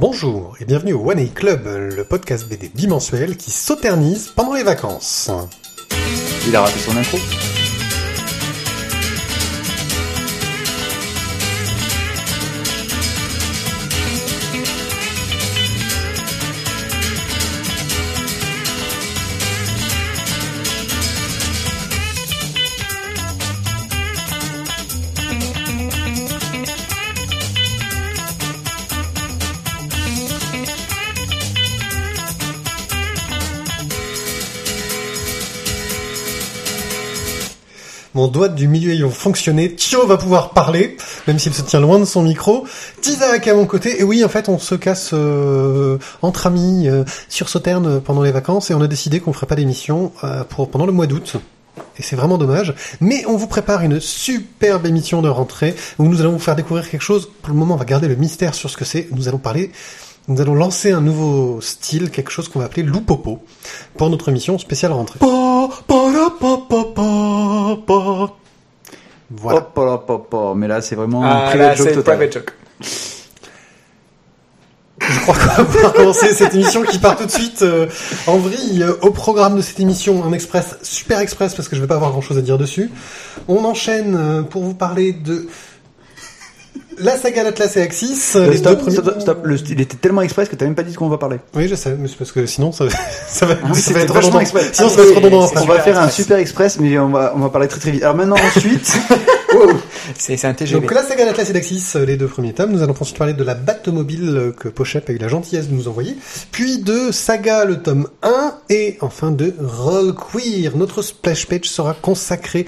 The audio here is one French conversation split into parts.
Bonjour et bienvenue au One A Club, le podcast BD bimensuel qui s'auternise pendant les vacances. Il a raté son intro. Doigt du milieu ayant fonctionné, Thio va pouvoir parler, même s'il se tient loin de son micro. Tizak à mon côté, et oui, en fait, on se casse euh, entre amis euh, sur Sauterne pendant les vacances, et on a décidé qu'on ferait pas d'émission euh, pour pendant le mois d'août. Et c'est vraiment dommage. Mais on vous prépare une superbe émission de rentrée où nous allons vous faire découvrir quelque chose. Pour le moment, on va garder le mystère sur ce que c'est. Nous allons parler nous allons lancer un nouveau style, quelque chose qu'on va appeler loupopo, pour notre émission spéciale rentrée. Voilà. Hop, hop, hop, hop. Mais là, c'est vraiment Ah, un là, private joke total. private joke. Je crois qu'on va pouvoir commencer cette émission qui part tout de suite euh, en vrille. Euh, Au programme de cette émission, un express, super express, parce que je vais pas avoir grand chose à dire dessus. On enchaîne euh, pour vous parler de la saga d'Atlas et Axis. euh, les stop, deux premiers- stop, stop. Le- il était tellement express que t'as même pas dit de quoi on va parler. Oui, je sais, mais c'est parce que sinon ça, ça va, Ah ça va être vachement redondant. express. Sinon ça Ah, va être c'est- redondant. On va faire un super express, mais on va, on va parler très très vite. Alors maintenant, ensuite, Wow. C'est c'est un TGV. Donc la saga d'Atlas et d'Axis, euh, les deux premiers tomes. Nous allons ensuite parler de la Batmobile euh, que Pochep a eu la gentillesse de nous envoyer. Puis de Saga, le tome 1. Et enfin de Roll Queer. Notre splash page sera consacré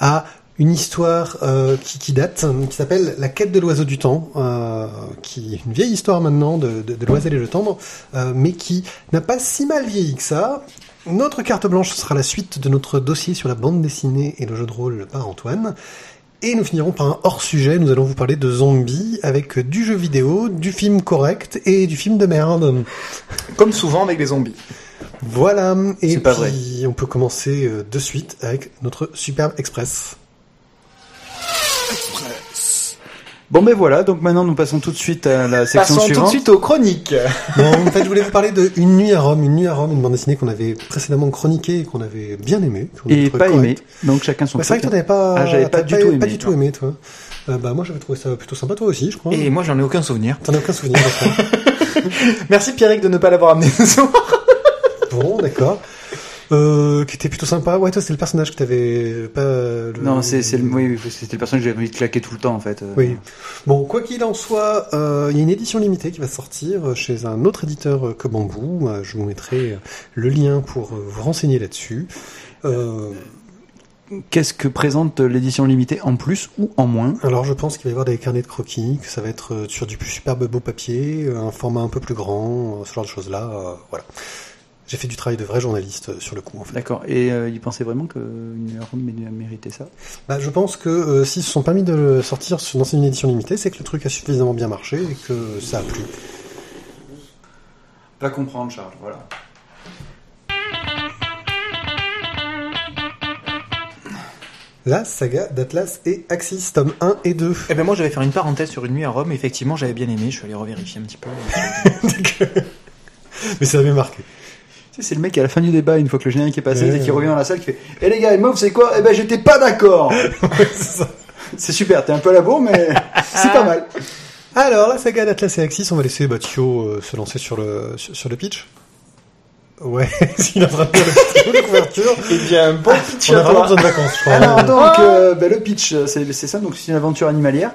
à une histoire euh, qui, qui date, qui s'appelle La quête de l'oiseau du temps, euh, qui est une vieille histoire maintenant de, de, de l'oiselle et le tendre, euh, mais qui n'a pas si mal vieilli que ça. Notre carte blanche sera la suite de notre dossier sur la bande dessinée et le jeu de rôle par Antoine. Et nous finirons par un hors-sujet, nous allons vous parler de zombies avec du jeu vidéo, du film correct et du film de merde. Comme souvent avec les zombies. Voilà, et puis pas vrai. on peut commencer euh, de suite avec notre superbe express. Bon ben voilà. Donc maintenant, nous passons tout de suite à la section Passons tout suivante. de suite aux chroniques. Non, en fait, je voulais vous parler de Une nuit à Rome, Une nuit à Rome, une bande dessinée qu'on avait précédemment chroniquée et qu'on avait bien aimée. Et pas correcte. aimé. Donc chacun son Ouais, c'est vrai que t'avais pas, Ah, j'avais pas du tout aimé, Pas du tout toi. aimé, toi. Euh, bah, moi, j'avais trouvé ça plutôt sympa, toi aussi, je crois. Et moi, j'en ai aucun souvenir. T'en as aucun souvenir, d'accord. Merci Pierrick de ne pas l'avoir amené ce soir. Bon, d'accord. Euh, qui était plutôt sympa. Ouais, toi, c'était le personnage que t'avais pas. le- Non, c'est c'est le, oui, c'était le personnage que j'avais envie de claquer tout le temps en fait. Euh, Oui. Bon, quoi qu'il en soit, euh, il y a une édition limitée qui va sortir chez un autre éditeur euh, que Bambou. Euh, Je vous mettrai euh, le lien pour euh, vous renseigner là-dessus. Euh, Qu'est-ce que présente l'édition limitée en plus ou en moins? Alors, je pense qu'il va y avoir des carnets de croquis, que ça va être euh, sur du plus superbe beau papier, euh, un format un peu plus grand, euh, ce genre de choses-là. euh, voilà. J'ai fait du travail de vrai journaliste euh, sur le coup, en fait. D'accord. Et euh, il pensait vraiment que une Rome mé- méritait ça? Bah, je pense que euh, s'ils se sont permis de le sortir dans une édition limitée, c'est que le truc a suffisamment bien marché et que ça a plu. Pas comprendre, Charles. Voilà. La saga d'Atlas et Axis, tome 1 et 2. Eh ben moi, je vais faire une parenthèse sur une nuit à Rome. Effectivement, j'avais bien aimé. Je suis allé revérifier un petit peu. Mais ça avait marqué. Tu sais, c'est le mec à la fin du débat, une fois que le générique est passé, Ouais, et qui ouais. revient dans la salle, qui fait Eh les gars, et moi, vous savez quoi? Eh ben, j'étais pas d'accord C'est super, t'es un peu à la bourre, mais c'est pas mal. Alors, la saga d'Atlas et Axis, on va laisser Thio euh, se lancer sur le, sur, sur le pitch. Ouais, s'il de faire le pitch de couverture. Eh bien, bon pitch On a vraiment besoin de vacances, je crois. Alors, donc, euh, ben, le pitch, c'est ça, donc c'est une aventure animalière.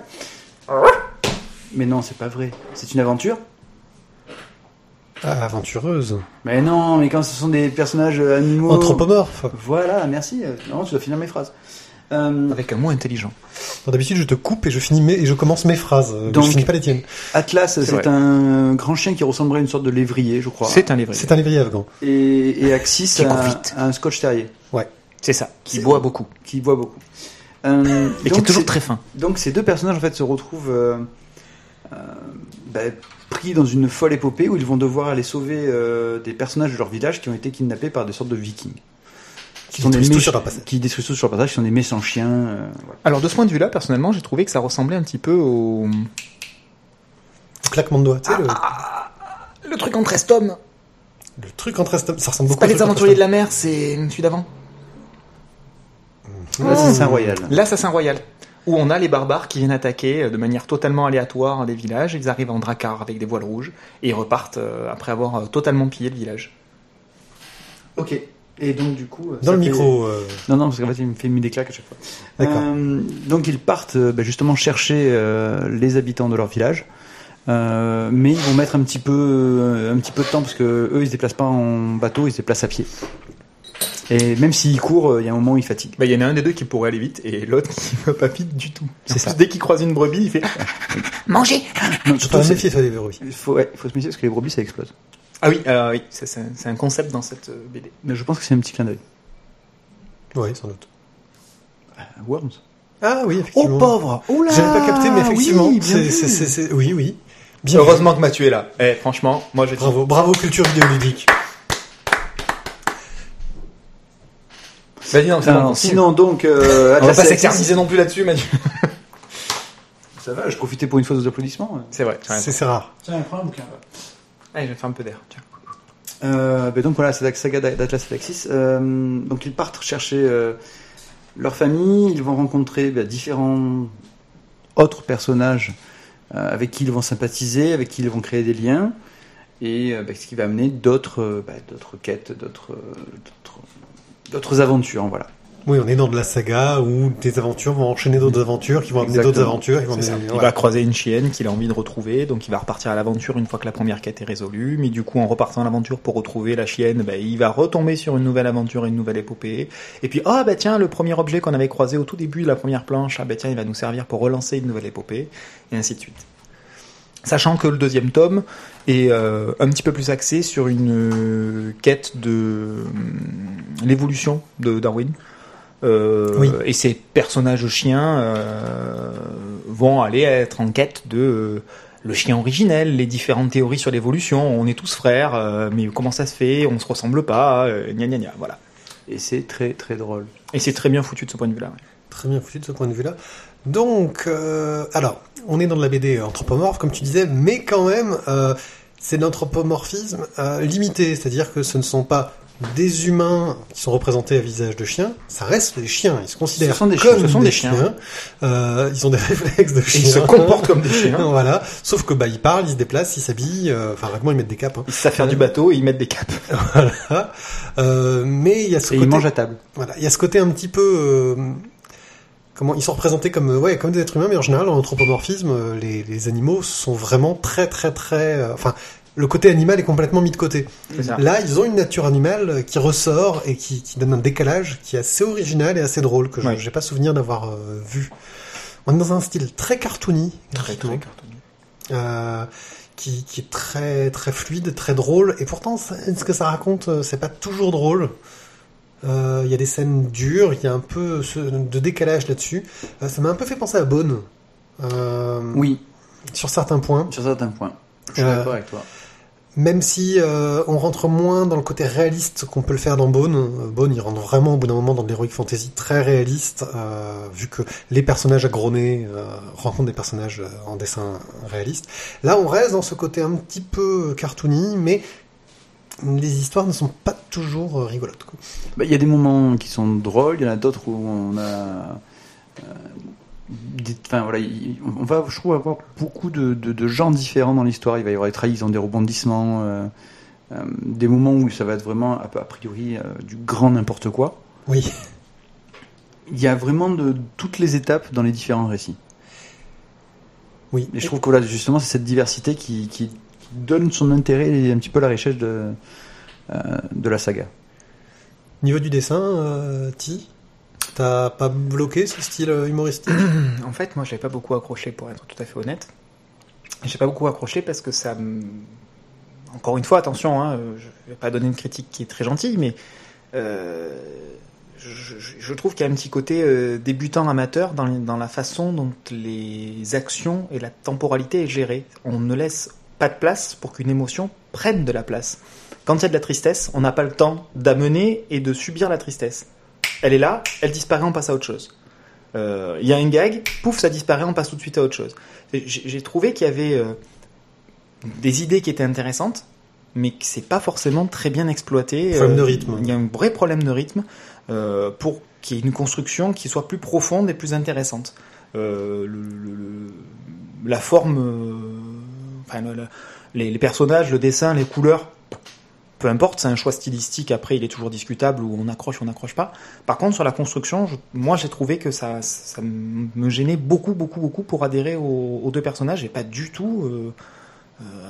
Mais non, c'est pas vrai. C'est une aventure Ah, aventureuse. Mais non, mais quand ce sont des personnages euh, animaux. Anthropomorphe. Voilà, merci. Non, tu dois finir mes phrases. Euh, Avec un mot intelligent. D'habitude, je te coupe et je finis mes, et je commence mes phrases. euh, Donc- je finis pas les tiennes. Atlas, c'est un grand chien qui ressemblerait à une sorte de lévrier, je crois. C'est un livre. C'est un lévrier afghan. Et, et Axis, un, un scotch terrier, C'est ça. Qui boit beaucoup. qui boit beaucoup. Euh, Et qui est toujours très fin. Donc ces deux personnages en fait se retrouvent euh, euh, bah, pris dans une folle épopée où ils vont devoir aller sauver euh, des personnages de leur village qui ont été kidnappés par des sortes de vikings. Qui détruisent tout sur leur passage. Qui détruisent tout sur leur passage, qui sont des méchants chiens. euh, voilà. Alors de ce point de vue-là, personnellement, j'ai trouvé que ça ressemblait un petit peu au. Claquement de doigts, tu sais. le- Ah, Le truc en 13 tomes. Le truc en 13 tomes, ça ressemble C'est beaucoup pas au les aventuriers de 13 la mer, c'est celui d'avant. L'assassin royal. L'assassin royal. Où on a les barbares qui viennent attaquer euh, de manière totalement aléatoire des villages. Ils arrivent en dracar avec des voiles rouges et ils repartent euh, après avoir euh, totalement pillé le village. Ok. Et donc du coup. Dans le fait- micro. euh, Non, non, parce qu'en fait, il me fait mis des claques à chaque fois. D'accord. Euh, donc ils partent euh, bah, justement chercher euh, les habitants de leur village. Euh, mais ils vont mettre un petit peu un petit peu de temps parce que eux ils se déplacent pas en bateau, ils se déplacent à pied. Et même s'ils courent, euh, il y a un moment où ils fatiguent. Bah, il y en a un des deux qui pourrait aller vite et l'autre qui va pas vite du tout. C'est ça. plus, Dès qu'il croise une brebis, il fait Mangez Non, surtout, c'est- méfier, des brebis. il faut, ouais, il faut se méfier parce que les brebis ça explose. Ah oui, euh, oui, c'est- c'est c'est un concept dans cette euh, BD. Mais je pense que c'est un petit clin d'œil. Oui, sans doute. Worms. Ah oui, effectivement. pauvre Oh là J'avais pas capté, mais effectivement, oui, c'est, c'est, c'est, c'est- oui, oui. Bien Heureusement que Mathieu est là. Eh, franchement, moi dis. Bravo, bravo culture vidéoludique. Vas-y, non, sinon donc euh, on va pas s'exerciser non plus là-dessus, Mathieu. Ça va, je profitais pour une fois des applaudissements. C'est vrai. C'est, rare. Tiens, prends un bouquin. Allez, je vais faire un peu d'air. Tiens. Euh, ben donc voilà, c'est la saga d'Atlas Alexis. Euh, donc ils partent chercher euh, leur famille, ils vont rencontrer ben, différents autres personnages euh, avec qui ils vont sympathiser, avec qui ils vont créer des liens, et euh, ben, ce qui va amener d'autres d'autres quêtes, d'autres d'autres- aventures, voilà. Oui, on est dans de la saga où des aventures vont enchaîner d'autres aventures qui vont amener d'autres aventures. Qui vont amener- Il va croiser une chienne qu'il a envie de retrouver, donc il va repartir à l'aventure une fois que la première quête est résolue. Mais du coup, en repartant à l'aventure pour retrouver la chienne, bah, il va retomber sur une nouvelle aventure et une nouvelle épopée. Et puis, ah bah tiens, le premier objet qu'on avait croisé au tout début de la première planche, ah bah tiens, il va nous servir pour relancer une nouvelle épopée, et ainsi de suite. Sachant que le deuxième tome est euh, un petit peu plus axé sur une euh, quête de hum, l'évolution de Darwin. Euh, Oui. Et ces personnages chiens euh, vont aller être en quête de euh, le chien originel, les différentes théories sur l'évolution. On est tous frères, euh, mais comment ça se fait? On se ressemble pas, euh, gna gna gna. Voilà. Et c'est très très drôle. Et c'est très bien foutu de ce point de vue-là. ouais. Très bien foutu de ce point de vue-là. Donc, euh, alors, on est dans de la BD anthropomorphe, comme tu disais, mais quand même, euh, c'est de l'anthropomorphisme euh, limité, c'est-à-dire que ce ne sont pas des humains qui sont représentés à visage de chien, ça reste des chiens. Ils se considèrent Ce sont des comme chiens, ce sont des des chiens. Euh, ils ont des réflexes de Et chiens. ils se comportent comme des chiens. voilà. Sauf que bah ils parlent, ils se déplacent, ils s'habillent. euh, Enfin, vraiment, ils mettent des capes. hein. Ils savent faire du bateau et ils mettent des capes. voilà. Euh, mais il y a ce Et côté. ils mangent à table. Voilà, il y a ce côté un petit peu euh, comment ils sont représentés comme euh, ouais comme des êtres humains, mais en général en anthropomorphisme, euh, les, les animaux sont vraiment très très très euh, enfin le côté animal est complètement mis de côté. Là, ils ont une nature animale qui ressort et qui, qui donne un décalage qui est assez original et assez drôle que je Ouais. j'ai pas souvenir d'avoir euh, vu. On est dans un style très cartoony, Très, très cartonné. euh, qui, qui est très très fluide, très drôle. Et pourtant, ce que ça raconte, c'est pas toujours drôle. Euh, Il y a des scènes dures, il y a un peu de décalage là-dessus. Euh, ça m'a un peu fait penser à Bone. Euh, Oui, Sur certains points. sur certains points. Je suis d'accord avec toi. Même si euh, on rentre moins dans le côté réaliste qu'on peut le faire dans Bone. Bone, il rentre vraiment au bout d'un moment dans de l'heroic fantasy très réaliste, euh, vu que les personnages agronnés euh, rencontrent des personnages en dessin réaliste. Là, on reste dans ce côté un petit peu cartoony, mais les histoires ne sont pas toujours euh, rigolotes. Bah, Il y a des moments qui sont drôles, il y en a d'autres où on a. euh, Enfin voilà, il- on va, je trouve, avoir beaucoup de, de, de genres différents dans l'histoire. Il va y avoir des trahisons, des rebondissements, euh, euh, des moments où ça va être vraiment, a, a priori, euh, du grand n'importe quoi. Oui. Il y a vraiment de toutes les étapes dans les différents récits. Oui. Et je trouve que voilà, justement, c'est cette diversité qui, qui donne son intérêt et un petit peu la richesse de, euh, de la saga. Niveau du dessin, euh, Ti, t'as pas bloqué ce style euh, humoristique En fait, moi, j'avais pas beaucoup accroché, pour être tout à fait honnête. J'ai pas beaucoup accroché parce que ça. me- Encore une fois, attention, hein, je vais pas donner une critique qui est très gentille, mais euh, je, je- je trouve qu'il y a un petit côté euh, débutant amateur dans, dans la façon dont les actions et la temporalité est gérée. On ne laisse pas de place pour qu'une émotion prenne de la place. Quand il y a de la tristesse, on n'a pas le temps d'amener et de subir la tristesse. Elle est là, elle disparaît, on passe à autre chose. Euh, Il y a un gag, pouf, ça disparaît, on passe tout de suite à autre chose. J'ai trouvé qu'il y avait euh, des idées qui étaient intéressantes, mais que c'est pas forcément très bien exploité. Problème de Euh, rythme. Il y a un vrai problème de rythme euh, pour qu'il y ait une construction qui soit plus profonde et plus intéressante. Le- le- le- la forme, enfin, le- le- les, personnages, le dessin, les couleurs, peu importe, c'est un choix stylistique. Après, il est toujours discutable où on accroche ou on n'accroche pas. Par contre, sur la construction, moi, j'ai trouvé que ça, ça me gênait beaucoup, beaucoup, beaucoup pour adhérer aux, aux deux personnages et pas du tout euh,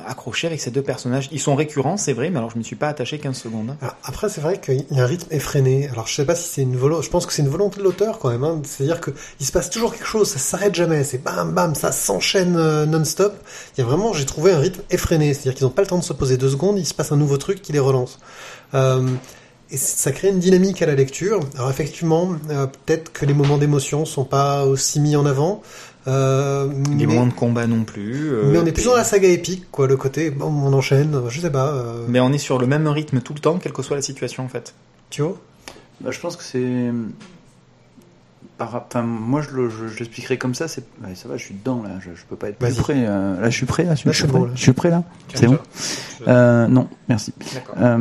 accroché avec ces deux personnages. Ils sont récurrents, c'est vrai, mais alors je me suis pas attaché 15 secondes. hein. Alors, après, c'est vrai qu'il y a un rythme effréné. Alors, je sais pas si c'est une volonté. Je pense que c'est une volonté de l'auteur quand même. Hein. C'est-à-dire que il se passe toujours quelque chose. Ça s'arrête jamais. C'est bam bam, ça s'enchaîne euh, non-stop. Il y a vraiment, j'ai trouvé un rythme effréné. C'est-à-dire qu'ils n'ont pas le temps de se poser deux secondes. Il se passe un nouveau truc qui les relance. Euh, et ça crée une dynamique à la lecture. Alors effectivement, euh, peut-être que les moments d'émotion sont pas aussi mis en avant. Euh, Les mais, moments de combat non plus. euh, mais on est plus dans la saga épique, quoi. Le côté, bon, on enchaîne. Je sais pas. euh, Mais on est sur le même rythme tout le temps, quelle que soit la situation en fait. Tu vois? Bah, je pense que c'est. Enfin, moi, je, le- je, je l'expliquerai comme ça. C'est... Ouais, ça va, je suis dedans là. Je, je peux pas être plus près. euh, Là, je suis prêt. Là, je suis, Là, je c'est suis bon, prêt. là. Je suis prêt là. C'est bon. Euh, non, merci. D'accord. Euh,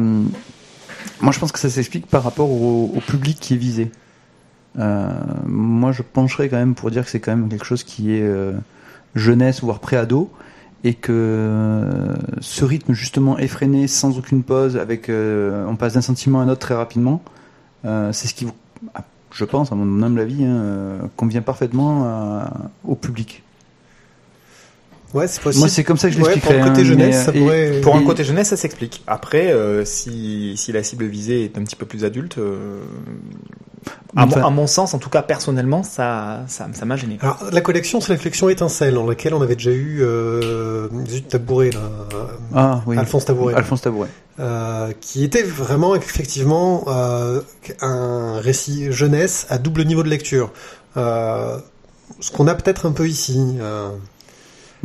moi, je pense que ça s'explique par rapport au, au public qui est visé. Euh, moi, je pencherais quand même pour dire que c'est quand même quelque chose qui est euh, jeunesse, voire pré-ado, et que euh, ce rythme justement effréné, sans aucune pause, avec on passe d'un sentiment à un autre très rapidement, c'est ce qui, ah, je pense, à mon humble avis, hein, convient parfaitement au public. Ouais, c'est possible. Moi, c'est comme ça que je Ouais, l'expliquerais. pour le côté hein, jeunesse, mais, ça et- pourrait. Pour un côté jeunesse, ça s'explique. Après, euh, si, si la cible visée est un petit peu plus adulte, euh, à, Enfin- mon, à mon sens, en tout cas personnellement, ça ça ça m'a gêné. Alors, la collection, c'est la collection Étincelle, dans laquelle on avait déjà eu euh, Zut Tabouret, là, Ah oui. Alphonse Tabouret, Alphonse Tabouret. euh, qui était vraiment effectivement euh, un récit jeunesse à double niveau de lecture. Euh, ce qu'on a peut-être un peu ici. euh.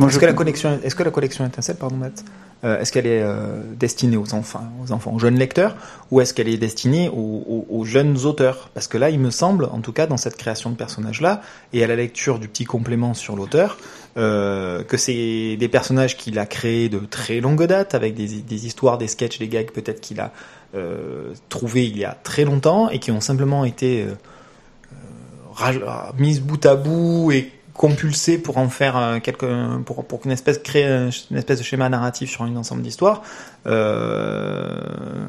Est-ce que la collection, est-ce que la collection étincelle, pardon Matt, euh, est-ce qu'elle est euh, destinée aux enfants, aux enfants, aux jeunes lecteurs, ou est-ce qu'elle est destinée aux, aux- aux jeunes auteurs? Parce que là, il me semble, en tout cas dans cette création de personnages-là, et à la lecture du petit complément sur l'auteur, euh, que c'est des personnages qu'il a créés de très longue date, avec des, des histoires, des sketchs, des gags peut-être qu'il a euh, trouvé il y a très longtemps et qui ont simplement été euh, euh, mises bout à bout et compulsés pour en faire euh, quelque, pour, pour qu'une espèce créer un- une espèce de schéma narratif sur un ensemble d'histoires. Euh,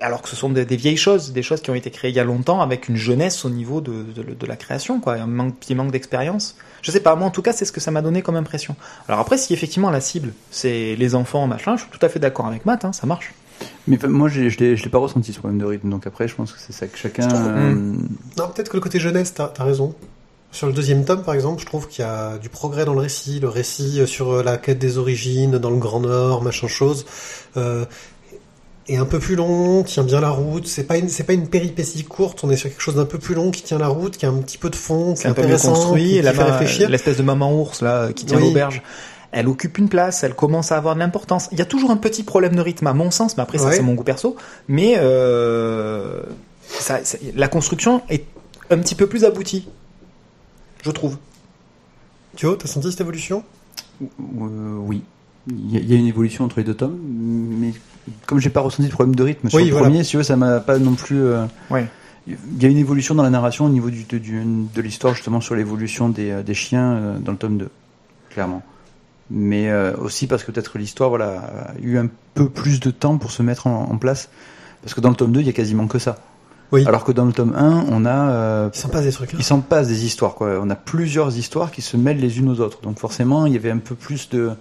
alors que ce sont des, des vieilles choses, des choses qui ont été créées il y a longtemps avec une jeunesse au niveau de, de, de la création, quoi, un manque, petit manque d'expérience. Je sais pas, moi en tout cas c'est ce que ça m'a donné comme impression. Alors après si effectivement la cible c'est les enfants machin, je suis tout à fait d'accord avec Matt, hein, ça marche. Mais moi, je l'ai je l'ai pas ressenti ce problème de rythme. Donc après, je pense que c'est ça que chacun. Euh, Non, peut-être que le côté jeunesse, t'as as raison. Sur le deuxième tome, par exemple, je trouve qu'il y a du progrès dans le récit. Le récit euh, sur euh, la quête des origines, dans le Grand Nord, machin chose, euh, est un peu plus long, tient bien la route. C'est pas une, c'est pas une péripétie courte. On est sur quelque chose d'un peu plus long qui tient la route, qui a un petit peu de fond, qui C'est est un peu mieux construit et la fait réfléchir. l'espèce de maman ours là qui tient Oui. l'auberge. Elle occupe une place, elle commence à avoir de l'importance. Il y a toujours un petit problème de rythme à mon sens, mais après ça Ouais. c'est mon goût perso. Mais euh, ça, ça- la construction est un petit peu plus aboutie, je trouve. Thio, t'as senti cette évolution? Euh, oui. Il y, a, il y a une évolution entre les deux tomes, mais comme j'ai pas ressenti de problème de rythme sur Oui, le voilà. premier, si tu veux, ça m'a pas non plus. euh, Ouais. Il y a une évolution dans la narration au niveau du, de, de l'histoire, justement, sur l'évolution des, euh, des chiens euh, dans le tome 2, clairement. Mais euh, aussi parce que peut-être l'histoire voilà, a eu un peu plus de temps pour se mettre en, en place. Parce que dans le tome 2, il y a quasiment que ça. Oui. Alors que dans le tome 1, on a. euh, Il s'en passe des trucs. hein. il s'en passe des histoires, quoi. On a plusieurs histoires qui se mêlent les unes aux autres. Donc forcément, il y avait un peu plus de.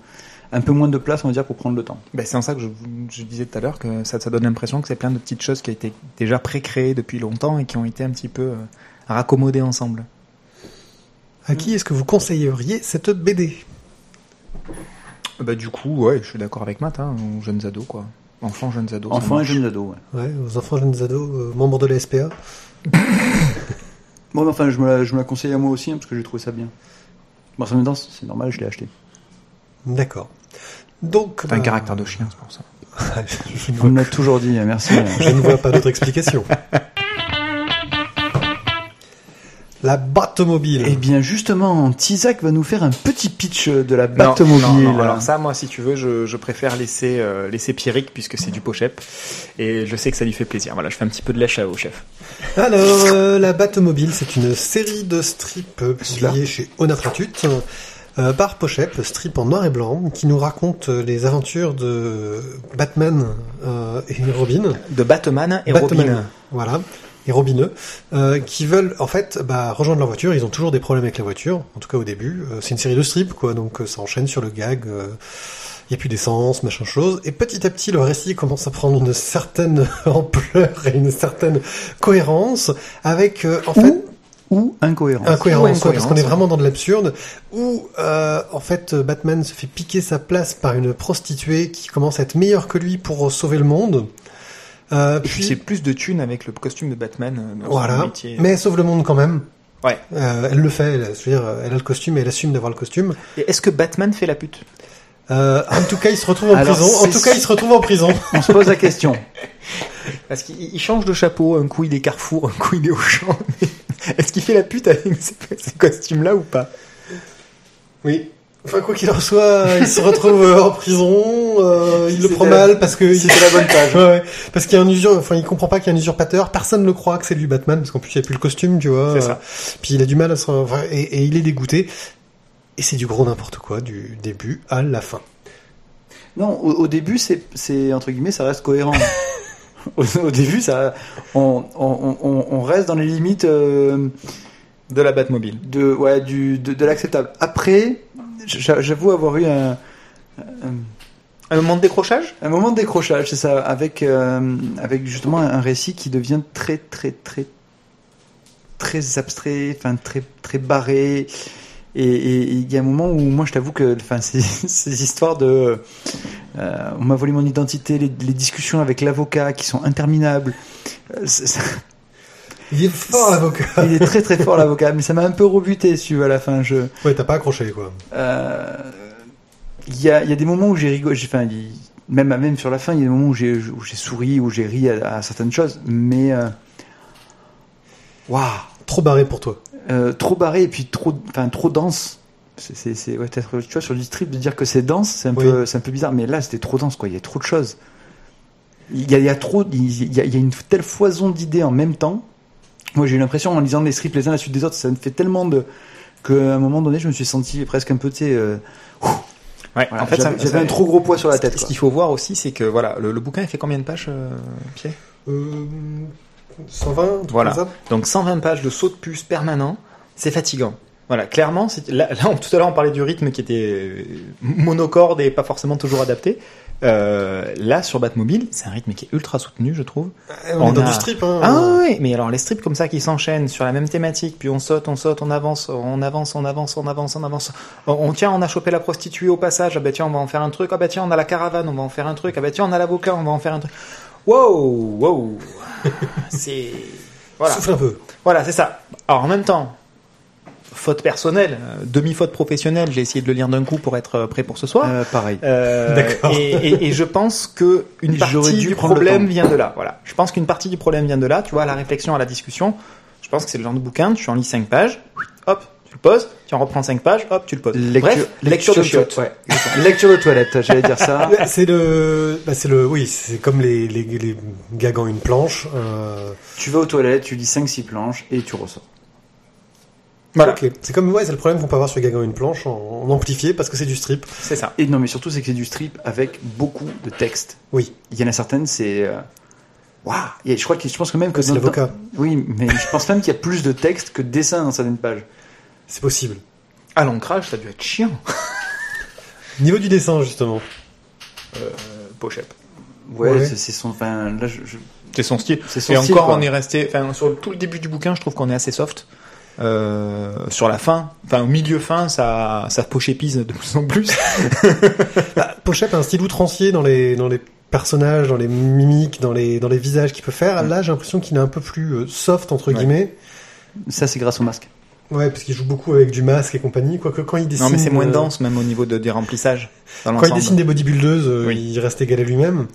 Un peu moins de place, on va dire, pour prendre le temps. Ben, c'est en ça que je, je disais tout à l'heure que ça, ça donne l'impression que c'est plein de petites choses qui ont été déjà pré-créées depuis longtemps et qui ont été un petit peu euh, raccommodées ensemble. À qui est-ce que vous conseilleriez cette BD Bah du coup, ouais, je suis d'accord avec Matt, hein, aux jeunes ados quoi. Enfants, jeunes ados. Enfants et jeunes ados, ouais. Ouais, aux enfants jeunes ados, euh, membres de la SPA. Bon, mais enfin, je me, la, je me la conseille à moi aussi, hein, parce que j'ai trouvé ça bien. Bon, en même temps, c'est normal, je l'ai acheté. D'accord. Donc, T'as un bah, caractère de chien, c'est pour ça. je, me l'avez toujours dit, hein, merci. je ne vois pas d'autre explication. La Batomobile. Eh bien, justement, Tizak va nous faire un petit pitch de la Non, Batomobile. non, non, alors ça, moi, si tu veux, je, je préfère laisser, euh, laisser Pierrick puisque c'est du pochep. Et je sais que ça lui fait plaisir. Voilà, je fais un petit peu de lèche au chef. Alors, euh, la Batomobile, c'est une série de strips publiée chez Onatratut euh, par Pochep, strip en noir et blanc, qui nous raconte les aventures de Batman euh, et Robin. De Batman et Batman, Robin. Voilà. Et Robineux, euh, qui veulent en fait bah, rejoindre leur voiture. Ils ont toujours des problèmes avec la voiture, en tout cas au début. Euh, c'est une série de strips, quoi, donc euh, ça enchaîne sur le gag. Il y a plus d'essence, machin chose. Et petit à petit, le récit commence à prendre une certaine ampleur et une certaine cohérence, avec en fait Ou incohérence. incohérence, parce qu'on est vraiment dans de l'absurde, où euh, en fait Batman se fait piquer sa place par une prostituée qui commence à être meilleure que lui pour sauver le monde. Euh, puis c'est plus de thunes avec le costume de Batman euh, dans son voilà, métier. mais elle sauve le monde quand même. Ouais. Euh, elle le fait, elle, je veux dire, elle a le costume et elle assume d'avoir le costume. Et est-ce que Batman fait la pute? Euh, en tout cas, il se retrouve en Alors, prison. En tout cas, il se retrouve en prison. On se pose la question. Parce qu'il il change de chapeau, un coup il est Carrefour, un coup il est Auchan. Est-ce qu'il fait la pute avec ces costumes-là ou pas? Oui. Enfin, quoi qu'il en soit, il se retrouve euh, en prison. euh, il le prend mal parce que c'était la bonne page. Ouais, ouais. parce qu'il y a un usur. Enfin, il comprend pas qu'il y a un usurpateur. Personne ne croit que c'est lui Batman parce qu'en plus il n'y a plus le costume, tu vois. C'est ça. Puis il a du mal à se. enfin, et, et il est dégoûté. Et c'est du gros n'importe quoi du début à la fin. Non, au, au début, c'est, entre guillemets, ça reste cohérent. au, au début, ça, on, on, on, on reste dans les limites euh, De la Batmobile. de, ouais, du, de, de l'acceptable. Après, j'avoue avoir eu un, un, Un moment de décrochage? un moment de décrochage, c'est ça, avec, euh, avec justement un récit qui devient très, très, très, très abstrait, enfin très, très barré. Et il y a un moment où moi, je t'avoue que, enfin, ces, ces histoires de, euh, on m'a volé mon identité, les, les discussions avec l'avocat qui sont interminables. euh, Il est fort l'avocat. il est très très fort l'avocat, mais ça m'a un peu rebuté, si tu veux, à la fin. Je, Ouais, t'as pas accroché quoi. euh, il y a, il y a des moments où j'ai rigolé, enfin, même, même sur la fin, il y a des moments où j'ai, souri, où j'ai ri à, à certaines choses, mais euh, waouh, Trop barré pour toi. euh, trop barré et puis trop, enfin, trop dense. C'est, ouais, tu vois, sur du strip, de dire que c'est dense, c'est un Oui. peu, c'est un peu bizarre, mais là, c'était trop dense, quoi. Il y a trop de choses. Il y a, il y a trop, il y a, il y a une telle foison d'idées en même temps. Moi, j'ai eu l'impression, en lisant les strips les uns à la suite des autres, ça me fait tellement de, qu'à un moment donné, je me suis senti presque un peu, tu sais, euh, Ouais. voilà, en fait, j'avais, un trop gros poids sur la tête. ce qu'il faut voir aussi, c'est que voilà, le, le bouquin il fait combien de pages, euh, Pierre? Euh, 120, un truc Voilà. Donc 120 pages de saut de puce permanent, c'est fatigant. Voilà, clairement, là, tout à l'heure on parlait du rythme qui était monocorde et pas forcément toujours adapté. Euh, là, sur Batmobile, c'est un rythme qui est ultra soutenu, je trouve. Eh, On, On est dans a- du strip, hein. Ah oui, mais alors les strips comme ça qui s'enchaînent sur la même thématique, puis on saute, on saute, on avance, on avance, on avance, on avance, on avance. On, on- tiens, on a chopé la prostituée au passage. Ah bah tiens, on va en faire un truc. Ah bah tiens, on a la caravane, on va en faire un truc. Ah bah tiens, on a l'avocat, on va en faire un truc. Wow, wow. c'est voilà. Souffle un peu. Voilà, c'est ça. Alors en même temps, faute personnelle, euh, demi-faute professionnelle, j'ai essayé de le lire d'un coup pour être euh, prêt pour ce soir. Euh, pareil. Euh, D'accord. Et, et- et je pense que une partie dû du problème vient de là. Voilà. Je pense qu'une partie du problème vient de là. Tu vois, à la réflexion, à la discussion. Je pense que c'est le genre de bouquin. Tu en lis cinq pages. Hop, tu le poses. Tu en reprends cinq pages. Hop, tu le poses. Bref, lecture de chiottes. Ouais, lecture de toilette, j'allais dire ça. C'est le, bah, c'est le, oui, c'est comme les, les, les gags en une planche. Euh, tu vas aux toilettes, tu lis 5-6 planches et tu ressors. Voilà. C'est comme, ouais, c'est le problème qu'on peut avoir sur Gag en une planche en, en amplifié parce que c'est du strip. C'est ça. Et non, mais surtout, c'est que c'est du strip avec beaucoup de texte. Oui. Il y en a certaines, c'est. euh, Waouh Je crois que je pense que même que C'est l'avocat. temps- Oui, mais je pense même qu'il y a plus de texte que de dessin dans certaines pages. C'est possible. À l'ancrage, ça a dû être chiant. Niveau du dessin, justement. Euh, Pochette. Ouais, Ouais. c'est son. Enfin, là, je, je- C'est son style. c'est son Et style, encore, quoi. on est resté, enfin, sur tout le début du bouquin, je trouve qu'on est assez soft. Euh, sur la fin, enfin, au milieu fin, ça, ça pochépise de plus en plus. Bah, Pochette a un style outrancier dans les, dans les personnages, dans les mimiques, dans les, dans les visages qu'il peut faire. Là, j'ai l'impression qu'il est un peu plus euh, soft, entre Ouais. guillemets. Ça, c'est grâce au masque. Ouais, parce qu'il joue beaucoup avec du masque et compagnie. Quoique quand il dessine. non, mais c'est moins euh, dense, même au niveau de, des remplissages. dans Quand il dessine des bodybuildeuses, euh, Oui. il reste égal à lui-même.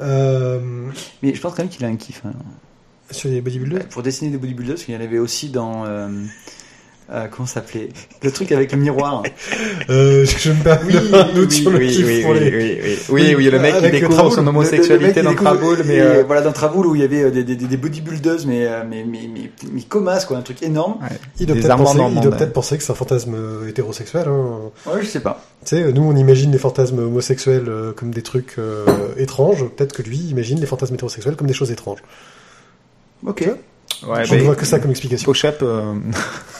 Euh, Mais je pense quand même qu'il a un kiff. hein. Sur les bodybuilders pour dessiner des bodybuilders, parce qu'il y en avait aussi dans. euh, euh, comment ça s'appelait Le truc avec le miroir. euh, Je me permets un doute sur le kiff pour les... oui, oui, oui, oui, le mec qui découvre son homosexualité dans Traboul, mais et, euh, voilà dans Traboul où il y avait euh, des, des, des bodybuilders mais euh, mais mais mais, mais commasses, quoi, un truc énorme. ouais. Il doit peut-être penser, il doit peut-être penser que c'est un fantasme euh, hétérosexuel. Hein. Ouais, je sais pas. Tu sais, nous on imagine les fantasmes homosexuels euh, comme des trucs euh, étranges. Peut-être que lui imagine les fantasmes hétérosexuels comme des choses étranges. Ok. Ouais, Je ne vois que ça comme explication. Pochap, euh,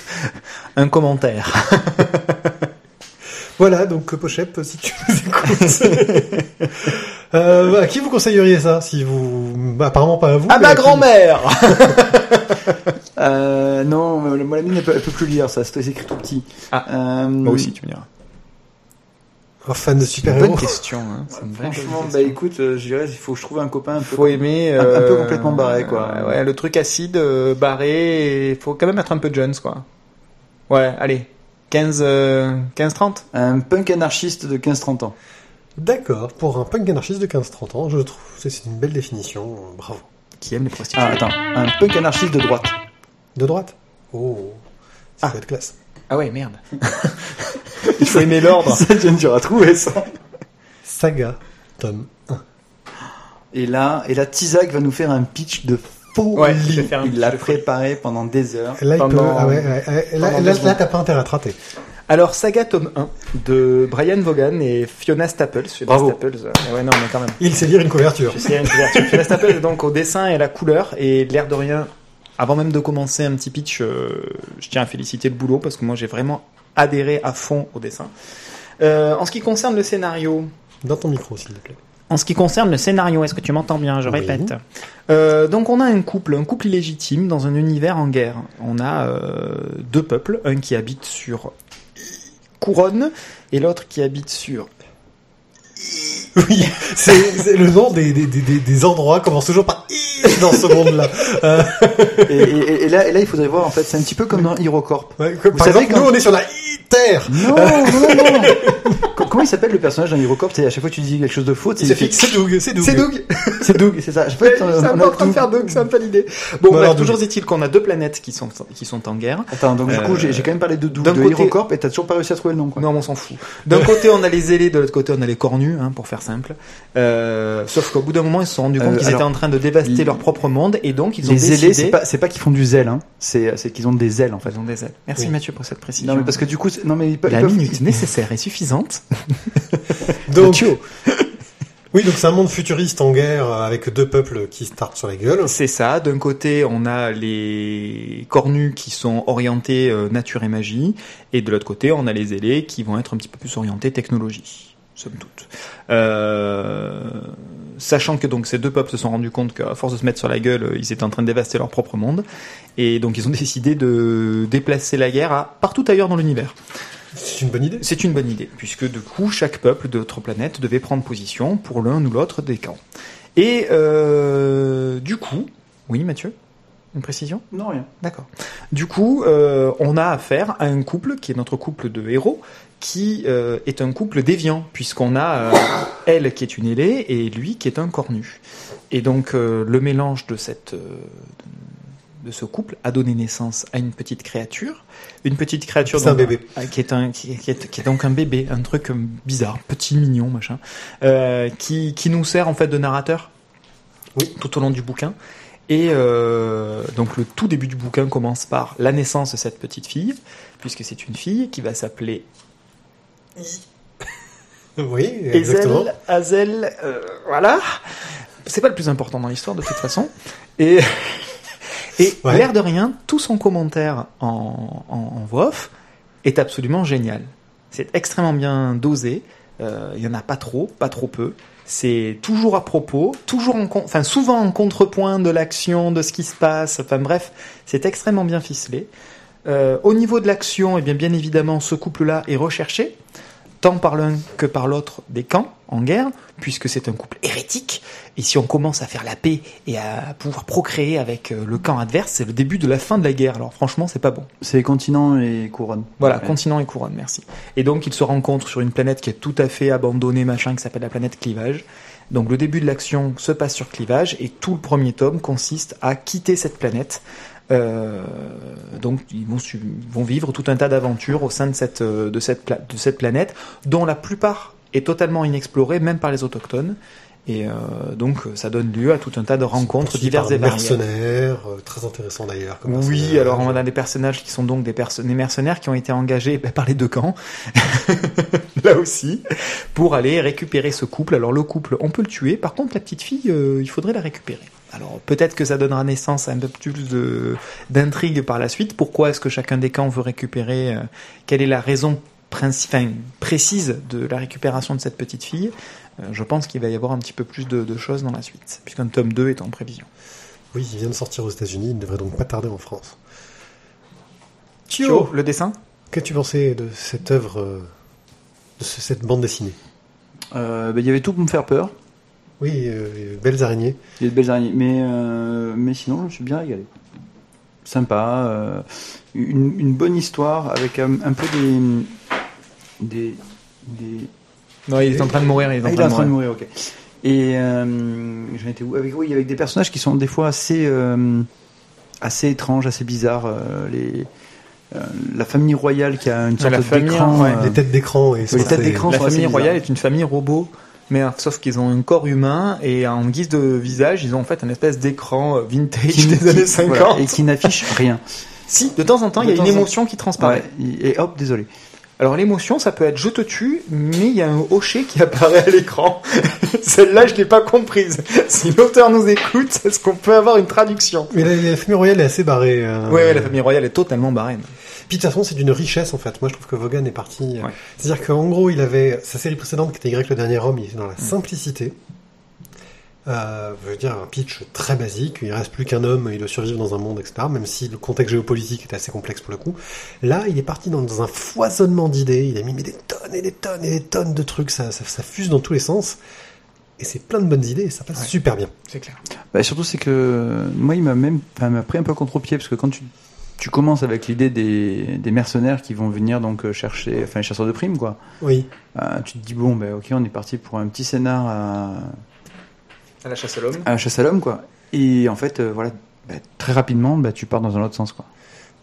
un commentaire. Voilà, donc euh, Pochep, si tu nous écoutes. euh, à qui vous conseilleriez ça si vous... Bah, apparemment pas à vous. À ma grand-mère Euh, non, moi la mienne elle peut, elle peut plus lire ça, c'est écrit tout petit. Ah. Euh, Moi aussi, tu me diras. Fan de C'est une bonne super-héros. question. Hein. c'est une vraie Franchement, bonne bah question. écoute, euh, je dirais il faut que je trouve un copain un peu. faut aimer un- un peu euh, complètement barré, quoi. Ouais, ouais, le truc acide, euh, barré, il faut quand même être un peu Jones, quoi. Ouais, allez, 15, euh, 15 30 Un punk anarchiste de 15-30 ans. D'accord, pour un punk anarchiste de 15-30 ans, je trouve que c'est une belle définition. Bravo. Qui aime les prostituées. Ah attends, un punk anarchiste de droite. De droite? Oh, ça Ah. va être classe. Ah ouais, merde. il faut aimer l'ordre. ça vient dur à trouver ça. Saga, tome 1. Et là, et là, Tizak va nous faire un pitch de folie. Ouais, je vais faire un Il pitch l'a de folie. préparé pendant des heures. Là, il peut... Pendant- Ah ouais, ouais, ouais. Là, pendant là, deux là, secondes. t'as pas intérêt à te rater. Alors, Saga tome 1 de Brian Vaughan et Fiona Staples. Fiona Bravo. Staples, euh, ouais, non, mais quand même. Il sait lire une couverture. C'est une couverture. Fiona Staples est donc au dessin et à la couleur et l'air de rien. Avant même de commencer un petit pitch, euh, je tiens à féliciter le boulot parce que moi j'ai vraiment adhéré à fond au dessin. Euh, en ce qui concerne le scénario, Dans ton micro, s'il te plaît. en ce qui concerne le scénario, est-ce que tu m'entends bien? Je Oui. répète. Euh, donc on a un couple, un couple illégitime dans un univers en guerre. On a euh, deux peuples, un qui habite sur Couronne et l'autre qui habite sur Oui, c'est c'est le nom des, des, des, des- endroits commence toujours par I dans ce monde-là. Euh, Et, et- et là, et là, il faudrait voir, en fait, c'est un petit peu comme dans HeroCorp. ouais, que- par savez exemple, quand- nous, on est sur la I-Terre. Non, non, non. Co- Comment il s'appelle le personnage dans HeroCorp C'est à chaque fois que tu dis quelque chose de faux, C'est c'est Doug, c'est Doug. C'est Doug C'est Doug, c'est ça. Je peux être, euh, C'est un on peu a en train de faire Doug, c'est un peu l'idée. Bon, Bon, bref, toujours est-il qu'on a deux planètes qui sont, qui sont en guerre. Attends, donc du coup, j'ai j'ai quand même parlé de Doug, d'un de côté- HeroCorp, et t'as toujours pas réussi à trouver le nom, quoi. Non, on s'en fout. D'un côté, on a les ailés, de l'autre côté, on a les cornus, hein, pour faire simple. Euh, sauf qu'au bout d'un moment, ils se sont rendus compte Euh, qu'ils étaient en train de dévaster les- leur propre monde, et donc ils ont Les décidé... c'est pas, c'est pas qu'ils font du zèle, hein. C'est, c'est qu'ils ont des ailes, en fait. Ils ont des ailes. Merci Oui. Mathieu pour cette précision. Non, mais parce que du coup, non, mais ils peuvent, La ils peuvent- minute nécessaire et suffisante. Donc, Mathieu. oui, donc c'est un monde futuriste en guerre avec deux peuples qui se tartent sur la gueule. C'est ça. D'un côté, on a les cornus qui sont orientés euh, nature et magie, et de l'autre côté, on a les ailés qui vont être un petit peu plus orientés technologie, somme toute. Euh, sachant que donc ces deux peuples se sont rendus compte qu'à force de se mettre sur la gueule, euh, ils étaient en train de dévaster leur propre monde, et donc ils ont décidé de déplacer la guerre à partout ailleurs dans l'univers. C'est une bonne idée. C'est une bonne idée, puisque du coup, chaque peuple de notre planète devait prendre position pour l'un ou l'autre des camps. Et euh, du coup, oui Mathieu, une précision? Non, rien. D'accord. Du coup, euh, on a affaire à un couple qui est notre couple de héros, qui euh, est un couple déviant, puisqu'on a euh, elle qui est une ailée et lui qui est un cornu. Et donc euh, le mélange de cette de ce couple a donné naissance à une petite créature, une petite créature un donc, bébé. qui est un qui, qui est, qui est donc un bébé, un truc bizarre, petit mignon machin, qui qui nous sert en fait de narrateur Oui. tout au long du bouquin. Et euh, donc le tout début du bouquin commence par la naissance de cette petite fille, puisque c'est une fille qui va s'appeler Oui, exactement. Ezel, Azel, euh, voilà. C'est pas le plus important dans l'histoire de toute façon. Et, et Ouais. l'air de rien, tout son commentaire en, en, en voix off est absolument génial. C'est extrêmement bien dosé. Euh, Il y en a pas trop, pas trop peu. C'est toujours à propos, toujours en, enfin souvent en contrepoint de l'action, de ce qui se passe. Enfin bref, c'est extrêmement bien ficelé. Euh, au niveau de l'action, eh bien, bien évidemment, ce couple-là est recherché. Tant par l'un que par l'autre des camps en guerre, puisque c'est un couple hérétique. Et si on commence à faire la paix et à pouvoir procréer avec euh, le camp adverse, c'est le début de la fin de la guerre. Alors franchement, c'est pas bon. C'est continent et couronne. Voilà, Ouais. continent et couronne, merci. Et donc ils se rencontrent sur une planète qui est tout à fait abandonnée, machin, qui s'appelle la planète Clivage. Donc le début de l'action se passe sur Clivage et tout le premier tome consiste à quitter cette planète. Euh, donc ils vont, vont vivre tout un tas d'aventures au sein de cette, euh, de, cette de cette planète, dont la plupart est totalement inexplorée, même par les autochtones. Et euh, donc ça donne lieu à tout un tas de rencontres diverses et variées. mercenaires, euh, très intéressant d'ailleurs. Oui, alors on a des personnages qui sont donc des, des mercenaires qui ont été engagés ben, par les deux camps, là aussi, pour aller récupérer ce couple. Alors le couple, on peut le tuer, par contre la petite fille, euh, il faudrait la récupérer. Alors peut-être que ça donnera naissance à un peu plus de- d'intrigue par la suite. Pourquoi est-ce que chacun des camps veut récupérer euh, Quelle est la raison enfin, précise de la récupération de cette petite fille? Euh, Je pense qu'il va y avoir un petit peu plus de, de choses dans la suite, puisqu'un tome 2 est en prévision. Oui, il vient de sortir aux États-Unis, il ne devrait donc pas tarder en France. Thio, le dessin? Qu'as-tu pensé de cette œuvre, euh, de ce- cette bande dessinée? Euh, ben, il y avait tout pour me faire peur. Oui, euh, belles araignées. Il y a de belles araignées. Mais, euh, mais sinon, je me suis bien régalé. Sympa. euh, une, une bonne histoire avec un, un peu des. des, des... Non, il est en train de mourir. Il est en Ah, il est train en de train de mourir. mourir, ok. Et euh, j'en étais où? Avec, Oui, avec des personnages qui sont des fois assez, euh, assez étranges, assez bizarres. euh, les, euh, la famille royale qui a une sorte la famille, d'écran. ouais. euh, Les têtes d'écran et les ça, têtes c'est- d'écran. La sont assez famille royale est une famille robot, mais euh, sauf qu'ils ont un corps humain et en guise de visage, ils ont en fait un espèce d'écran euh, vintage qui- des qui- années 50. voilà, et qui n'affiche rien. Si, de temps en temps, il y a une en- émotion qui transparaît. Ouais, et hop, désolé. Alors l'émotion, ça peut être je te tue, mais il y a un hocher qui apparaît à l'écran. Celle-là, je l'ai pas comprise. Si l'auteur nous écoute, est-ce qu'on peut avoir une traduction? Mais la, la famille royale est assez barrée. euh, Ouais, la famille royale est totalement barème. Puis de toute façon, c'est d'une richesse en fait. Moi, je trouve que Vaughan est parti. euh, Ouais. C'est-à-dire qu'en gros, il avait sa série précédente qui était Y le dernier homme, il était dans la simplicité. Euh, je veux dire, un pitch très basique. Il reste plus qu'un homme, il doit survivre dans un monde, etc. Même si le contexte géopolitique était assez complexe pour le coup. Là, il est parti dans, dans un foisonnement d'idées. Il a mis des tonnes et des tonnes et des tonnes de trucs. Ça, ça, ça fuse dans tous les sens. Et c'est plein de bonnes idées et ça passe Ouais. super bien. C'est clair. Bah, surtout, c'est que moi, il m'a même enfin, il m'a pris un peu contre-pied parce que quand tu, tu commences avec l'idée des, des mercenaires qui vont venir donc euh, chercher, enfin, les chasseurs de primes, quoi, Oui. euh, tu te dis, bon, ben ok, on est parti pour un petit scénar à, À la chasse à l'homme. à la chasse à l'homme, quoi. Et en fait, euh, voilà, bah, très rapidement, bah, tu pars dans un autre sens, quoi.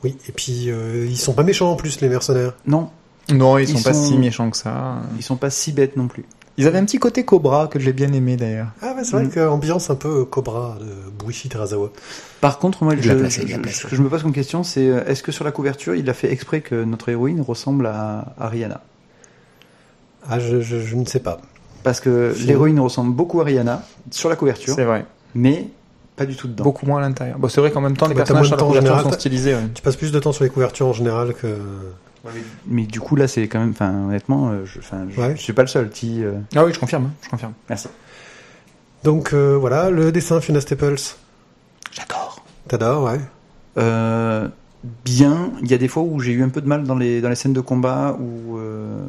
Oui. Et puis, euh, ils sont pas méchants en plus, les mercenaires. Non, Non, ils, Ils sont pas sont- si méchants que ça. ils sont pas si bêtes non plus. Ils avaient un petit côté cobra que j'ai bien aimé d'ailleurs. Ah ouais, c'est vrai Mm. que ambiance un peu Cobra de Buishi Terazawa. Par contre, moi, je- placé, ce que je me pose comme question, c'est euh, est-ce que sur la couverture, il a fait exprès que notre héroïne ressemble à, à Rihanna? Ah, je, je, je ne sais pas. Parce que l'héroïne ressemble beaucoup à Rihanna sur la couverture, C'est vrai. mais pas du tout dedans. Beaucoup moins à l'intérieur. Bon, c'est vrai qu'en même temps, les Bah, personnages sur la couverture général, sont stylisés. ouais. Tu passes plus de temps sur les couvertures en général que. Mais du coup, là, c'est quand même, enfin, honnêtement, euh, je, enfin, je, Ouais. je suis pas le seul. Qui, euh, Ah oui, je confirme. hein, Je confirme. Merci. Donc euh, voilà, le dessin Fiona Staples. J'adore. T'adores, ouais. Euh, bien, il y a des fois où j'ai eu un peu de mal dans les, dans les scènes de combat où euh,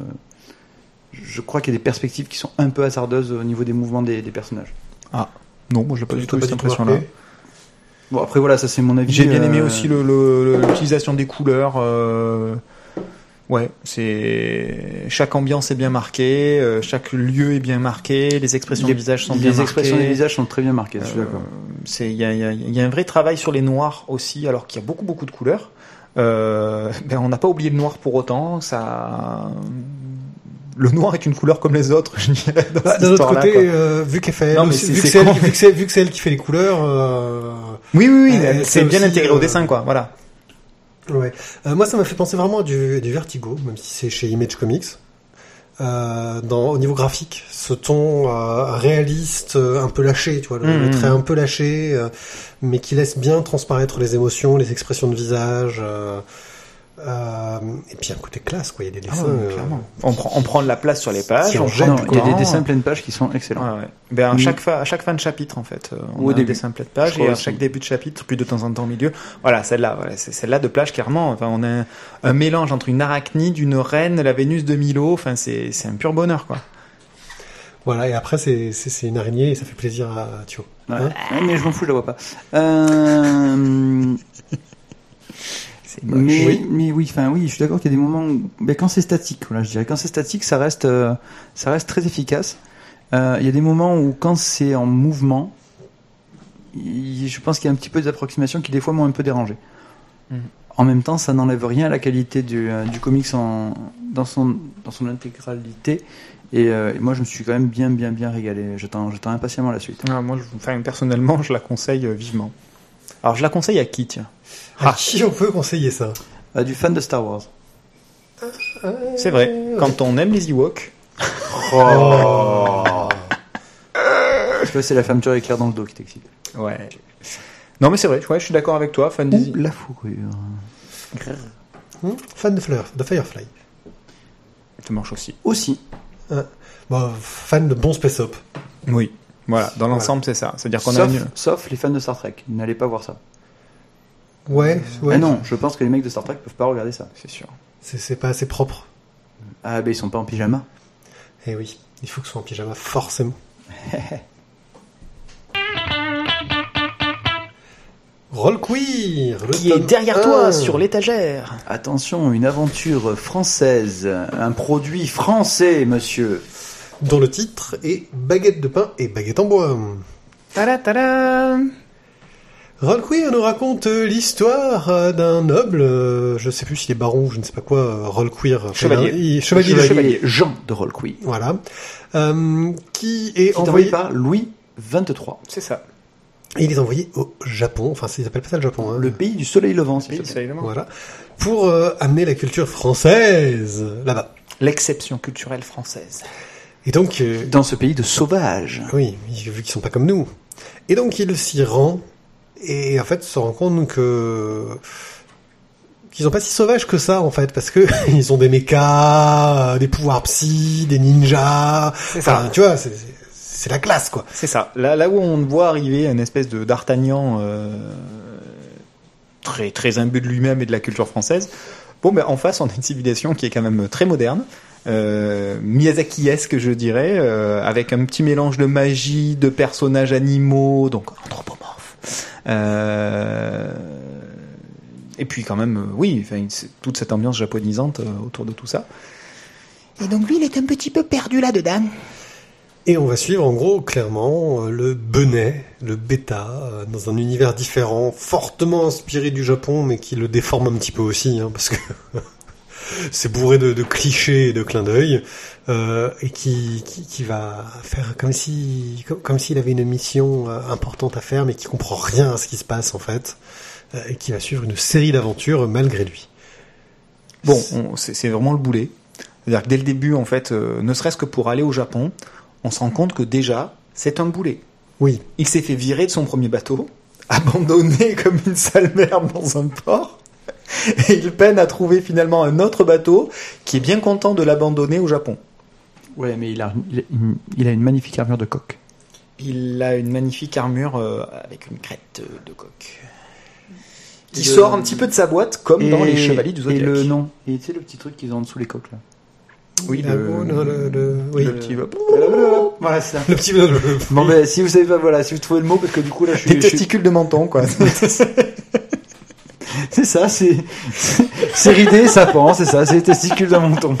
je crois qu'il y a des perspectives qui sont un peu hasardeuses au niveau des mouvements des, des personnages. Non, moi, je l'ai pas du tout cette impression-là. Bon, après, voilà, ça c'est mon avis. J'ai bien aimé euh, aussi le- le- le- l'utilisation des couleurs. euh, Ouais, c'est chaque ambiance est bien marquée, euh, chaque lieu est bien marqué, les expressions les, de visage sont les bien expressions marquées. des visages sont très bien marquées, je suis Euh, d'accord. c'est il y a, il y a- il y a un vrai travail sur les noirs aussi, alors qu'il y a beaucoup beaucoup de couleurs. Euh, ben on n'a pas oublié le noir pour autant. Ça, le noir est une couleur comme les autres. Je dirais, dans Bah, cette D'un autre côté, euh, vu qu'elle fait, Non, mais aussi- c'est- vu que c'est c'est elle, vu que c'est- qui fait les couleurs, euh, Oui, oui, oui, Euh, c'est c'est bien aussi, intégré au euh, dessin, quoi. Voilà. Ouais. Euh, moi, ça m'a fait penser vraiment à du, du Vertigo, même si c'est chez Image Comics. Euh, dans, au niveau graphique, ce ton euh, réaliste, euh, un peu lâché, tu vois, le, le trait un peu lâché, euh, mais qui laisse bien transparaître les émotions, les expressions de visage. Euh, et puis un côté classe, quoi. Il y a des Ah dessins. ouais, euh, clairement. On prend, on prend de la place sur les pages. On on jette Non, il y a des temps. dessins pleine page qui sont excellents. Ouais, ouais. Ben, à, Mm. chaque fa- à chaque fin de chapitre, en fait, euh, on Ou au a un début. dessin plein de pages, et à chaque début de chapitre, puis de temps en temps au milieu. Voilà, celle-là, voilà, c'est celle-là de plage, clairement. Enfin, on a un, un mélange entre une arachnide, une reine, la Vénus de Milo. Enfin, c'est c'est un pur bonheur, quoi. Voilà, et après, c'est c'est- c'est une araignée et ça fait plaisir à Thio. Ouais. Hein Ouais, mais je m'en fous, je la vois pas. Euh... C'est mais, Oui. mais oui, enfin oui, je suis d'accord qu'il y a des moments où, ben, quand c'est statique, voilà, je dirais quand c'est statique, ça reste, euh, ça reste très efficace. Euh, Il y a des moments où quand c'est en mouvement, il- je pense qu'il y a un petit peu des approximations qui des fois m'ont un peu dérangé. Mhm. En même temps, ça n'enlève rien à la qualité du, euh, du comics en, dans son dans son intégralité. Et, euh, et moi, je me suis quand même bien, bien, bien régalé. J'attends, j'attends impatiemment la suite. Ah, moi, je- enfin, personnellement, je la conseille vivement. Alors, je la conseille à qui, tiens À Ah. qui on peut conseiller ça Euh, du fan de Star Wars. C'est vrai. Quand on aime les Ewoks, Oh. Je vois, c'est la fermeture éclair dans le dos qui t'excite. ouais. Non, mais c'est vrai. Ouais, je suis d'accord avec toi. Fan des Ou la fourrure. Hmm Fan de fleurs, de Firefly. Ça marche aussi. Aussi. Bon, fan de bon space op. Oui. Voilà. Dans l'ensemble, c'est ça. C'est-à-dire qu'on a Sauf, une. sauf les fans de Star Trek. N'allez pas voir ça. Ouais, ouais. Ah non, je pense que les mecs de Star Trek peuvent pas regarder ça. C'est sûr. C'est c'est pas assez propre. Ah, ben ils sont pas en pyjama. Eh oui, il faut que ce soit en pyjama, forcément. Roll Queer le Qui est derrière toi, 1. sur l'étagère. Attention, une aventure française. Un produit français, monsieur. Dont le titre est Baguette de pain et baguette en bois. Tada tada Roll Queer nous raconte l'histoire d'un noble, euh, je sais plus s'il est baron ou je ne sais pas quoi, euh, Roll Queer. enfin, Chevalier. il- chevalier. Chevalier, chevalier. Jean de Rolquy. Voilà. Euh, qui est Qui est envoyé par Louis 23. C'est ça. Il est envoyé au Japon, enfin ils appellent pas ça le Japon. Hein. Le pays du soleil levant, si Oui, je te c'est évidemment. Voilà. Pour euh, amener la culture française là-bas. L'exception culturelle française. Et donc, euh, Dans ce pays de sauvages. oui, vu qu'ils sont pas comme nous. Et donc il s'y rend et en fait se rend compte que qu'ils sont pas si sauvages que ça en fait parce que ils ont des mechas, euh, des pouvoirs psy, des ninjas. C'est ça. Enfin, tu vois, c'est- c'est c'est la classe quoi. C'est ça. Là, là où on voit arriver une espèce de d'Artagnan euh, très très imbu de lui-même et de la culture française. Bon, ben en face, on a une civilisation qui est quand même très moderne, euh, Miyazaki-esque, je dirais, euh, avec un petit mélange de magie, de personnages animaux, donc anthropomorphes. Euh, et puis quand même, euh, oui, enfin, toute cette ambiance japonisante autour de tout ça. Et donc lui, il est un petit peu perdu là-dedans. Et on va suivre en gros clairement le Benet, le bêta, euh, dans un univers différent, fortement inspiré du Japon, mais qui le déforme un petit peu aussi, hein, parce que c'est bourré de, de clichés et de clins d'œil, euh, et qui, qui, qui va faire comme si comme, comme s'il avait une mission euh, importante à faire, mais qui comprend rien à ce qui se passe en fait, euh, et qui va suivre une série d'aventures malgré lui. Bon, on- c'est c'est vraiment le boulet. C'est-à-dire que dès le début, en fait, euh, ne serait-ce que pour aller au Japon, on se rend compte que déjà, c'est un boulet. Oui, Il s'est fait virer de son premier bateau, abandonné comme une sale merde dans un port, et il peine à trouver finalement un autre bateau qui est bien content de l'abandonner au Japon. Ouais, mais il a, il a, il a une magnifique armure de coq. Il a une magnifique armure euh, avec une crête de coq. Qui sort un petit peu de sa boîte, comme dans les chevaliers du Et Zodiac. le nom. Et tu sais le petit truc qu'ils ont en dessous les coques là. Oui, le, le- le- le- oui. le petit... Voilà, c'est ça. le petit Bon, ben, si vous savez pas, voilà, si vous trouvez le mot, parce que du coup, là, je suis. Des je suis- testicules de menton, quoi. C'est ça, c'est. C'est ridé, ça pend, c'est ça, c'est les testicules d'un menton.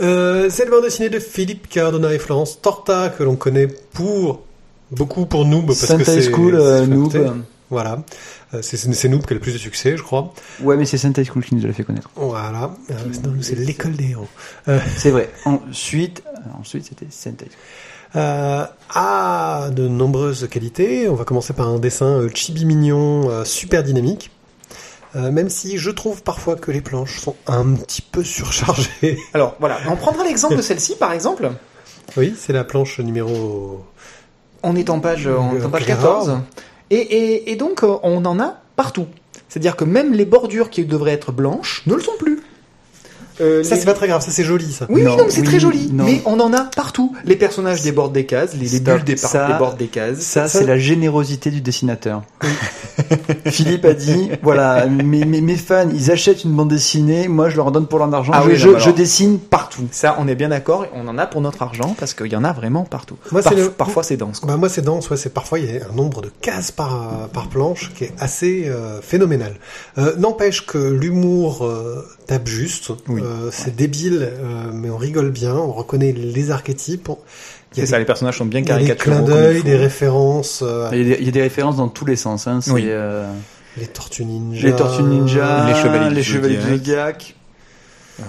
Euh, c'est le bande dessinée de Philippe Cardona et Florence Torta que l'on connaît pour beaucoup pour Noob parce que c'est School, euh, Noob. Voilà, Euh, c'est c'est Noob qui a le plus de succès, je crois. Ouais, mais c'est Sentai School qui nous l'a fait connaître. Voilà, Euh, c'est l'école des héros. Euh, C'est vrai. Ensuite, euh, ensuite c'était Sentai School. Euh, a de nombreuses qualités. On va commencer par un dessin euh, chibi mignon, euh, super dynamique. Euh, même si je trouve parfois que les planches sont un petit peu surchargées. Alors voilà, on prendra l'exemple de celle-ci par exemple. oui, c'est la planche numéro On est en page, on est en page Euh, 14. Et, et, et donc euh, on en a partout. C'est-à-dire que même les bordures qui devraient être blanches ne le sont plus. Euh, Ça, les- c'est pas très grave, ça, c'est joli, ça. Oui, Non, oui, non, c'est oui, très joli. non. Mais on en a partout. Les personnages débordent des cases, les, les bulles Ça- débordent des cases. Ça, Ça- c'est la générosité du dessinateur. Philippe a dit, voilà, mes, mes, mes fans, ils achètent une bande dessinée, moi je leur donne pour leur argent, Ah je, oui, je, mais alors- je dessine partout. Ça, on est bien d'accord. On en a pour notre argent parce qu'il y en a vraiment partout. Moi, Parf- c'est le- Parfois, c'est dense. Quoi. Bah, moi, c'est dense, ouais, c'est parfois, il y a un nombre de cases par, par planche qui est assez euh, phénoménal. Euh, N'empêche que l'humour euh, tape juste, Oui. Euh, c'est débile, euh, mais on rigole bien, on reconnaît les archétypes, on- il y a C'est des- ça, les personnages sont bien il y a des caricaturaux. clins d'œil, des références, euh, Il y, a des, il y a des références dans tous les sens. Hein. Oui. euh, les tortues ninja, les Tortues Ninja, Les Chevaliers du les Chevaliers du Zodiac. Euh,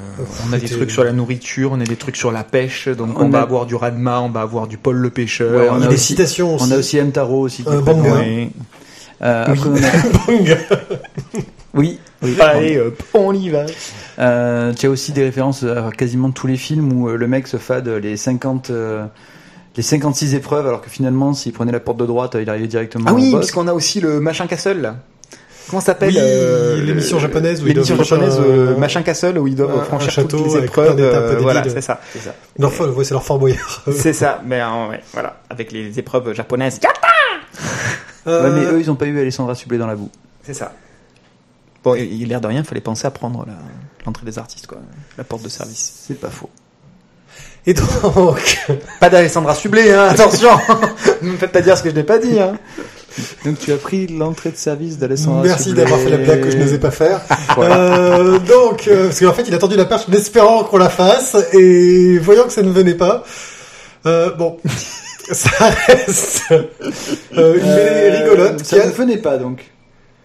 on a des trucs sur la nourriture, on a des trucs sur la pêche. Donc, on, On va a- avoir du Radma, on va avoir du Paul le pêcheur. Ouais, Il on y a a des aussi- citations aussi. On a aussi M. Taro aussi. Qui est. Euh, Oui. après, on a- oui. oui. Allez, hop, on y va. Euh, tu as aussi des références à quasiment tous les films où euh, le mec se fade les 50, euh, les 56 épreuves, alors que finalement, s'il prenait la porte de droite, il arrivait directement Ah oui, boss. parce qu'on a aussi le Machin Castle, là. Comment ça s'appelle Oui, euh, l'émission japonaise où ils L'émission doivent japonaise, euh, un- Machin Castle, où ils doivent un- un franchir château toutes les épreuves. euh, voilà, c'est ça. C'est ça. Leur fo- ouais, c'est leur Fort Boyard. C'est ça, mais euh, ouais, voilà, avec les épreuves japonaises. Euh, Ouais, mais eux, ils n'ont pas eu Alessandra Sublet dans la boue. C'est ça. Bon, il il a l'air de rien, il fallait penser à prendre la- l'entrée des artistes, quoi. La porte de service. C'est pas faux. Et donc, Pas d'Alessandra Sublet, hein, attention Ne me faites pas dire ce que je n'ai pas dit, hein Donc tu as pris l'entrée de service d'Alessandra merci d'avoir fait la blague que je n'osais pas faire. Voilà. Euh, donc, euh, parce qu'en fait, il a tendu la perche en espérant qu'on la fasse, et voyant que ça ne venait pas, euh, bon, ça reste une mêlée rigolote. Ça a- ne venait pas donc.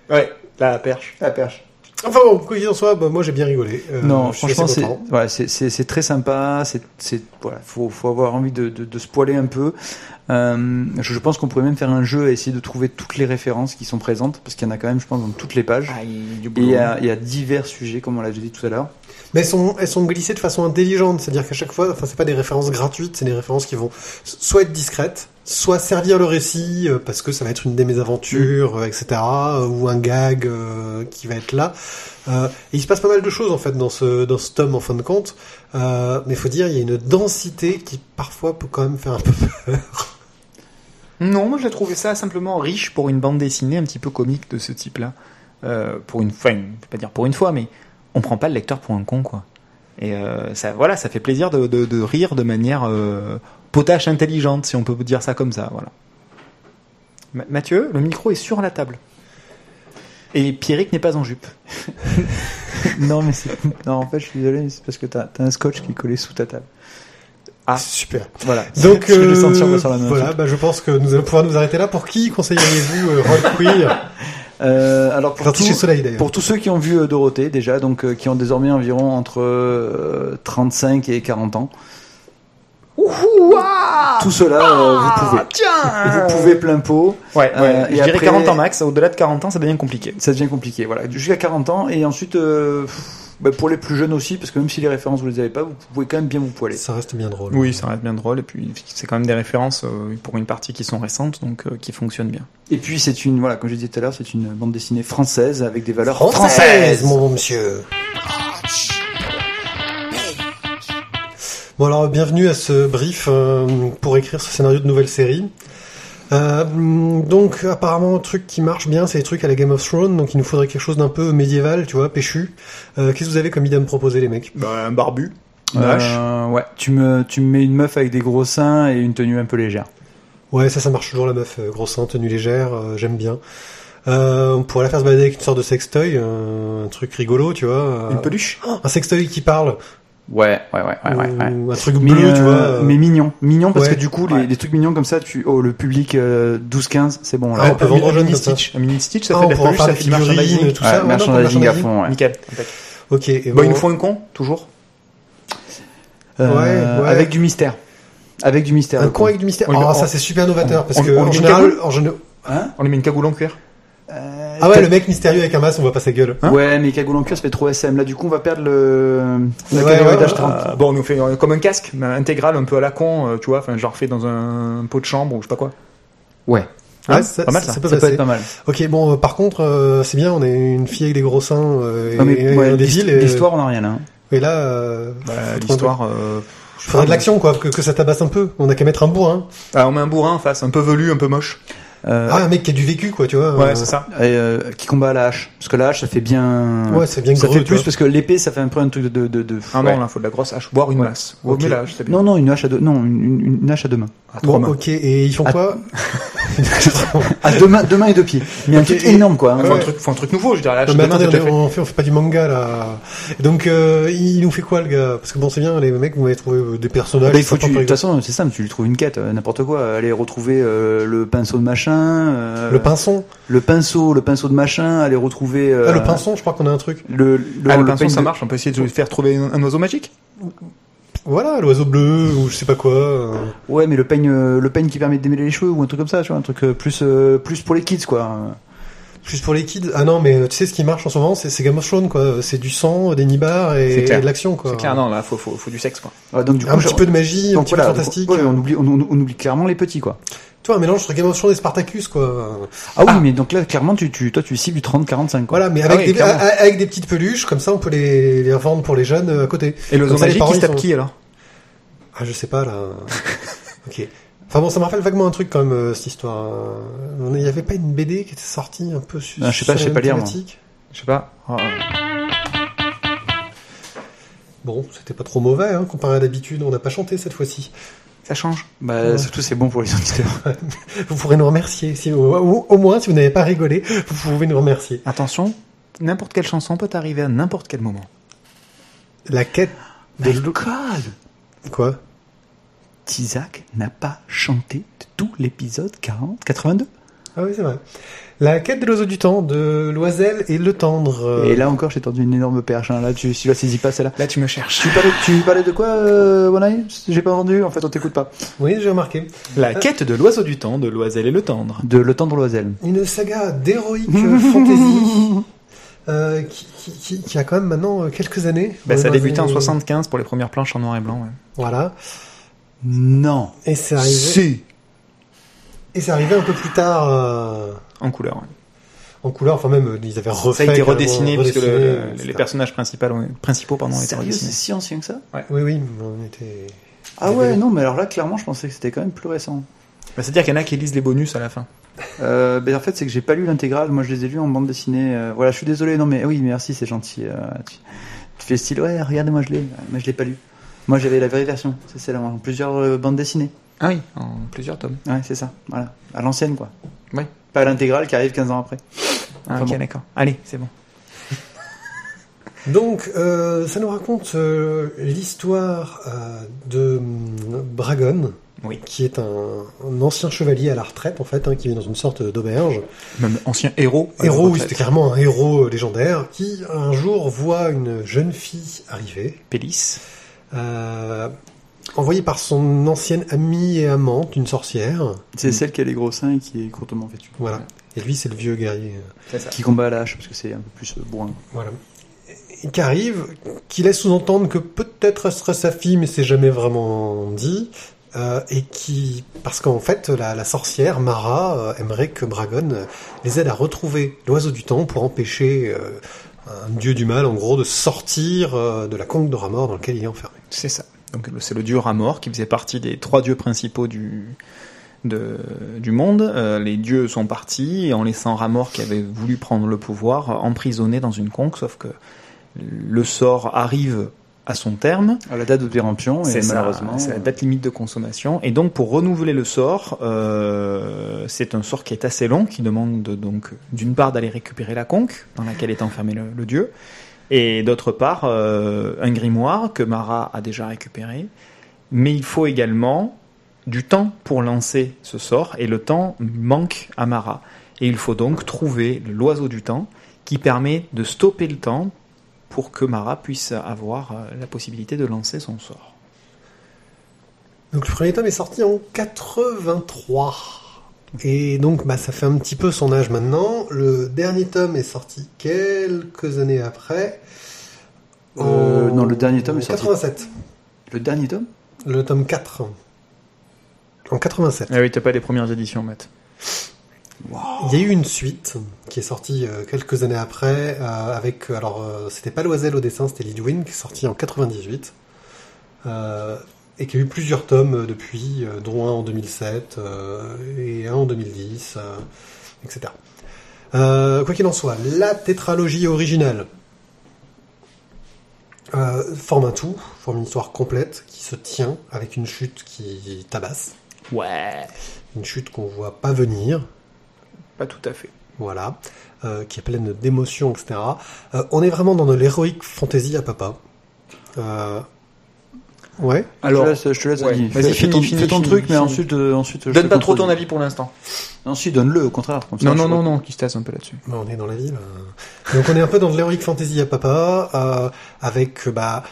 Ouais, la perche. La perche. Enfin bon, quoi qu'il en soit, bah, moi j'ai bien rigolé. Euh, non, je suis franchement, c'est content. voilà, c'est c'est c'est très sympa. C'est c'est voilà, faut faut avoir envie de de, de se poiler un peu. Euh, je, je pense qu'on pourrait même faire un jeu et essayer de trouver toutes les références qui sont présentes parce qu'il y en a quand même, je pense, dans toutes les pages. Ah, il y Et il y a il y a divers sujets comme on l'a déjà dit tout à l'heure. Mais elles sont, elles sont glissées de façon intelligente, c'est-à-dire qu'à chaque fois, enfin, c'est pas des références gratuites, c'est des références qui vont soit être discrètes, soit servir le récit euh, parce que ça va être une des mésaventures, euh, etc., euh, ou un gag qui va être là. Il se passe pas mal de choses en fait dans ce dans ce tome en fin de compte, euh, mais faut dire il y a une densité qui parfois peut quand même faire un peu peur. Non, moi j'ai trouvé ça simplement riche pour une bande dessinée un petit peu comique de ce type-là. Pour une fois, je pas dire pour une fois, mais on prend pas le lecteur pour un con, quoi. Et ça, voilà, ça fait plaisir de, rire de manière potache intelligente, si on peut dire ça comme ça, voilà. Ma- Mathieu, le micro est sur la table. Et Pierrick n'est pas en jupe. non mais c'est non en fait je suis désolé mais c'est parce que t'as as un scotch qui est collé sous ta table. Ah. Super. Voilà. Donc Je euh, sur la main. voilà, bah, je pense que nous allons pouvoir nous arrêter là. Pour qui conseilleriez-vous euh, Roll Queer? Euh, alors pour tout- Soleil. Pour tous ceux qui ont vu euh, Dorothée déjà, donc euh, qui ont désormais environ entre euh, 35 et 40 ans, tout cela euh, vous pouvez. Tiens Vous pouvez plein pot, Ouais, ouais. Euh, je et dirais après- 40 ans max. Au-delà de 40 ans, ça devient compliqué. ça devient compliqué. Voilà, jusqu'à 40 ans et ensuite euh, bah, pour les plus jeunes aussi, parce que même si les références vous les avez pas, vous pouvez quand même bien vous poiler. Ça reste bien drôle. Oui, ça reste bien drôle. Et puis, c'est quand même des références euh, pour une partie qui sont récentes, donc euh, qui fonctionnent bien. Et puis c'est une voilà, comme je disais tout à l'heure, c'est une bande dessinée française avec des valeurs Française, françaises. mon bon monsieur. Bon alors, bienvenue à ce brief euh, pour écrire ce scénario de nouvelle série. Euh, donc apparemment un truc qui marche bien, c'est les trucs à la Game of Thrones, donc il nous faudrait quelque chose d'un peu médiéval, tu vois, péchu. Euh, Qu'est-ce que vous avez comme idée à me proposer les mecs? Bah, un barbu. Une Euh, hache. ouais, tu me tu me mets une meuf avec des gros seins et une tenue un peu légère. Ouais, ça, ça marche toujours la meuf, euh, gros sein, tenue légère, euh, j'aime bien. Euh, on pourrait la faire se balader avec une sorte de sextoy, euh, un truc rigolo, tu vois. euh, Une peluche. Un sextoy qui parle, Ouais, ouais, ouais, ouais, ouais. ouais. ou un truc Mais, bleu, tu euh, vois. euh, mais mignon, mignon parce Ouais. que du coup Ouais. les, les trucs mignons comme ça, tu oh le public euh, 12-15, c'est bon Ah, là. on peut vendre un mini. Stitch. Un mini Stitch, ça Ah, fait de la peluche, ça des fait merchandising. tout Ouais, ça. merchandising à fond, ouais. Nickel. Ok. et Bon, il nous faut un con, toujours. Euh, Ouais, ouais. Avec du mystère. Avec du mystère. Un con avec du mystère. Ah, ça c'est super novateur parce que on en lui met une général, cagoule en général- Hein? On lui met une cagoule en cuir? Euh, ah ouais, le mec mystérieux avec un masque, on voit pas sa gueule. Hein Ouais, mais cagoule en cuir, ça fait trop SM. Là, du coup, on va perdre le. la Ouais, ouais, ouais. 30. Euh, bon, on nous fait euh, comme un casque, mais intégral, un peu à la con, euh, tu vois, enfin, genre fait dans un pot de chambre ou je sais pas quoi. Ouais. Hein ça, Pas mal, ça. peut Ça peut passer. être pas mal. Ok, bon, euh, par contre, euh, c'est bien, on est une fille avec des gros seins euh, et, Non, mais, et ouais, des îles. Et, L'histoire, on n'a rien hein. et là, euh, Bah, L'histoire. euh, faudrait de l'action, quoi, que, que ça tabasse un peu. On a qu'à mettre un bourrin. Ah, on met un bourrin en face, un peu velu, un peu moche. Euh, Ah, un mec qui a du vécu, quoi, tu vois. Ouais, euh, c'est ça. et, euh, qui combat à la hache. Parce que la hache, ça fait bien. Ouais, c'est bien ça gros, fait plus parce que l'épée, ça fait un peu un truc de. de, de, de- Ah ouais. non, là, faut de la grosse hache. Voire une Ouais. masse. La hache, c'est bien. Non, non, une hache à deux. Non, une, une- une hache à deux mains. À trois Bon, mains. ok, et ils font quoi? À deux mains, deux mains et deux pieds. Mais un truc et- énorme, quoi. hein. Faut, Ouais. un truc, faut un truc nouveau, je dirais. Non, mais attendez, déjà on, fait. on fait, on fait pas du manga là. Et donc, euh, il nous fait quoi le gars? Parce que bon, c'est bien, les mecs, vous m'avez trouvé euh, des personnages. Bah, il faut, tu, de toute façon, c'est simple, tu lui trouves une quête, euh, n'importe quoi. Aller retrouver euh, le pinceau de machin. euh, Le pinson. Le pinceau, le pinceau de machin. Aller retrouver. euh, Ah, le pinson, je crois qu'on a un truc. Le, le, Ah, le le pinceau, ça marche. On peut essayer de lui faire trouver un, un oiseau magique? Voilà, l'oiseau bleu ou je sais pas quoi. euh. Ouais, mais le peigne, euh, le peigne qui permet de démêler les cheveux ou un truc comme ça, tu vois, un truc euh, plus, plus pour les kids, quoi. Plus pour les kids. Ah non, mais tu sais ce qui marche en ce moment, c'est c'est Game of Thrones, quoi. C'est du sang, des nibards et, C'est clair. et de l'action, quoi. C'est clair, non, là, faut, faut, faut du sexe, quoi. Ouais, donc du coup, Un petit peu de magie, un donc petit voilà, peu fantastique. ouais, on oublie, on- on oublie clairement les petits, quoi. Tu vois, un mélange entre Game of Thrones et Spartacus, quoi. Ah, oui, mais donc là, clairement, tu, tu, toi, tu cibles du 30-45, quoi. Voilà, mais Ah avec, oui, des, clairement. a- avec des petites peluches, comme ça on peut les, les revendre pour les jeunes euh, à côté. Et magique, parents, il se tape sont- qui, alors? Ah, je sais pas, là. ok. Enfin bon, ça me rappelle vaguement un truc quand même, euh, cette histoire. Euh, Il y avait pas une BD qui était sortie un peu sur, Ah, je sais pas, je sais la pas lire, moi. Je sais pas. Oh, euh, Bon, c'était pas trop mauvais, hein, comparé à d'habitude. On n'a pas chanté cette fois-ci. Ça change. Bah, Ouais. surtout, c'est bon pour les auditeurs. Vous pourrez nous remercier. Si, ou, ou- au moins, si vous n'avez pas rigolé, vous pouvez nous remercier. Attention, n'importe quelle chanson peut arriver à n'importe quel moment. La quête de Quoi? Tizak n'a pas chanté de tout l'épisode 40, 82. Ah oui, c'est vrai. La quête de l'oiseau du temps, de Loisel et Le Tendre. euh, Et là encore, j'ai tendu une énorme perche. hein. Là, tu, tu la saisis pas, celle-là. Là, tu me cherches. Tu parlais, tu parlais de quoi, euh, One J'ai pas entendu. En fait, on t'écoute pas. Oui, j'ai remarqué. La quête de l'oiseau du temps, de l'oiselle et le tendre. De Le Tendre Loisel. Une saga d'héroïque fantasy euh, qui, qui, qui- qui a quand même maintenant euh, quelques années. Bah, ça a débuté en une- 75 pour les premières planches en noir et blanc. ouais. Voilà. Non. Et c'est arrivé. Si. Et c'est arrivé un peu plus tard euh, En couleur. ouais. en couleur. Enfin même, ils avaient Ça refait. a été redessiné parce que le- le- les personnages principaux, principaux pardon, ont été Sérieux, c'est redessinés. si ancien que ça? Oui, oui, on était. Ah ouais, non, mais alors là, clairement, je pensais que c'était quand même plus récent. Bah, C'est-à-dire qu'il y en a qui lisent les bonus à la fin. Euh, ben en fait, c'est que j'ai pas lu l'intégrale. Moi, je les ai lus en bande dessinée. Euh, voilà, je suis désolé. Non, mais oui, merci, c'est gentil. Euh, tu, tu fais style, ouais, regarde, moi je l'ai. Mais je l'ai pas lu. Moi, j'avais la vraie version. C'est celle en plusieurs euh, bandes dessinées. Ah oui, en plusieurs tomes. Ouais, c'est ça. Voilà. À l'ancienne, quoi. Ouais. Pas l'intégrale qui arrive 15 ans après. Ah, Enfin ok, bon. d'accord. Allez, c'est bon. Donc, euh, ça nous raconte euh, l'histoire euh, de hum, Bragon, Oui. qui est un, un ancien chevalier à la retraite, en fait, hein, qui vit dans une sorte d'auberge. Même ancien héros. à Héros, oui, c'était carrément un héros légendaire, qui un jour voit une jeune fille arriver, Pélis. Envoyée par son ancienne amie et amante, une sorcière. C'est celle qui a les gros seins et qui est courtement vêtue. Voilà. Et lui, c'est le vieux guerrier. euh, C'est ça. Qui combat à la hache parce que c'est un peu plus euh, bourrin. Voilà. Et qui arrive, qui laisse sous-entendre que peut-être elle serait sa fille, mais c'est jamais vraiment dit. euh, et qui, parce qu'en fait, la, la sorcière Mara euh, aimerait que Bragon euh, les aide à retrouver l'oiseau du temps pour empêcher euh, un dieu du mal, en gros, de sortir de la conque de Ramor dans lequel il est enfermé. C'est ça. Donc c'est le dieu Ramor qui faisait partie des trois dieux principaux du, de- du monde. Euh, les dieux sont partis en laissant Ramor qui avait voulu prendre le pouvoir emprisonné dans une conque, sauf que le sort arrive à son terme. À la date de péremption, et malheureusement. c'est la date limite de consommation. Et donc pour renouveler le sort, euh, c'est un sort qui est assez long, qui demande donc d'une part d'aller récupérer la conque dans laquelle est enfermé le, le dieu, et d'autre part euh, un grimoire que Mara a déjà récupéré. Mais il faut également du temps pour lancer ce sort, et le temps manque à Mara. Et il faut donc trouver l'oiseau du temps qui permet de stopper le temps pour que Mara puisse avoir euh, la possibilité de lancer son sort. Donc le premier tome est sorti en 83. Et donc bah, ça fait un petit peu son âge maintenant. Le dernier tome est sorti quelques années après. Euh, En non, le dernier tome est sorti. 87. Le dernier tome? Le tome 4. En 87. Ah oui, t'as pas les premières éditions, Matt. Il y a eu une suite qui est sortie euh, quelques années après euh, avec alors euh, c'était pas Loisel au dessin, c'était Lidwin qui est sorti en 98 euh, et qui a eu plusieurs tomes euh, depuis, euh, dont un en 2007 euh, et un en 2010, euh, etc. Quoi qu'il en soit, la tétralogie originale forme un tout, forme une histoire complète qui se tient avec une chute qui tabasse, Ouais. une chute qu'on voit pas venir, Pas tout à fait. voilà, euh, qui est pleine d'émotions, etc. Euh, on est vraiment dans de l'héroïque fantasy à papa. Euh, ouais. Alors, je te laisse, je te laisse ouais. Adi. Vas-y, Fais- ton, fais ton truc, mais ensuite, euh, ensuite. donne pas trop ton avis pour l'instant. Non, si, donne-le, au contraire. comme ça, Non, non, vois. non, non, qui se tasse un peu là-dessus. Bah, on est dans la ville. euh. Donc on est un peu dans de l'heroic fantasy à papa, euh, avec euh, bah,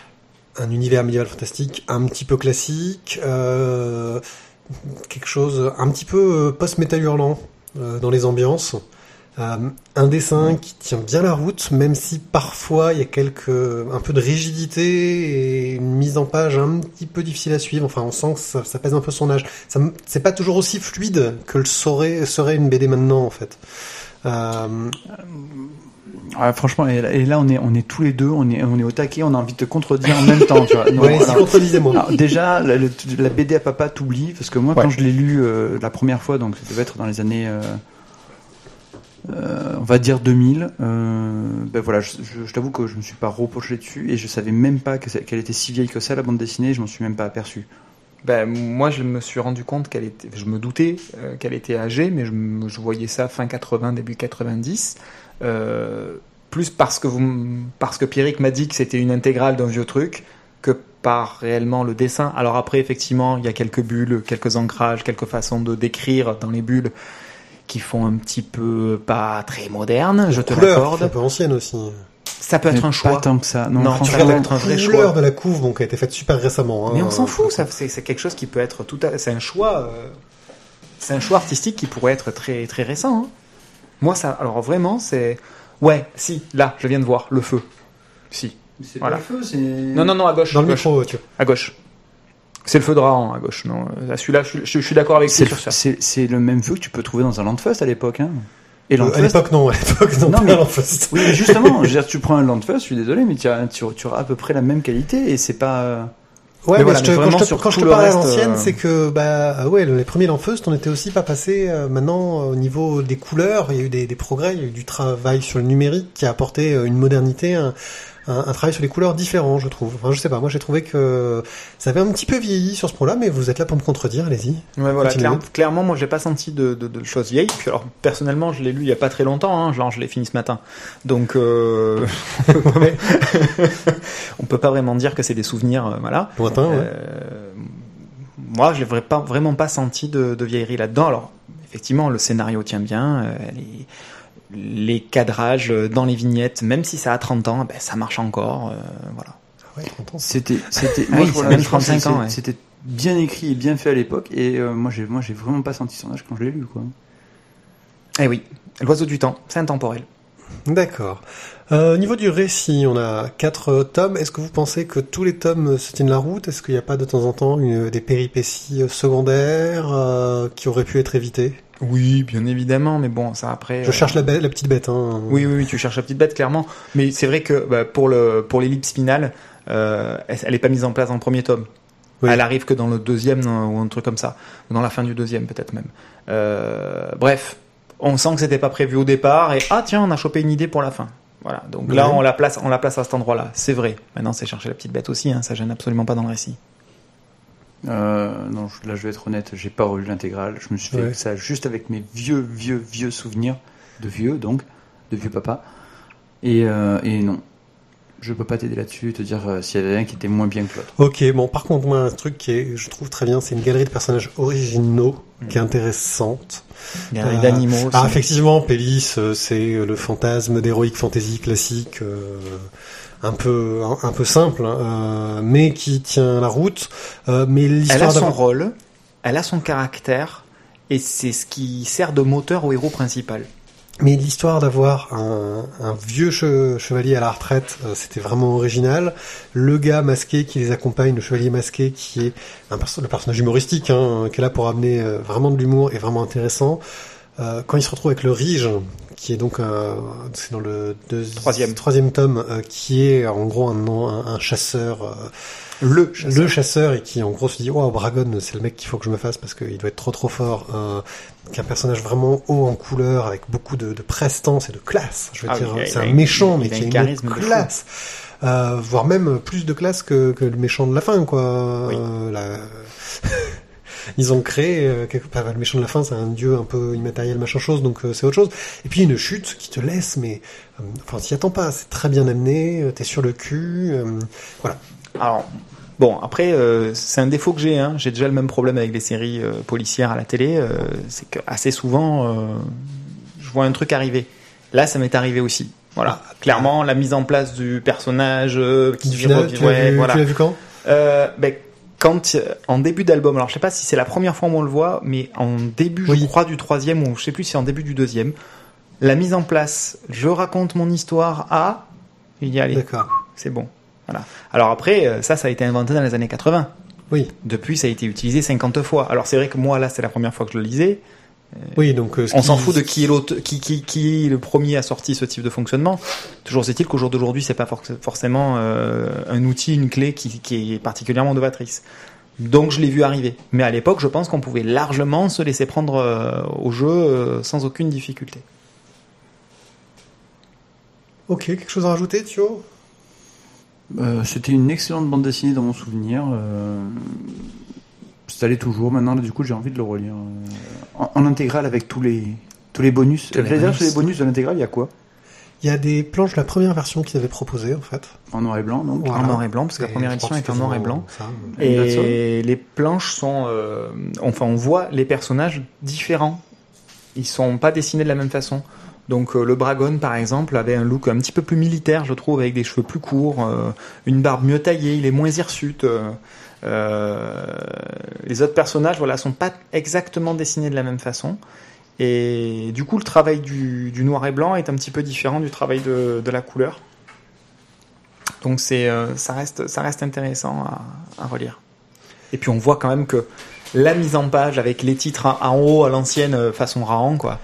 un univers médiéval fantastique un petit peu classique, euh, quelque chose un petit peu euh, post-métal hurlant euh, dans les ambiances. Euh, un dessin qui tient bien la route, même si parfois il y a quelques un peu de rigidité et une mise en page un petit peu difficile à suivre. Enfin, on sent que ça, ça pèse un peu son âge. Ça C'est pas toujours aussi fluide que le serait, serait une BD maintenant, en fait. Euh, Ouais, franchement, et là, on est, on est tous les deux, on est, on est au taquet, on a envie de te contredire en même temps, tu vois. Non, alors- alors, déjà, la, BD à papa t'oublie, parce que moi, Ouais. quand je l'ai lu euh, la première fois, donc ça devait être dans les années, euh, on va dire 2000, euh, ben voilà, je, t'avoue que je me suis pas reproché dessus, et je savais même pas qu'elle était si vieille que ça, la bande dessinée, je m'en suis même pas aperçu. Ben, moi, je me suis rendu compte qu'elle était. Je me doutais euh, qu'elle était âgée, mais je, voyais ça fin 80, début 90. Euh, plus parce que, vous, parce que Pierrick m'a dit que c'était une intégrale d'un vieux truc que par réellement le dessin. Alors après, effectivement, il y a quelques bulles, quelques ancrages, quelques façons de décrire dans les bulles qui font un petit peu pas très moderne, je te couleur, l'accorde. un peu ancienne aussi. Ça peut être Mais un choix. Pas tant que ça. Non, Non, Tu regardes la être un vrai couleur choix. de la couve, qui a été faite super récemment. hein. Mais on s'en fout, ça, c'est, c'est quelque chose qui peut être tout à, c'est un choix, euh, c'est un choix artistique qui pourrait être très très récent. hein. Moi, ça, alors vraiment, c'est, ouais, si, là, je viens de voir le feu. Si. c'est Voilà. pas le feu, c'est. Non, non, non, à gauche. Dans le gauche, micro, tu vois. À gauche. C'est le feu de Rahan à gauche. Non, celui-là, je, je- je suis d'accord avec C'est lui le, sur ça. c'est- c'est le même feu que tu peux trouver dans un Landfest à l'époque. Hein. Et Euh, à Landfest, l'époque, non, à l'époque, non, Non, pas mais-. Oui, mais justement, je veux dire, tu prends un Landfest, je suis désolé, mais tu, as, tu, tu auras à peu près la même qualité et c'est pas. euh, Ouais, Mais mais, voilà, je te- mais quand je te, quand je te le parlais à l'ancienne, euh, c'est que, bah, ah ouais, les premiers Lanfeust, on était aussi pas passé, euh, maintenant, au niveau des couleurs, il y a eu des, des progrès, il y a eu du travail sur le numérique qui a apporté une modernité, un, un, un travail sur les couleurs différent, je trouve. Enfin, je sais pas, moi j'ai trouvé que ça avait un petit peu vieilli sur ce point-là, mais vous êtes là pour me contredire, allez-y. Ouais, voilà, clair- clairement, moi, j'ai pas senti de, de, de choses vieilles. Puis, alors, personnellement, je l'ai lu il y a pas très longtemps. Hein, genre, je l'ai fini ce matin. Donc, euh... on peut pas vraiment dire que c'est des souvenirs, euh, voilà. Lointain, ouais. Euh, moi, je n'ai pas, vraiment pas senti de, de vieillerie là-dedans. Alors, effectivement, le scénario tient bien. euh, les, les cadrages dans les vignettes, même si ça a 30 ans, ben, ça marche encore. euh, voilà. Ah ouais, 30 ans. C'était, c'était, Ah moi, oui, je- c'est voilà, même je pense que 35 ans, c'est- ouais. C'était bien écrit et bien fait à l'époque et euh, moi, j'ai, moi, j'ai vraiment pas senti son âge quand je l'ai lu, quoi. Eh oui, l'oiseau du temps, c'est intemporel. D'accord. Euh, au niveau du récit, on a quatre tomes. Est-ce que vous pensez que tous les tomes se tiennent la route? Est-ce qu'il n'y a pas de temps en temps une, des péripéties secondaires euh, qui auraient pu être évitées? Oui, bien évidemment, mais bon, ça après. Je euh, cherche la, bête- la petite bête. Hein. Oui, oui, oui, tu cherches la petite bête, clairement. Mais c'est vrai que bah, pour le pour l'ellipse finale, euh, elle, elle est pas mise en place dans le premier tome. Oui. Elle arrive que dans le deuxième dans- ou un truc comme ça, ou dans la fin du deuxième peut-être même. Euh, bref, on sent que c'était pas prévu au départ et ah tiens, on a chopé une idée pour la fin. Voilà, donc là on la place, on la place à cet endroit-là. C'est vrai. Maintenant, c'est chercher la petite bête aussi. Hein, ça gêne absolument pas dans le récit. Euh, non, je- là, je vais être honnête, j'ai pas relu l'intégrale. Je me suis fait Ouais. ça juste avec mes vieux, vieux, vieux souvenirs de vieux, donc, de vieux papa. Et, euh, et non. Je peux pas t'aider là-dessus et te dire euh, s'il y avait un qui était moins bien que l'autre. Ok, bon, par contre, moi, un truc qui est, je trouve très bien, c'est une galerie de personnages originaux qui est intéressante. Galerie Euh, d'animaux. Ah, effectivement, Pélis, euh, c'est le fantasme d'heroic fantasy classique, euh, un peu, un, un peu simple, hein, euh, mais qui tient la route. Euh, mais Elle a son rôle, elle a son caractère, et c'est ce qui sert de moteur au héros principal. Mais l'histoire d'avoir un, un vieux che- chevalier à la retraite, euh, c'était vraiment original. Le gars masqué qui les accompagne, le chevalier masqué, qui est un perso- le personnage humoristique, hein, qui est là pour amener euh, vraiment de l'humour et vraiment intéressant. euh, quand il se retrouve avec le Rige, qui est donc un, c'est dans le Troisième. troisième tome, euh, qui est en gros un, un, un chasseur, euh, Le le chasseur, et qui en gros se dit, wow, Bragon, c'est le mec qu'il faut que je me fasse parce qu'il doit être trop trop fort, euh, qui est un personnage vraiment haut en couleur, avec beaucoup de, de prestance et de classe. Je veux Ah dire, il c'est il un méchant, il mais a qui a un une classe. Euh, voire même plus de classe que, que le méchant de la fin, quoi. Oui. Euh, la- Ils ont créé euh, quelque part le méchant de la fin, c'est un dieu un peu immatériel, machin chose, donc euh, c'est autre chose. Et puis une chute qui te laisse, mais euh, enfin, t'y attends pas. C'est très bien amené, euh, t'es sur le cul, voilà. Alors, bon, après, euh, c'est un défaut que j'ai. Hein. J'ai déjà le même problème avec les séries policières à la télé. euh, c'est que assez souvent, euh, je vois un truc arriver. Là, ça m'est arrivé aussi. Voilà, clairement, la mise en place du personnage euh, qui revient- tu l'as ouais, voilà. tu l'as vu quand? Euh, ben, quand en début d'album, alors je sais pas si c'est la première fois où on le voit, mais en début, Oui. je crois, du troisième ou je sais plus si c'est en début du deuxième, la mise en place, je raconte mon histoire à, il y a allez, D'accord. c'est bon. Voilà. Alors après, euh, ça, ça a été inventé dans les années 80. Oui, Depuis, ça a été utilisé 50 fois. Alors c'est vrai que moi, là, c'est la première fois que je le lisais. Oui, donc euh, On s'en fout de qui est l'autre, qui, qui, qui est le premier à sortir ce type de fonctionnement. Toujours est-il qu'au jour d'aujourd'hui, c'est pas forc- forcément euh, un outil, une clé qui, qui est particulièrement novatrice. Donc je l'ai vu arriver. Mais à l'époque, je pense qu'on pouvait largement se laisser prendre euh, au jeu euh, sans aucune difficulté. Ok, quelque chose à rajouter, Thio? Euh, C'était une excellente bande dessinée dans mon souvenir. Ça l'est toujours. Maintenant, là, du coup, j'ai envie de le relire euh, en, en intégrale avec tous les tous les bonus. Tous les bonus. sur les bonus de l'intégrale, il y a quoi? Il y a des planches de la première version qu'ils avaient proposées, en fait. En noir et blanc, donc. Voilà. En noir et blanc, parce que la première édition était en noir et blanc. ça. Et les planches sont, euh, enfin, on voit les personnages différents. Ils sont pas dessinés de la même façon. Donc euh, le Bragon, par exemple, avait un look un petit peu plus militaire, je trouve, avec des cheveux plus courts, euh, une barbe mieux taillée, il est moins hirsute. euh, les autres personnages, voilà, sont pas exactement dessinés de la même façon. Et du coup, le travail du, noir et blanc est un petit peu différent du travail de, la couleur. Donc c'est, euh, ça reste, ça reste intéressant à, relire. Et puis on voit quand même que la mise en page avec les titres en, haut à l'ancienne euh, façon Rahan, quoi.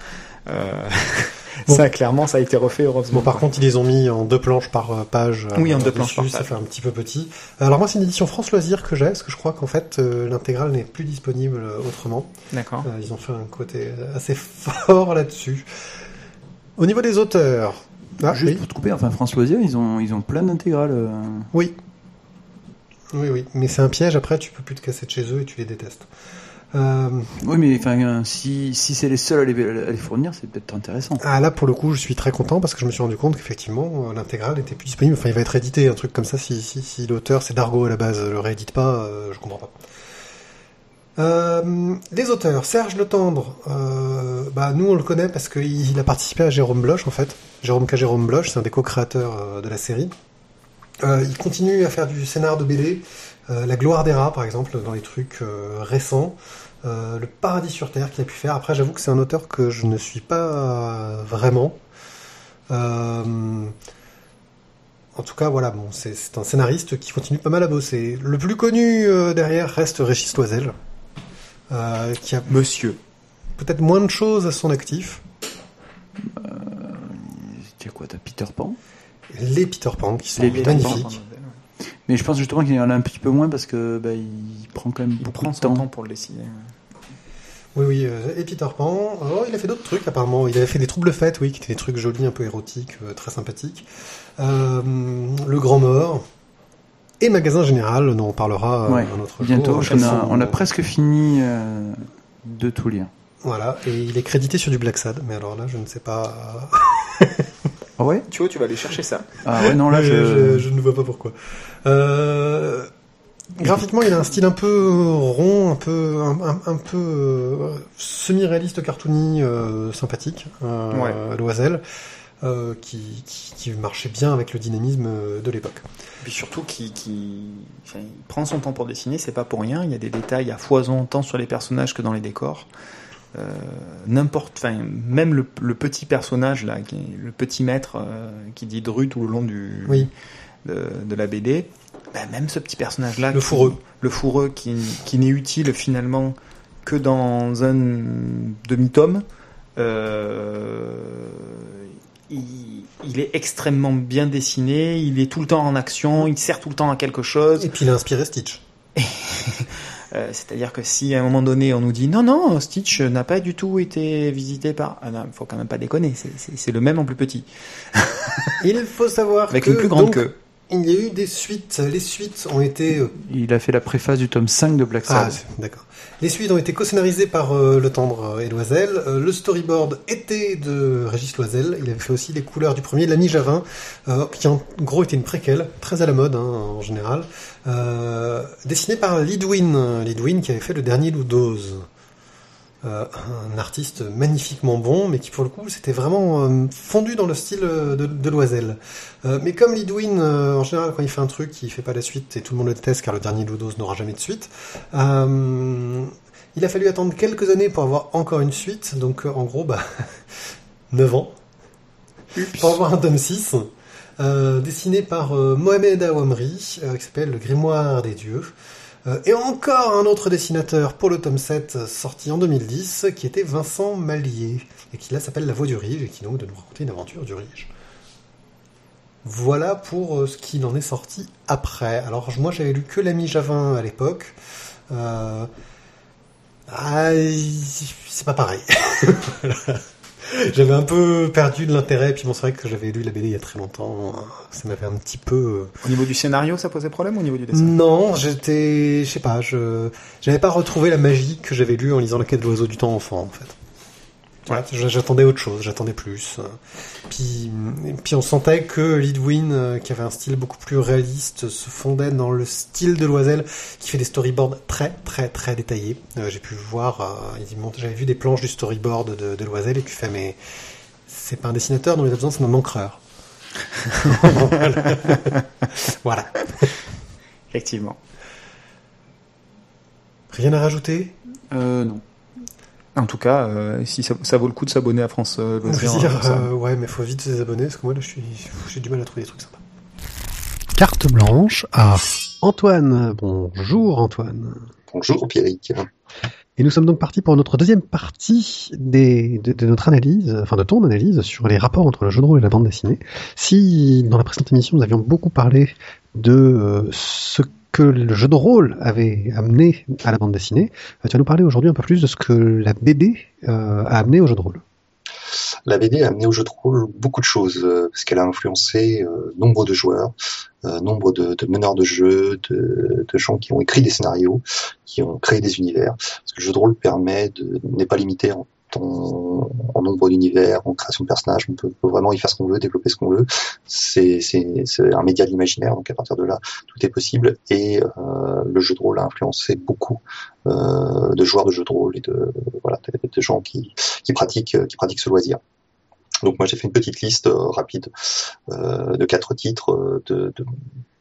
Euh, Bon. Ça, clairement, ça a été refait heureusement. Bon, par contre, ils les ont mis en deux planches par euh, page. Oui, en euh, deux planches dessus, par Ça page. fait un petit peu petit. Alors moi, c'est une édition France Loisirs que j'ai, parce que je crois qu'en fait, euh, l'intégrale n'est plus disponible euh, autrement. D'accord. Euh, ils ont fait un côté assez fort là-dessus. Au niveau des auteurs, ah, Juste oui. pour te couper, enfin, France Loisirs, ils ont, ils ont plein d'intégrales. euh. oui, oui, oui, mais c'est un piège. Après, tu peux plus te casser de chez eux et tu les détestes. Euh, Oui, mais enfin, euh, si, si c'est les seuls à les, à les fournir, c'est peut-être intéressant. ah là, pour le coup, je suis très content parce que je me suis rendu compte qu'effectivement, euh, l'intégrale était plus disponible. Enfin, il va être édité, un truc comme ça. Si, si, si l'auteur, c'est Dargo à la base, le réédite pas, euh, je comprends pas. Euh, les auteurs, Serge Le Tendre, bah nous on le connaît parce qu'il il a participé à Jérôme Bloch en fait. Jérôme K. Jérôme Bloch, c'est un des co-créateurs de la série. Il continue à faire du scénar de BD, euh, La gloire des rats par exemple, dans les trucs euh, récents. Euh, le paradis sur terre qu'il a pu faire. Après, j'avoue que c'est un auteur que je ne suis pas vraiment. En tout cas, voilà, bon, c'est un scénariste qui continue pas mal à bosser. Le plus connu derrière reste Régis Loisel, qui a Monsieur. peut-être moins de choses à son actif. Tu as quoi T'as Peter Pan? Les Peter Pan, qui sont Les magnifiques. Mais je pense justement qu'il y en a un petit peu moins parce que bah, il prend quand même Il beaucoup de temps. temps pour le dessiner. Oui, oui, euh, et Peter Pan. Oh, il a fait d'autres trucs apparemment. Il avait fait des troubles fêtes, oui, qui étaient des trucs jolis, un peu érotiques, euh, très sympathiques. Euh, le Grand Mort. Et Magasin Général, dont on parlera Ouais, un autre Bientôt, jour. on a, on a presque fini de tout lire. Voilà, et il est crédité sur du Black Sad, mais alors là, je ne sais pas. Ah ouais? Tu vois, tu vas aller chercher ça. Ah ouais, non, là, je, je... je- je ne vois pas pourquoi. Euh, graphiquement, il a un style un peu rond, un peu, un, un- un peu euh, semi-réaliste, cartoony, euh, sympathique, euh, Ouais. Loisel, euh, qui, qui, qui marchait bien avec le dynamisme de l'époque. Et puis surtout, qui, qui, enfin, il prend son temps pour dessiner, c'est pas pour rien. Il y a des détails à foison tant sur les personnages que dans les décors. Euh, n'importe, enfin, même le, le petit personnage là, qui le petit maître euh, qui dit Dru tout le long du Oui. de, de la BD, bah, même ce petit personnage là, Le fourreux. le fourreux qui, qui n'est utile finalement que dans un demi-tome, Euh, il, il est extrêmement bien dessiné, il est tout le temps en action, il sert tout le temps à quelque chose. Et puis il a inspiré Stitch. Euh, C'est-à-dire que si à un moment donné on nous dit non non Stitch n'a pas du tout été visité par, ah non, faut quand même pas déconner, c'est- c'est c'est le même en plus petit, Il faut savoir avec que une plus grande donc, queue. Il y a eu des suites. Les suites ont été euh, Il a fait la préface du tome 5 de Black Ah, Sabbath. c'est- d'accord. Les suites ont été co-scénarisées par euh, Le Tendre et Loisel. Euh, le storyboard était de Régis Loisel. Il avait fait aussi les couleurs du premier, l'Ami Javin, euh, qui en gros était une préquelle, très à la mode hein, en général, euh, dessiné par Lidwin. Lidwin qui avait fait le dernier Ludose. Euh, un artiste magnifiquement bon, mais qui pour le coup c'était vraiment euh, fondu dans le style euh, de, de Loisel. Euh, mais comme Lidwin, en général, quand il fait un truc, il fait pas la suite et tout le monde le déteste car le dernier Ludos n'aura jamais de suite. Il a fallu attendre quelques années pour avoir encore une suite, donc en gros, bah, 9 ans, pour avoir un tome 6, euh, dessiné par Mohamed Awamri, qui s'appelle Le Grimoire des Dieux. Euh, et encore un autre dessinateur pour le tome 7, euh, sorti en 2010, qui était Vincent Mallier, et qui là s'appelle La Voix du Rige, et qui donc de nous raconter une aventure du Rige. Voilà pour euh, ce qu'il en est sorti après. Alors moi j'avais lu que l'ami Javin à l'époque. Euh... Ah, c'est pas pareil. J'avais un peu perdu de l'intérêt, puis bon c'est vrai que j'avais lu la BD il y a très longtemps. Ça m'avait un petit peu... euh, Au niveau du scénario, ça posait problème au niveau du dessin? Non, j'étais... Je sais pas, je... J'avais pas retrouvé la magie que j'avais lue en lisant La quête de l'oiseau du temps enfant en fait. Voilà, j'attendais autre chose, j'attendais plus. Puis, puis on sentait que Lidwin, euh, qui avait un style beaucoup plus réaliste, se fondait dans le style de Loisel, qui fait des storyboards très très très détaillés. Euh, J'ai pu voir, euh, j'avais vu des planches du storyboard de, de Loisel et puis fait mais c'est pas un dessinateur dont il a besoin, c'est un encreur. voilà. voilà. Effectivement. Rien à rajouter? Euh, non. En tout cas, euh, si ça, ça vaut le coup de s'abonner à France euh, Loisirs, ça. euh, ouais, mais faut vite se désabonner parce que moi là, je suis, j'ai du mal à trouver des trucs sympas. Carte blanche à Antoine. Bonjour Antoine. Bonjour Pierrick. Et nous sommes donc partis pour notre deuxième partie des, de, de notre analyse, enfin de ton analyse sur les rapports entre le jeu de rôle et la bande dessinée. Si dans la précédente émission nous avions beaucoup parlé de euh, ce que le jeu de rôle avait amené à la bande dessinée, euh, tu vas nous parler aujourd'hui un peu plus de ce que la BD euh, a amené au jeu de rôle. La BD a amené au jeu de rôle beaucoup de choses, euh, parce qu'elle a influencé nombre de joueurs, nombre de, meneurs de jeux, de, de gens qui ont écrit des scénarios, qui ont créé des univers. Parce que le jeu de rôle permet de n'est pas limité en, en, nombre d'univers, en création de personnages. On peut, vraiment y faire ce qu'on veut, développer ce qu'on veut. C'est un média de l'imaginaire, donc à partir de là, tout est possible. Et euh, le jeu de rôle a influencé beaucoup euh, de joueurs de jeux de rôle et de voilà de, gens qui pratiquent ce loisir. Donc moi j'ai fait une petite liste euh, rapide de quatre titres de-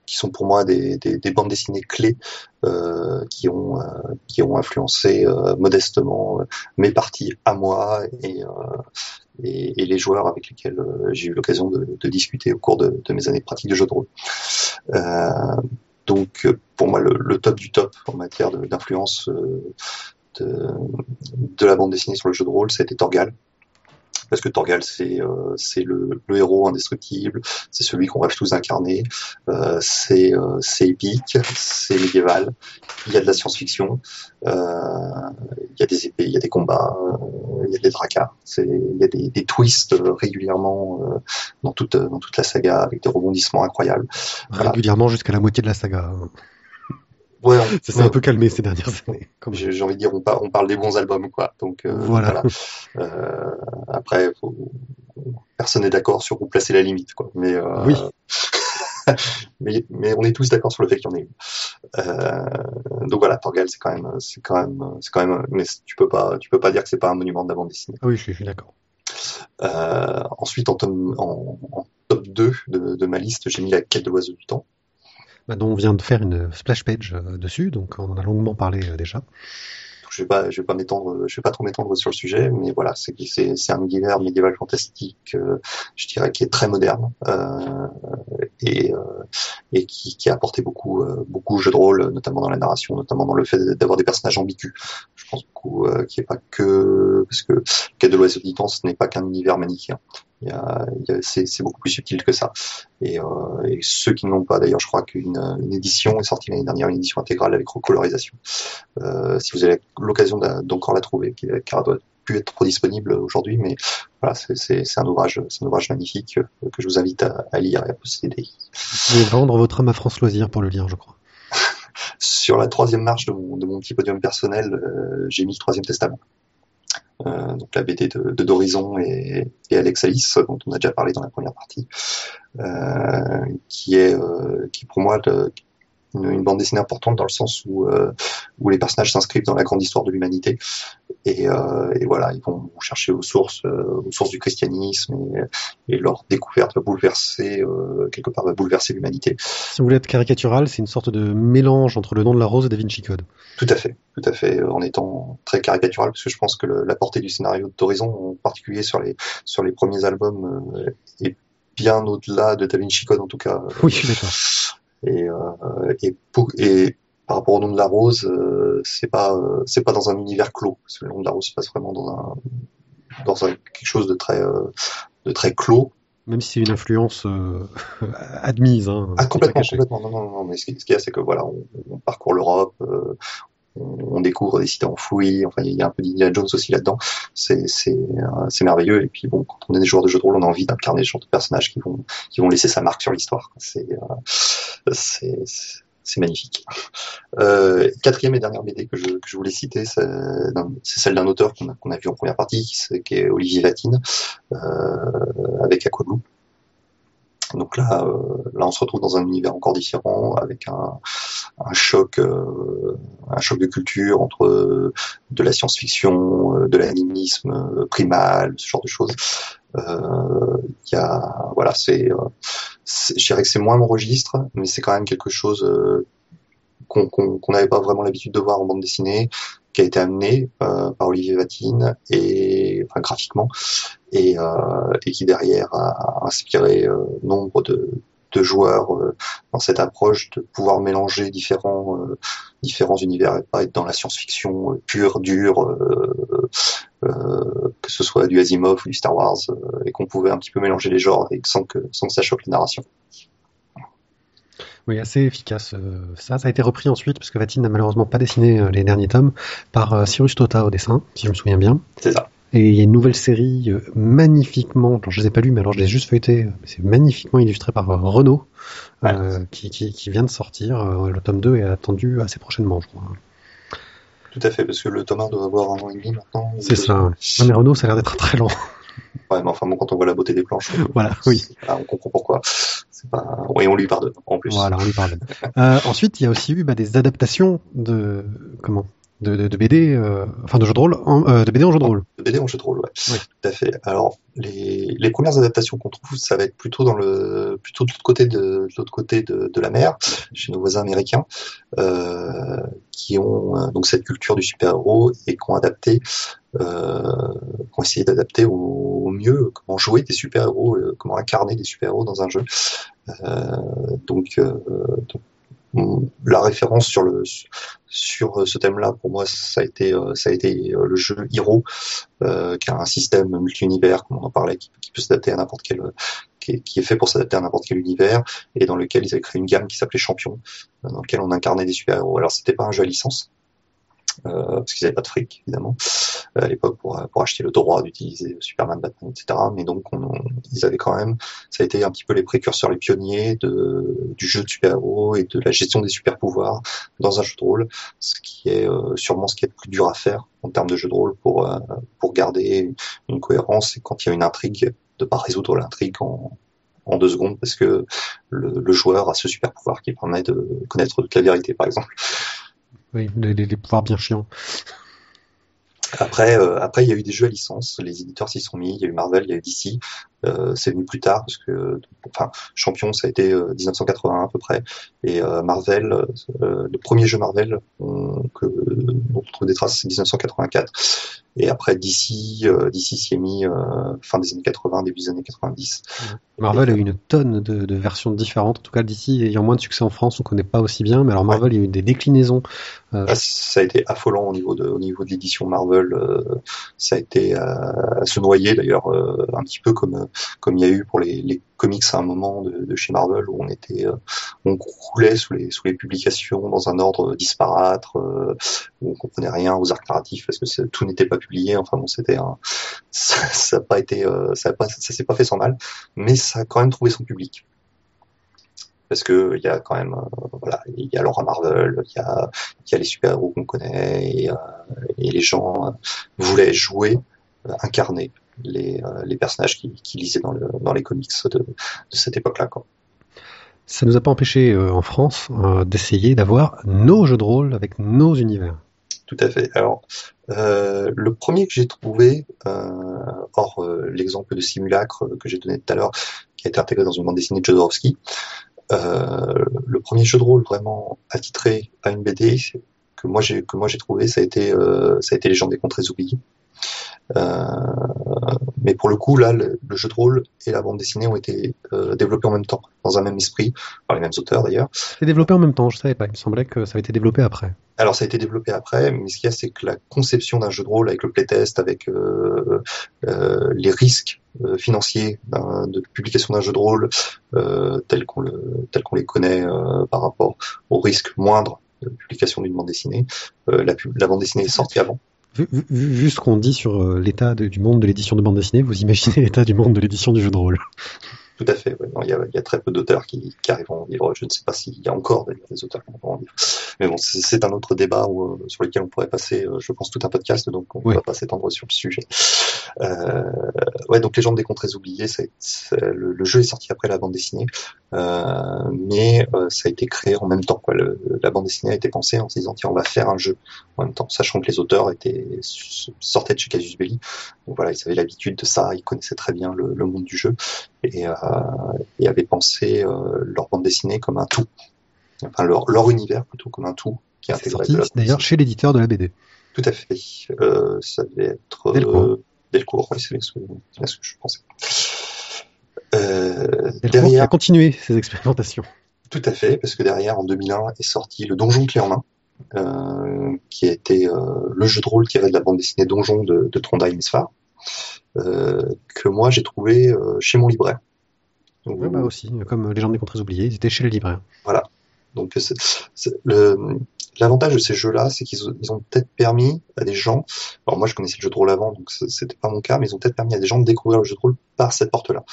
qui sont pour moi des, des, des bandes dessinées clés euh, qui ont euh, qui ont influencé euh, modestement euh, mes parties à moi et, euh, et, et les joueurs avec lesquels euh, j'ai eu l'occasion de, de discuter au cours de, de mes années de pratique de jeu de rôle. Donc pour moi le, le top du top en matière d'influence de, de la bande dessinée sur le jeu de rôle, c'était Torgal parce que Torgal c'est euh, c'est le, le héros indestructible, c'est celui qu'on rêve tous d'incarner, euh, c'est euh, c'est épique, c'est médiéval, il y a de la science-fiction, euh, il y a des épées, il y a des combats, euh, il y a des dracars, c'est il y a des, des twists régulièrement dans toute dans toute la saga avec des rebondissements incroyables. Régulièrement jusqu'à la moitié de la saga. Ouais, Ça s'est un peu calmé ces dernières années. j'ai envie de dire on, par- on parle des bons albums quoi. Donc euh, Voilà. voilà. Euh, après, faut- personne n'est d'accord sur où placer la limite, quoi. Mais, euh, Oui. mais, mais on est tous d'accord sur le fait qu'il y en ait une. Donc voilà, Torgal, c'est quand même, c'est quand même, c'est quand même, mais tu peux pas, tu peux pas dire que c'est pas un monument de la bande dessinée. Oui, je suis, d'accord. Ensuite, en, tome- en, en top 2 de, de ma liste, j'ai mis la quête de l'oiseau du temps. Bah, dont on vient de faire une splash page euh, dessus, donc on en a longuement parlé euh, déjà. Je vais pas, je vais pas m'étendre, je vais pas trop m'étendre sur le sujet, mais voilà, c'est c'est un univers médiéval fantastique, euh, je dirais, qui est très moderne, euh, et, et qui, qui, a apporté beaucoup beaucoup au jeu de rôle, notamment dans la narration, notamment dans le fait d'avoir des personnages ambigus. Je pense beaucoup qui est pas que parce que Quête de l'Oiseau du ce n'est pas qu'un univers manichéen. C'est beaucoup plus subtil que ça. Et, et ceux qui n'ont pas, d'ailleurs, je crois qu'une une édition est sortie l'année dernière, une édition intégrale avec recolorisation. si vous avez l'occasion d'encore la trouver, car elle doit être trop disponible aujourd'hui, mais voilà, c'est un ouvrage, c'est un ouvrage magnifique euh, que je vous invite à, lire et à posséder. Vous pouvez vendre votre âme à France Loisir pour le lire, je crois. Sur la troisième marche de mon, de mon petit podium personnel, euh, j'ai mis le troisième testament. Euh, donc la BD de, D'Horizon et, et, Alex Alice, dont on a déjà parlé dans la première partie, euh, qui est qui pour moi de, une, bande dessinée importante dans le sens où, euh, où les personnages s'inscrivent dans la grande histoire de l'humanité. Et, euh, et, voilà, ils vont chercher aux sources, euh, aux sources du christianisme et, et, leur découverte va bouleverser, quelque part, va bouleverser l'humanité. Si vous voulez être caricatural, c'est une sorte de mélange entre le nom de la rose et Da Vinci Code. Tout à fait, tout à fait, en étant très caricatural, parce que je pense que le, la portée du scénario d'Horizon, en particulier sur les, sur les premiers albums, est bien au-delà de Da Vinci Code en tout cas. Oui, je suis d'accord. Et, euh, et, et, par rapport au nom de la rose, euh, c'est pas euh, c'est pas dans un univers clos. Parce que le nom de la rose se passe vraiment dans un dans un, quelque chose de très de très clos. Même si c'est une influence admise. Hein, ah complètement, complètement. Non, non, non. Mais ce qu'il y a, c'est que voilà, on, on parcourt l'Europe, on découvre des cités enfouies. Enfin, il y a un peu d'Indiana Jones aussi là-dedans. C'est c'est merveilleux. Et puis bon, quand on est des joueurs de jeux de rôle, on a envie d'incarner ce genre de personnages qui vont qui vont laisser sa marque sur l'histoire. C'est c'est c'est magnifique. Euh, quatrième et dernière BD que je, que je voulais citer, c'est celle d'un auteur qu'on a, qu'on a vu en première partie, qui est Olivier Vatine, euh, avec Aquablue. Donc là, euh, là, on se retrouve dans un univers encore différent, avec un, un choc, euh, un choc de culture entre euh, de la science-fiction, de l'animisme primal, ce genre de choses. Il y a, voilà, c'est, je dirais que c'est moins mon registre, mais c'est quand même quelque chose qu'on n'avait pas vraiment l'habitude de voir en bande dessinée, qui a été amené euh, par Olivier Vatine et enfin graphiquement et, euh, et qui derrière a inspiré euh, nombre de, de joueurs euh, dans cette approche de pouvoir mélanger différents euh, différents univers et pas être dans la science-fiction pure dure que ce soit du Asimov ou du Star Wars et qu'on pouvait un petit peu mélanger les genres et sans que sans que ça choque la narration. Oui, assez efficace. Ça, ça a été repris ensuite, parce que Vatine n'a malheureusement pas dessiné les derniers tomes, par Cyrus Tota au dessin, si je me souviens bien. C'est ça. Et il y a une nouvelle série magnifiquement, alors je les ai pas lues, mais alors je les ai juste feuilletés, c'est magnifiquement illustré par Renault, qui, qui, qui, vient de sortir. le tome 2 est attendu assez prochainement, je crois. Tout à fait, parce que le tome 1 doit avoir un an et demi maintenant. C'est ça. Non, mais Renault, ça a l'air d'être très lent. Ouais, mais enfin bon, quand on voit la beauté des planches, voilà, oui. on comprend pourquoi. Pas... Oui, on lui pardonne en plus. Voilà, on lui pardonne. euh, ensuite, il y a aussi eu bah, des adaptations de comment de, de, de, BD, euh, enfin de jeux de rôle, en, euh, de BD en jeu de rôle. De BD en jeu de rôle, ouais. Oui. Tout à fait. Alors les, les premières adaptations qu'on trouve, ça va être plutôt dans le plutôt de l'autre côté de, de l'autre côté de, de, la mer, chez nos voisins américains, euh, qui ont euh, donc cette culture du super héros et qui ont adapté, euh, qui ont essayé d'adapter au, au, mieux comment jouer des super héros, euh, comment incarner des super héros dans un jeu. donc, donc la référence sur le sur ce thème-là pour moi ça a été euh, ça a été euh, le jeu Hero euh, qui a un système multi-univers comme on en parlait qui, peut s'adapter à n'importe quel qui est, fait pour s'adapter à n'importe quel univers et dans lequel ils avaient créé une gamme qui s'appelait Champion dans lequel on incarnait des super-héros. Alors c'était pas un jeu à licence euh, parce qu'ils n'avaient pas de fric évidemment euh, à l'époque pour, pour acheter le droit d'utiliser Superman, Batman, etc. Mais donc on, ils avaient quand même, ça a été un petit peu les précurseurs, les pionniers de, du jeu de super-héros et de la gestion des super-pouvoirs dans un jeu de rôle, ce qui est euh, sûrement ce qui est le plus dur à faire en termes de jeu de rôle pour pour garder une cohérence et quand il y a une intrigue de pas résoudre l'intrigue en, en deux secondes parce que le, le joueur a ce super pouvoir qui permet de connaître toute la vérité par exemple. Oui, les, pouvoirs bien chiants. Après, euh, après, il y a eu des jeux à licence. Les éditeurs s'y sont mis. Il y a eu Marvel, il y a eu DC. Euh, c'est venu plus tard parce que, enfin, Champion, ça a été 1981 à peu près, et Marvel, le premier jeu Marvel que dont on trouve des traces, c'est 1984. Et après, d'ici, euh, d'ici s'y est mis euh, fin des années 80, début des années 90. Marvel a eu une tonne de, de, versions différentes. En tout cas, d'ici ayant moins de succès en France, on connaît pas aussi bien. Mais alors Marvel, il y a eu des déclinaisons. Euh... Ah, ça a été affolant au niveau de, au niveau de l'édition Marvel. Euh, ça a été à, se noyer d'ailleurs euh, un petit peu comme comme il y a eu pour les, comics à un moment de, chez Marvel où on était, on croulait sous les publications dans un ordre disparate, où on comprenait rien aux arcs narratifs parce que tout n'était pas publié. Enfin bon, c'était un... ça n'a pas été, euh, ça, pas, ça s'est pas fait sans mal, mais ça a quand même trouvé son public parce que il y a quand même euh, voilà il y a Laura Marvel il y a a les super héros qu'on connaît euh, et, les gens voulaient jouer incarner les, les personnages qui, qui lisaient dans, le, dans les comics de, de cette époque là quoi ça nous a pas empêché en France d'essayer d'avoir nos jeux de rôle avec nos univers tout à fait. Alors, euh, le premier que j'ai trouvé, euh, hors euh, l'exemple de simulacre que j'ai donné tout à l'heure, qui a été intégré dans une bande dessinée de Jodorowsky, euh, le premier jeu de rôle vraiment attitré à une BD que moi j'ai que moi j'ai trouvé, ça a été euh, ça a été Légende des contrées oubliées. Euh, mais pour le coup, là, le, jeu de rôle et la bande dessinée ont été euh, développés en même temps, dans un même esprit, par les mêmes auteurs d'ailleurs. C'est développé en même temps, je savais pas. Il me semblait que ça avait été développé après. Alors ça a été développé après, mais ce qu'il y a, c'est que la conception d'un jeu de rôle avec le playtest, avec euh, euh, les risques euh, financiers de publication d'un jeu de rôle tel qu'on le, tel qu'on les connaît par rapport aux risques moindres de publication d'une bande dessinée, la, la bande dessinée est sortie avant. Vu, ce qu'on dit sur euh, l'état du monde de l'édition de bande dessinée, vous imaginez l'état du monde de l'édition du jeu de rôle. Tout à fait. il, y a, très peu d'auteurs qui, arrivent en livre. Je ne sais pas s'il y a encore des auteurs qui vont en livre. Mais bon, c'est un autre débat euh, sur lequel on pourrait passer, euh, je pense, tout un podcast. Donc, on ne va pas s'étendre sur le sujet. Euh, ouais, donc Légende des contrées oubliées, le, le, jeu est sorti après la bande dessinée, mais ça a été créé en même temps. Quoi. la bande dessinée a été pensée en se disant tiens, on va faire un jeu en même temps, sachant que les auteurs étaient sortaient de chez Casus Belli. Donc voilà, ils avaient l'habitude de ça, ils connaissaient très bien le, le monde du jeu et, euh, et avaient pensé euh, leur bande dessinée comme un tout, enfin leur, leur univers plutôt comme un tout qui est sorti d'ailleurs chez l'éditeur de la BD. Tout à fait. Euh, ça devait être. Euh, Delcourt, oui, c'est ce, que je pensais. Euh, derrière, a continué ses expérimentations. Tout à fait, parce que derrière, en 2001, est sorti le Donjon clé en main, euh, qui a été euh, le jeu de rôle tiré de la bande dessinée Donjon de, de Trondheim Sfar, euh, que moi j'ai trouvé euh, chez mon libraire. Oui, bah aussi, comme Légende des Contrées Oubliées, ils étaient chez le libraire. Voilà. Donc l'avantage de ces jeux-là, c'est qu'ils ont peut-être permis à des gens, alors moi je connaissais le jeu de rôle avant, donc c'était pas mon cas, mais ils ont peut-être permis à des gens de découvrir le jeu de rôle par cette porte-là.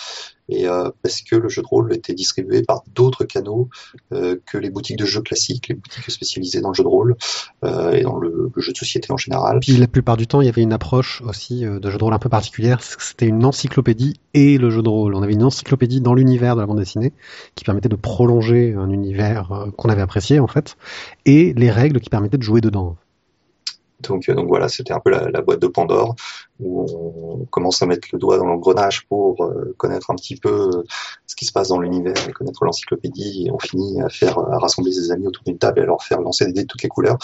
Et euh, parce que le jeu de rôle était distribué par d'autres canaux euh, que les boutiques de jeux classiques, les boutiques spécialisées dans le jeu de rôle euh, et dans le, jeu de société en général. Puis la plupart du temps, il y avait une approche aussi euh, de jeu de rôle un peu particulière, c'était une encyclopédie et le jeu de rôle. On avait une encyclopédie dans l'univers de la bande dessinée qui permettait de prolonger un univers euh, qu'on avait apprécié en fait, et les règles qui permettaient de jouer dedans. Donc, euh, donc voilà, c'était un peu la, la, boîte de Pandore où on commence à mettre le doigt dans l'engrenage pour euh, connaître un petit peu euh, ce qui se passe dans l'univers et connaître l'encyclopédie. Et on finit à faire à rassembler ses amis autour d'une table et à leur faire lancer des dés de toutes les couleurs.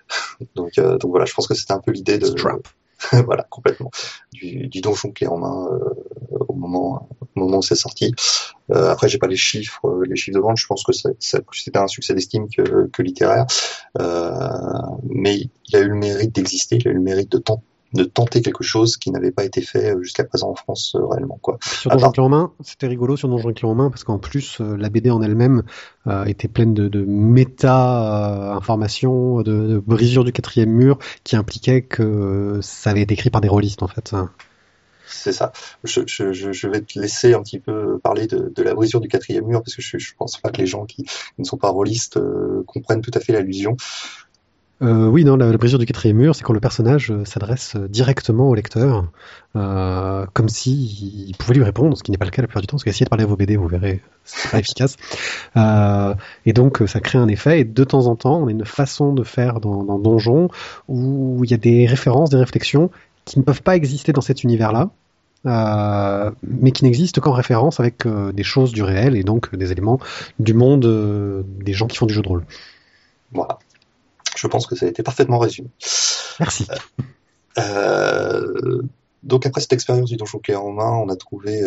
donc, donc voilà, je pense que c'était un peu l'idée de voilà complètement. Du, du donjon clé en main moment au moment où c'est sorti. Euh, après, j'ai pas les chiffres, euh, les chiffres de vente. Je pense que c'était un succès d'estime que, que, littéraire, euh, mais il a eu le mérite d'exister. Il a eu le mérite de tenter de tenter quelque chose qui n'avait pas été fait euh, jusqu'à présent en France euh, réellement quoi. Sur Donjon Clé en main, c'était rigolo sur Donjon Clé en main parce qu'en plus la BD en elle-même était pleine de, de méta informations, de, de brisures du quatrième mur qui impliquaient que ça avait été écrit par des rôlistes en fait c'est ça. Je, vais te laisser un petit peu parler de, la brisure du quatrième mur parce que je, je pense pas que les gens qui ne sont pas rôlistes euh, comprennent tout à fait l'allusion. Euh, oui, non, la, brisure du quatrième mur, c'est quand le personnage euh, s'adresse directement au lecteur, comme s'il pouvait lui répondre, ce qui n'est pas le cas la plupart du temps, parce qu'essayez de parler à vos BD, vous verrez, c'est pas efficace. Et donc, ça crée un effet, et de temps en temps, on a une façon de faire dans, dans Donjon où il y a des références, des réflexions qui ne peuvent pas exister dans cet univers-là, euh, mais qui n'existe qu'en référence avec euh, des choses du réel et donc des éléments du monde euh, des gens qui font du jeu de rôle. Voilà. Je pense que ça a été parfaitement résumé. Merci. Donc après cette expérience du donjon clé en main, on a trouvé,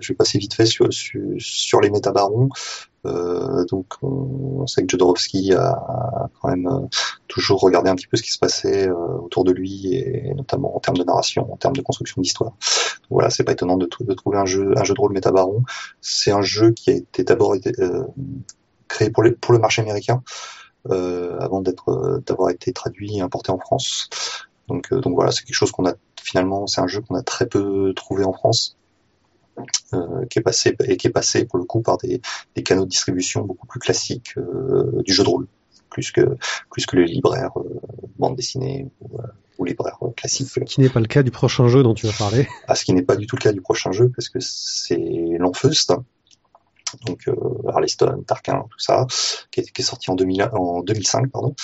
je vais passer vite fait sur, sur, sur les métabarons. Euh, donc on, sait que Jodorowsky a, quand même euh, toujours regardé un petit peu ce qui se passait euh, autour de lui et, notamment en termes de narration, en termes de construction d'histoire. Voilà, c'est pas étonnant de, trouver un jeu, un jeu de rôle métabaron. C'est un jeu qui a été d'abord créé pour, les, pour le marché américain. Avant d'être d'avoir été traduit et importé en France. Donc, donc voilà, c'est quelque chose qu'on a finalement, c'est un jeu qu'on a très peu trouvé en France, euh, qui est passé et qui est passé pour le coup par des, des canaux de distribution beaucoup plus classiques euh, du jeu de rôle, plus que plus que les libraires euh, bande dessinée ou, euh, ou libraires classiques. Ce qui n'est pas le cas du prochain jeu dont tu vas parler. Ah, ce qui n'est pas du tout le cas du prochain jeu parce que c'est l'Enfeust, donc euh, Arleston, Tarquin, tout ça, qui est, qui est sorti en, 2000, en 2005, pardon,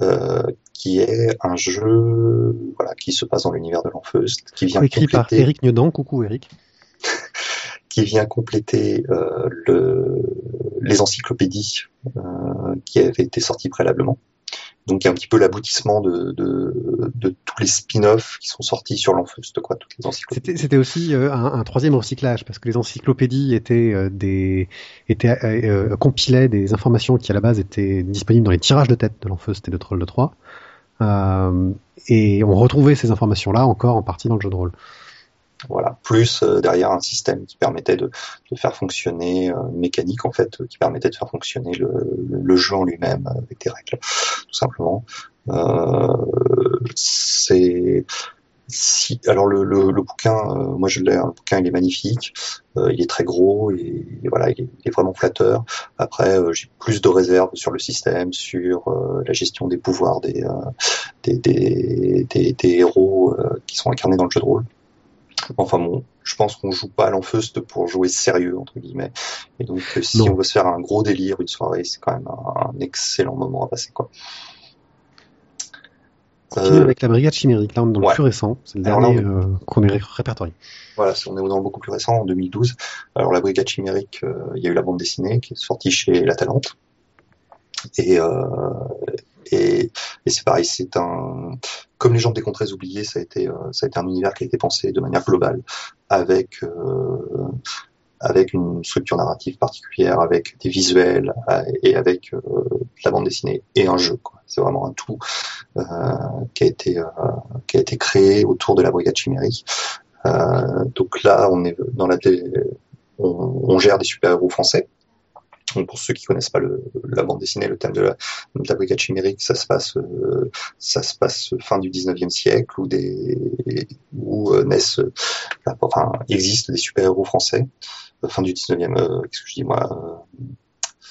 euh, qui est un jeu voilà, qui se passe dans l'univers de l'Enfeust, qui vient écrit compléter... par Eric Niedan, coucou Eric, qui vient compléter euh, le, les encyclopédies euh, qui avaient été sorties préalablement. Donc, il y a un petit peu l'aboutissement de, de, de, tous les spin-offs qui sont sortis sur l'Enfeust, quoi, toutes les encyclopédies. C'était aussi euh, un, un, troisième recyclage, parce que les encyclopédies étaient euh, des, étaient, compilaient des informations qui à la base étaient disponibles dans les tirages de tête de l'Enfeust et de Troll de 3. Euh, et on retrouvait ces informations-là encore en partie dans le jeu de rôle. Voilà, plus euh, derrière un système qui permettait de, faire fonctionner, euh, une mécanique en fait, qui permettait de faire fonctionner le, le jeu en lui-même avec des règles, tout simplement. Euh, c'est si, alors le, bouquin, euh, moi je l'ai, le bouquin il est magnifique, euh, il est très gros et, voilà, il est, vraiment flatteur. Après, euh, j'ai plus de réserves sur le système, sur la gestion des pouvoirs des, des héros qui sont incarnés dans le jeu de rôle. Enfin bon, je pense qu'on joue pas à l'enfeust pour jouer sérieux entre guillemets. Et donc si non. on veut se faire un gros délire une soirée, c'est quand même un, un, excellent moment à passer quoi. Continue euh, avec la brigade chimérique, là on est dans le plus récent, c'est le dernier euh, qu'on est répertorié. Voilà, on est dans le beaucoup plus récent, en 2012. Alors la brigade chimérique, euh, il y a eu la bande dessinée qui est sortie chez La Talente. Et, et, et c'est pareil, c'est un comme les gens des contrées oubliées, ça a été ça a été un univers qui a été pensé de manière globale avec avec une structure narrative particulière, avec des visuels et avec euh, la bande dessinée et un jeu. C'est vraiment un tout euh, qui a été euh, qui a été créé autour de la brigade chimérique. donc là, on est dans la on, on gère des super héros français. Donc pour ceux qui connaissent pas le, la bande dessinée, le thème de la, de la brigade chimérique, ça se passe, euh, ça se passe fin du 19e siècle où des, où euh, naissent, euh, enfin, existent des super-héros français, fin du 19e, qu'est-ce que je dis moi,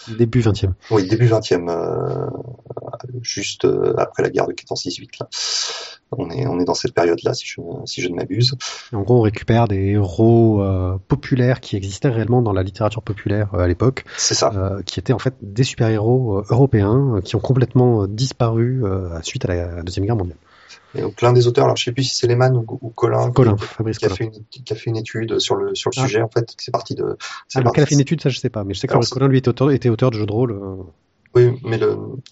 Début 20e. Oui, début 20e, euh, juste après la guerre de 14-18. Là. On est, on est dans cette période-là, si je, si je ne m'abuse. En gros, on récupère des héros euh, populaires qui existaient réellement dans la littérature populaire euh, à l'époque. C'est ça. Euh, qui étaient en fait des super-héros européens qui ont complètement disparu suite à la Deuxième Guerre mondiale. Et donc l'un des auteurs, alors je sais plus si c'est Lehman ou, ou Colin, Colin qui, Fabrice qui, a Colin. fait une, qui a fait une étude sur le sur le ah. sujet en fait, c'est parti de. Ah, lequel a fait une étude, ça je sais pas, mais je sais que Fabrice Colin lui était auteur, était auteur de jeux de rôle. Oui, mais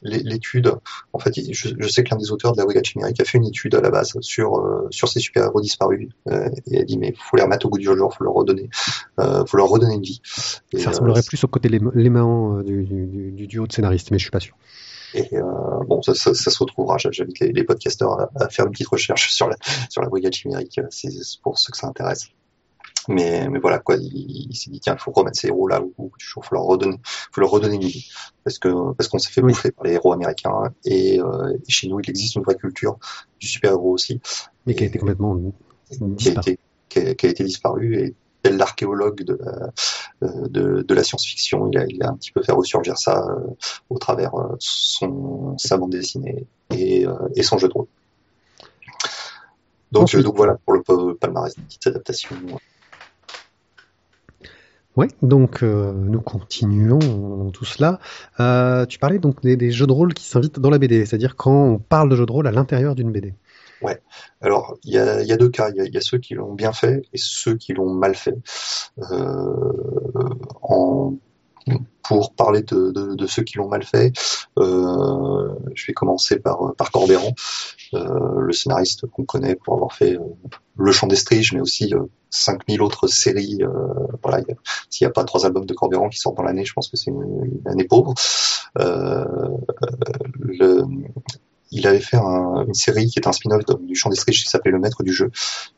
l'étude, en fait, je, je sais que l'un des auteurs de la Brigade Chimérique a fait une étude à la base sur euh, sur ces super-héros disparus euh, et a dit mais faut les remettre au goût du jour, faut leur redonner, euh, faut leur redonner une vie. Et, ça ressemblerait plus au côté léman du, du, du, duo de scénaristes, mais je suis pas sûr. Et euh, bon, ça, ça, ça, se retrouvera. J'invite les, les, podcasteurs à, à, faire une petite recherche sur la sur la brigade chimérique, c'est pour ceux que ça intéresse. Mais, mais voilà quoi, il, il s'est dit tiens, il faut remettre ces héros là où il faut leur redonner, faut leur redonner une vie parce que parce qu'on s'est fait bouffer par les héros américains et, euh, et, chez nous il existe une vraie culture du super héros aussi. Mais qui a été complètement qui a été, qui a, qui a été disparu et tel l'archéologue de la, de, de la science-fiction, il a, il a un petit peu fait ressurgir ça euh, au travers euh, son, sa bande dessinée et, euh, et son jeu de rôle. Donc, donc voilà pour le palmarès des petites adaptations. Oui, donc euh, nous continuons tout cela. Euh, tu parlais donc des, jeux de rôle qui s'invitent dans la BD, c'est-à-dire quand on parle de jeux de rôle à l'intérieur d'une BD. Alors, il y a, deux cas. Il y a, il y a ceux qui l'ont bien fait et ceux qui l'ont mal fait. Euh, en, pour parler de, ceux qui l'ont mal fait, euh, je vais commencer par, par Corbéran, euh, le scénariste qu'on connaît pour avoir fait euh, Le Chant des Striges, mais aussi euh, 5000 autres séries. euh, voilà, s'il n'y a pas trois albums de Corbéran qui sortent dans l'année, je pense que c'est une, année pauvre. Euh, il avait fait un- une série qui est un spin-off du Chant des Striges qui s'appelait Le Maître du Jeu,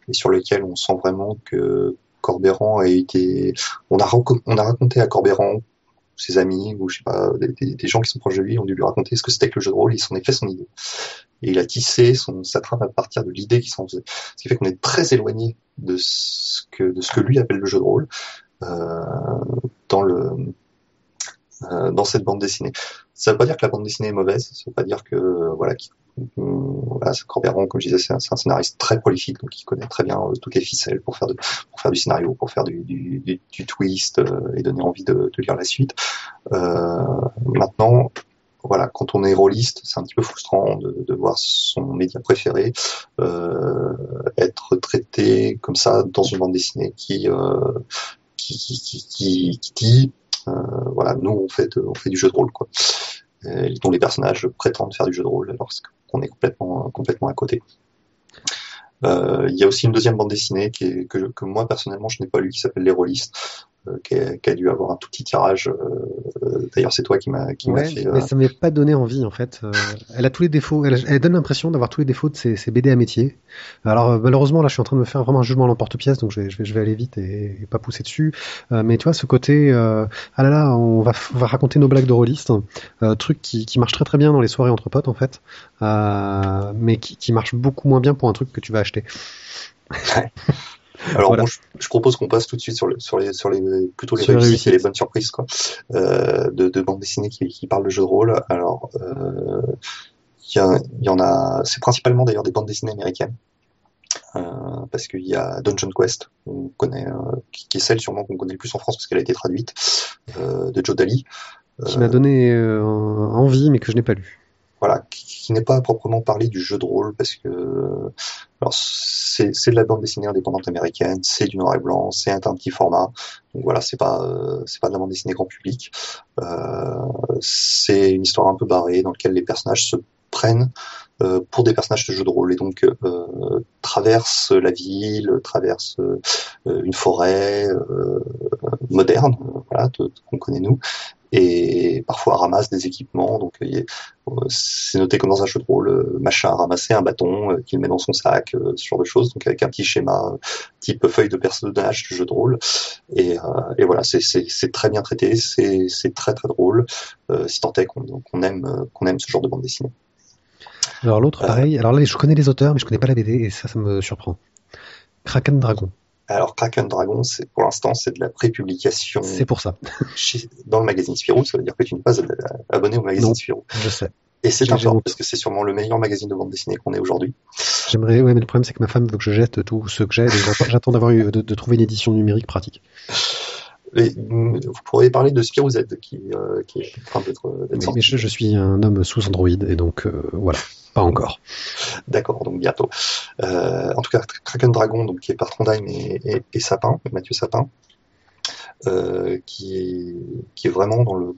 et sur lequel on sent vraiment que Corbéran a été... On a, on a raconté à Corbéran, ses amis, ou je sais pas, des, gens qui sont proches de lui ont dû lui raconter ce que c'était que le jeu de rôle, il s'en est fait son idée. Et il a tissé son, sa trame à partir de l'idée qu'il s'en faisait. Ce qui fait qu'on est très éloigné de ce que, de ce que lui appelle le jeu de rôle euh, dans le euh, dans cette bande dessinée. Ça veut pas dire que la bande dessinée est mauvaise, ça veut pas dire que voilà, voilà c'est Corbéran, comme je disais, c'est un, scénariste très prolifique, donc il connaît très bien euh, toutes les ficelles pour faire du scénario, pour faire du, twist euh, et donner envie de, lire la suite. Euh, maintenant, voilà, quand on est rôliste, c'est un petit peu frustrant de, voir son média préféré euh, être traité comme ça dans une bande dessinée qui euh, qui, qui, qui, qui, dit euh, voilà, nous on fait on fait du jeu de rôle quoi, dont les personnages prétendent faire du jeu de rôle alors qu'on est complètement complètement à côté. Euh, Il y a aussi une deuxième bande dessinée que, que moi personnellement je n'ai pas lu qui s'appelle Les Rôlistes, euh, qui, a, qui a dû avoir un tout petit tirage. euh, D'ailleurs c'est toi qui m'a qui m'a Ouais, fait. euh, mais ça m'avait pas donné envie en fait. Euh, elle a tous les défauts, elle, elle donne l'impression d'avoir tous les défauts de ses, ses BD à métier. Alors euh, malheureusement là je suis en train de me faire vraiment un jugement à l'emporte-pièce donc je vais, je vais, je vais aller vite et, et pas pousser dessus. Euh, mais tu vois ce côté, euh, ah là là on va, on va raconter nos blagues de rôlistes, euh, truc qui, qui marche très très bien dans les soirées entre potes en fait, euh, mais qui, qui marche beaucoup moins bien pour un truc que tu vas acheter. Alors Voilà. bon, je, je propose qu'on passe tout de suite sur, le, sur les sur les plutôt les réussites et les bonnes surprises quoi, euh, de, de bandes dessinées qui, qui parlent de jeux de rôle. Alors euh, il y, en a, c'est principalement d'ailleurs des bandes dessinées américaines. Euh, parce qu'il y a Dungeon Quest, on connaît, qui, qui est celle sûrement qu'on connaît le plus en France parce qu'elle a été traduite, de Joe Daly. Qui m'a donné envie mais que je n'ai pas lu. Voilà, qui, n'est pas à proprement parler du jeu de rôle parce que alors c'est de la bande dessinée indépendante américaine, c'est du noir et blanc, c'est un, petit format, donc voilà, c'est pas euh, pas de la bande dessinée grand public, euh, c'est une histoire un peu barrée dans laquelle les personnages se prennent euh, pour des personnages de jeu de rôle. Et donc euh, traversent la ville, traversent euh, une forêt euh, moderne, euh, voilà, qu'on connaît nous, et parfois ramassent des équipements, donc a- euh, c'est noté comme dans un jeu de rôle, euh, machin ramasser un bâton euh, qu'il met dans son sac, ce genre de choses, donc avec un petit schéma type feuille de personnage de jeu de rôle. Et, et voilà, c'est- très bien traité, c'est très très drôle, si tant est qu'on aime qu'on aime ce genre de bande dessinée. Alors l'autre pareil, alors là je connais les auteurs mais je connais pas la BD et ça ça me surprend. Kraken Dragon, Alors Kraken Dragon, pour l'instant c'est de la prépublication c'est pour ça. chez- dans le magazine Spirou, ça veut dire que tu n'es pas abonné au magazine Non. Spirou. Je sais. Et c'est honte. parce que c'est sûrement le meilleur magazine de bande dessinée qu'on ait aujourd'hui. J'aimerais, ouais, mais le problème c'est que ma femme veut que je jette tout ce que j'ai, j'attends- d'avoir eu, de, de trouver une édition numérique pratique. Et, mm, vous pourriez parler de Spirou Z qui, euh, qui est en train d'être Mais, mais je, je suis un homme sous Android et donc euh, voilà, pas encore. D'accord, donc bientôt. Euh, en tout cas, Kraken Dragon, donc qui est par Trondheim et, Sapin, Mathieu Sapin, euh, qui, est, vraiment dans le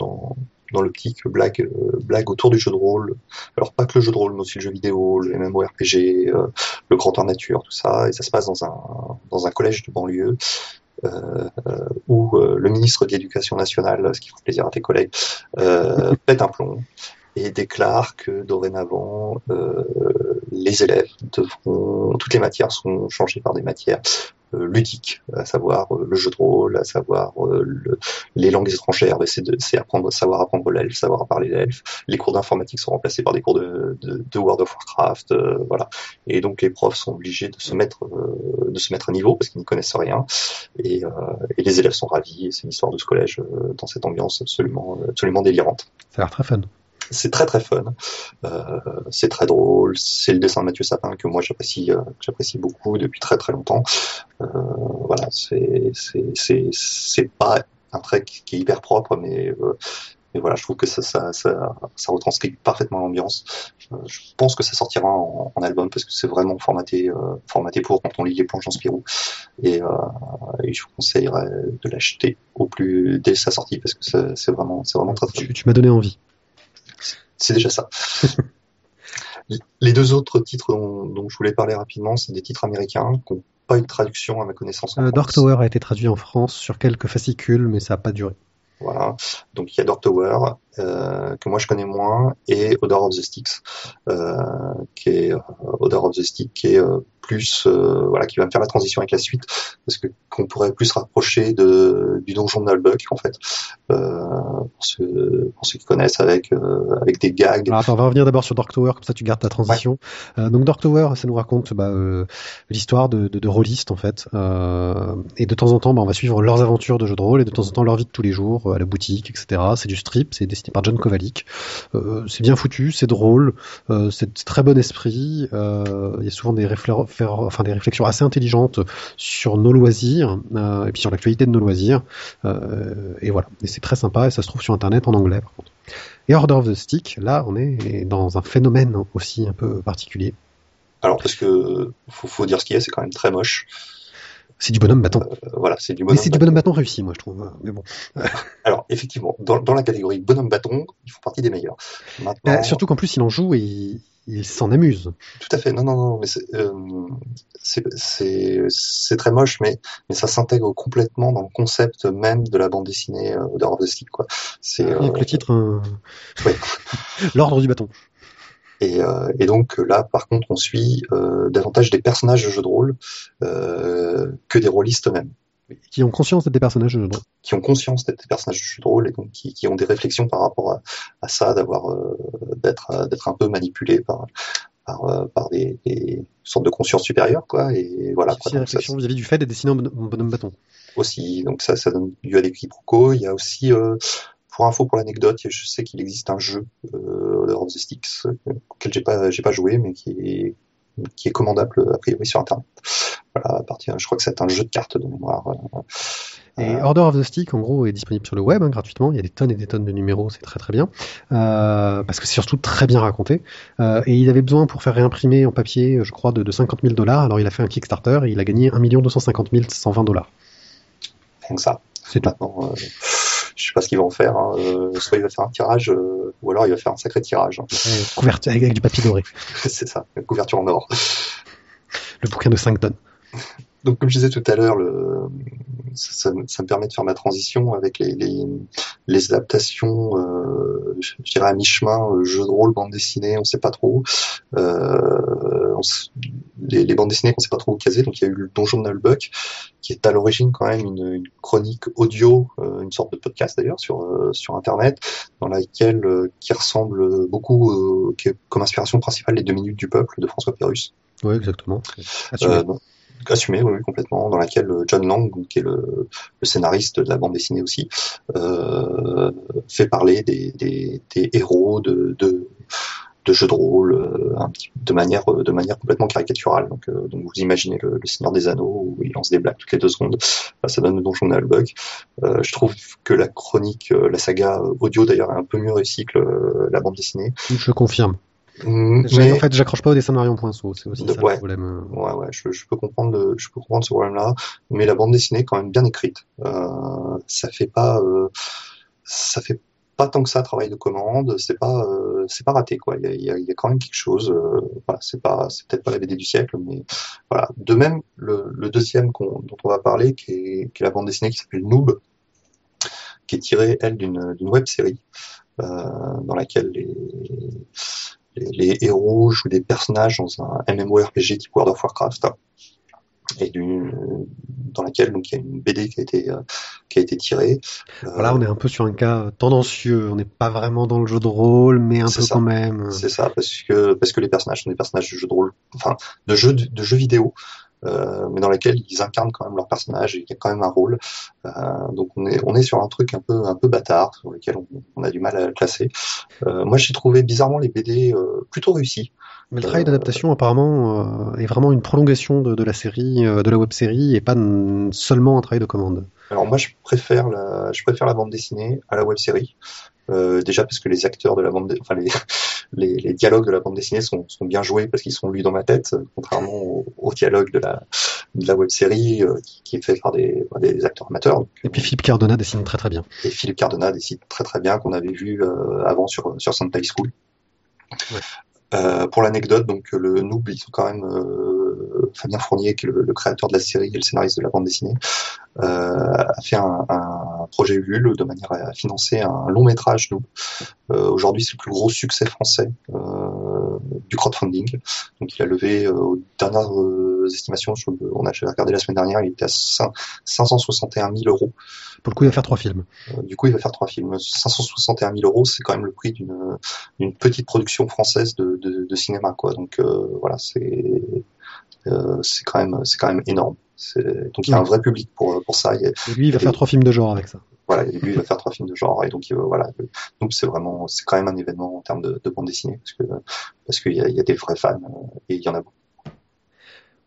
l'optique blague euh, autour du jeu de rôle. Alors pas que le jeu de rôle, mais aussi le jeu vidéo, le MMORPG, euh, le grandeur nature, tout ça. Et ça se passe dans un dans un collège de banlieue. Où le ministre de l'Éducation nationale, ce qui fait plaisir à tes collègues, pète un plomb et déclare que dorénavant euh, les élèves devront, toutes les matières seront changées par des matières euh, ludiques, à savoir euh, le jeu de rôle, à savoir euh, le- les langues étrangères, c'est c'est apprendre, savoir apprendre l'elfe, savoir parler l'elfe. Les cours d'informatique sont remplacés par des cours de, de, de World of Warcraft, euh, voilà. Et donc les profs sont obligés de se mettre, euh, de se mettre à niveau parce qu'ils ne connaissent rien. Et, et les élèves sont ravis. C'est une histoire de ce collège dans cette ambiance absolument, absolument délirante. Ça a l'air très fun. C'est très très fun. Euh, c'est très drôle. C'est le dessin de Mathieu Sapin que moi j'apprécie, euh, que j'apprécie beaucoup depuis très très longtemps. Euh, voilà, c'est c'est c'est c'est pas un trait qui est hyper propre, mais euh, mais voilà, je trouve que ça, ça, ça, ça retranscrit parfaitement l'ambiance. Euh, je pense que ça sortira en, en album parce que c'est vraiment formaté, euh, formaté pour quand on lit les planches en Spirou. Et, euh, et je vous conseillerais de l'acheter au plus dès sa sortie parce que c'est c'est vraiment, c'est vraiment très très Tu, tu m'as donné envie. C'est déjà ça. Les deux autres titres dont, dont je voulais parler rapidement, c'est des titres américains qui n'ont pas eu de traduction à ma connaissance. en Euh, Dark. Tower a été traduit en France sur quelques fascicules, mais ça n'a pas duré. Voilà. Donc il y a Dark Tower euh, que moi je connais moins et Odor of the Sticks euh, qui est euh, Odor of the Stick qui est plus voilà qui va me faire la transition avec la suite parce que qu'on pourrait plus se rapprocher de du donjon de Nullbuck en fait pour ceux pour ceux qui connaissent avec avec des gags Alors attends, on va revenir d'abord sur Dark Tower, comme ça tu gardes ta transition. Donc Dark Tower, ça nous raconte bah, l'histoire de, de, de rôlistes en fait. Et de temps en temps, bah, on va suivre leurs aventures de jeux de rôle et de temps en temps leur vie de tous les jours à la boutique, etc. C'est du strip, c'est dessiné par John Kovalik. Euh, c'est bien foutu, c'est drôle, euh, c'est très bon esprit. Euh, il y a souvent des, réflexions assez intelligentes sur nos loisirs et puis sur l'actualité de nos loisirs. Et voilà, et c'est très sympa et ça se trouve sur internet en anglais par contre. Et Order of the Stick, là, on est dans un phénomène aussi un peu particulier. alors parce que faut, faut dire ce qu'il y a c'est quand même très moche C'est du bonhomme bâton. Euh, voilà c'est du Mais bonhomme c'est du bonhomme bâton réussi, moi, je trouve. Mais bon. alors effectivement dans, dans la catégorie bonhomme bâton ils font partie des meilleurs maintenant Euh, surtout qu'en plus, il en joue et il, il s'en amuse. Tout à fait. Non, non, non. Mais c'est, euh, c'est, très moche, mais, mais ça s'intègre complètement dans le concept même de la bande dessinée euh, d'Horror of the Stick, quoi. C'est, Rien que euh, le titre, ouais. l'ordre du bâton. Et, euh, et donc là, par contre, on suit euh, davantage des personnages de jeux de rôle euh, que des rôlistes eux-mêmes, Qui ont conscience d'être des personnages de jeu de rôle. qui ont conscience d'être des personnages de jeux de rôle et donc qui, qui ont des réflexions par rapport à, à ça, d'avoir, euh, d'être, d'être un peu manipulés par, par, par des, des sortes de conscience supérieure, quoi. Et voilà. Quoi. ça, réflexion vis-à-vis du fait d'être dessiné en bon- en bonhomme bâton. aussi. Donc ça, ça donne lieu à des quiproquos. Il y a aussi, euh, pour info, pour l'anecdote, je sais qu'il existe un jeu, euh, Order of the Sticks, auquel j'ai pas, j'ai pas joué, mais qui est, qui est commandable a priori sur Internet. Voilà, à partir, je crois que c'est un jeu de cartes de mémoire. euh, Et euh, Order of the Stick, en gros, est disponible sur le web hein, gratuitement. Il y a des tonnes et des tonnes de numéros, c'est très très bien. Euh, parce que c'est surtout très bien raconté. Euh, et il avait besoin pour faire réimprimer en papier, je crois, de, de 50 000 dollars. Alors il a fait un Kickstarter et il a gagné 1 250 120 dollars. rien que ça. C'est tout. Maintenant, euh, je sais pas ce qu'il va en faire. hein. Euh, soit il va faire un tirage, euh, ou alors il va faire un sacré tirage. hein. Euh, couverture avec, avec du papier doré. c'est ça, une couverture en or. Le bouquin de 5 tonnes. Donc, comme je disais tout à l'heure, le, ça, ça me- ça me permet de faire ma transition avec les, les, les adaptations, euh, je dirais à mi-chemin, jeux de rôle, bande dessinée, on sait pas trop. Euh, on les, les bandes dessinées qu'on sait pas trop où caser. Donc, il y a eu le Donjon de Nullbuck, qui est à l'origine quand même une, une chronique audio, euh, une sorte de podcast d'ailleurs sur euh, sur Internet, dans laquelle euh, qui ressemble beaucoup, qui est comme inspiration principale les deux minutes du peuple de François Pérus. Oui, exactement. Assumé. Donc, assumé, oui, complètement, dans laquelle John Lang, qui est le, le scénariste de la bande dessinée aussi, fait parler des, des, des héros de, de, de jeux de rôle euh, un petit- de manière euh, de manière complètement caricaturale. Donc, euh, donc vous imaginez le, le Seigneur des Anneaux où il lance des blagues toutes les deux secondes. Bah, ça donne le Donjon de. Euh, je trouve que la chronique, euh, la saga audio d'ailleurs est un peu mieux réussie que le- la bande dessinée. Je confirme. Mm, mais- En fait, j'accroche pas au dessin de Marion Poinceau. C'est aussi De- ça ouais. le problème. Ouais, ouais, je, je peux comprendre, le, je peux comprendre ce problème-là, mais la bande dessinée est quand même bien écrite. Euh, ça fait pas, euh, ça fait pas tant que ça travail de commande. C'est pas, euh, c'est pas raté quoi. Il y a, y a- quand même quelque chose. euh, voilà, c'est pas, c'est peut-être pas la BD du siècle, mais voilà. De même, le, deuxième dont on va parler, qui est, qui est la bande dessinée qui s'appelle Noob, qui est tirée elle d'une web série euh, dans laquelle les les, les héros jouent des personnages dans un MMORPG type World of Warcraft et d'une dans laquelle donc il y a une BD qui a été euh, qui a été tirée. Euh, Voilà, on est un peu sur un cas tendancieux. On n'est pas vraiment dans le jeu de rôle, mais un peu ça. quand même. C'est ça parce que parce que les personnages sont des personnages de jeux de rôle, enfin de jeux de, de jeux vidéo. Euh, mais dans lesquels ils incarnent quand même leur personnage et il y a quand même un rôle. Euh, donc on est on est sur un truc un peu un peu bâtard sur lequel on, a du mal à le classer. Euh, moi j'ai trouvé bizarrement les BD plutôt réussis. Mais le travail d'adaptation, apparemment, euh, est vraiment une prolongation de, de la série, euh, de la web série, et pas seulement un travail de commande. Alors moi je préfère la je préfère la bande dessinée à la web série Euh, déjà parce que les acteurs de la bande, enfin les, les, les, dialogues de la bande dessinée sont, sont bien joués parce qu'ils sont lus dans ma tête, contrairement au, au dialogue de la, de la web série euh, qui, qui, est fait par des, des acteurs amateurs. Donc, et puis Philippe Cardona dessine très très bien. Et Philippe Cardona dessine très très bien qu'on avait vu euh, avant sur sur Santa School. Ouais. Euh, pour l'anecdote, donc le noob, ils sont quand même euh, Fabien Fournier, qui est le, le, créateur de la série et le scénariste de la bande dessinée, euh, a fait un, un, projet Ulule de manière à financer un long métrage. Euh, aujourd'hui, c'est le plus gros succès français euh, du crowdfunding. Donc, il a levé aux dernières estimations, je, on a regardé la semaine dernière, il était à 5, 561 000 euros. Pour le coup, il va faire trois films. du coup, il va faire trois films. 561 000 euros, c'est quand même le prix d'une petite production française de, de, de cinéma, quoi. Donc euh, voilà, c'est c'est quand même c'est quand même énorme. Donc il y a un vrai public pour pour ça. Et lui, il va faire trois films de genre avec ça. Voilà, et lui, il va faire trois films de genre, et donc voilà. Donc c'est vraiment c'est quand même un événement en termes de, de bande dessinée parce que parce qu'il y a, il y a des vrais fans et il y en a beaucoup.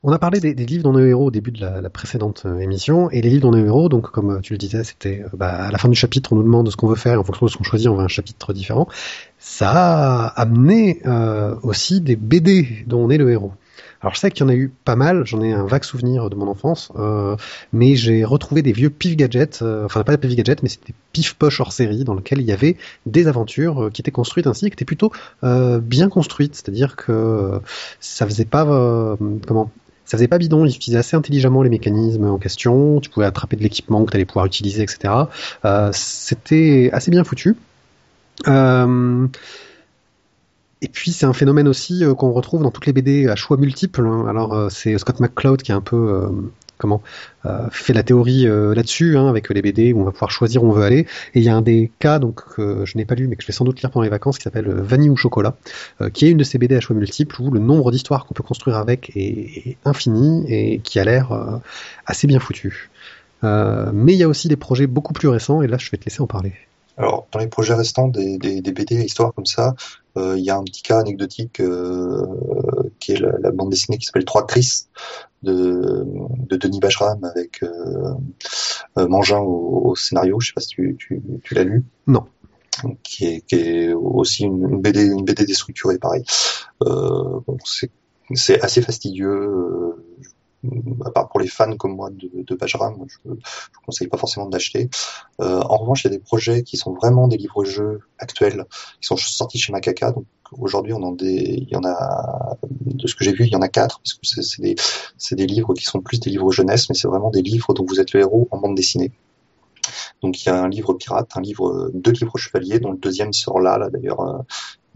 On a parlé des, des livres dans nos héros au début de la, la précédente euh, émission, et les livres dans nos héros, donc comme euh, tu le disais, c'était euh, bah, à la fin du chapitre, on nous demande ce qu'on veut faire, et en fonction de ce qu'on choisit, on veut un chapitre différent. Ça a amené euh, aussi des BD dont on est le héros. Alors je sais qu'il y en a eu pas mal, j'en ai un vague souvenir de mon enfance, euh, mais j'ai retrouvé des vieux pif gadgets, euh, enfin pas des pif gadgets, mais c'était pif poche hors série dans lequel il y avait des aventures euh, qui étaient construites ainsi, qui étaient plutôt euh, bien construites, c'est-à-dire que ça faisait pas comment ça faisait pas bidon, il utilisait assez intelligemment les mécanismes en question, tu pouvais attraper de l'équipement que tu allais pouvoir utiliser, etc. Euh, C'était assez bien foutu. Euh, et puis c'est un phénomène aussi euh, qu'on retrouve dans toutes les BD à choix multiples. Hein. Alors euh, c'est Scott McCloud qui a un peu euh, comment fait la théorie là-dessus hein, avec les BD où on va pouvoir choisir où on veut aller. Et il y a un des cas donc que je n'ai pas lu mais que je vais sans doute lire pendant les vacances qui s'appelle Vanille ou chocolat, qui est une de ces BD à choix multiples où le nombre d'histoires qu'on peut construire avec est, infini et qui a l'air assez bien foutu. mais il y a aussi des projets beaucoup plus récents et là je vais te laisser en parler. Alors, dans les projets restants des, des, des BD à histoire comme ça, euh, il y a un petit cas anecdotique euh, qui est la, la, bande dessinée qui s'appelle Trois Chris de, de Denis Bajram avec euh, Mangin au, au, scénario. Je sais pas si tu, tu, tu l'as lu. Non. Qui est, qui est aussi une, BD, une BD déstructurée, pareil. bon, c'est assez fastidieux à part pour les fans comme moi de, de Bajram, je ne conseille pas forcément d'acheter. Euh, en revanche, il y a des projets qui sont vraiment des livres-jeux actuels, qui sont sortis chez Macaca. Donc aujourd'hui, il y en a, de ce que j'ai vu, il y en a quatre, parce que c'est des, livres qui sont plus des livres jeunesse, mais c'est vraiment des livres dont vous êtes le héros en bande dessinée. Donc il y a un livre pirate, un livre, deux livres chevaliers, dont le deuxième sort là, là d'ailleurs,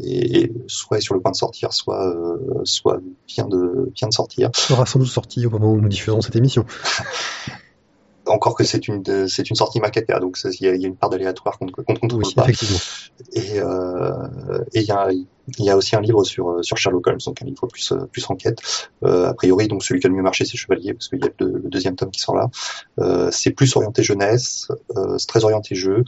et, et, soit est sur le point de sortir, soit euh, soit vient de vient de sortir. Sera sans doute sorti au moment où nous diffusons cette émission. Encore que c'est une c'est une sortie macaca, donc il y, y, a une part d'aléatoire qu'on ne contrôle oui, pas. Effectivement. Et euh, et il y a il y a aussi un livre sur sur Sherlock Holmes, donc un livre plus plus enquête. Euh, a priori, donc celui qui a le mieux marché, c'est Chevalier, parce qu'il y a le, deuxième tome qui sort là. Euh, c'est plus orienté jeunesse, euh, c'est très orienté jeu.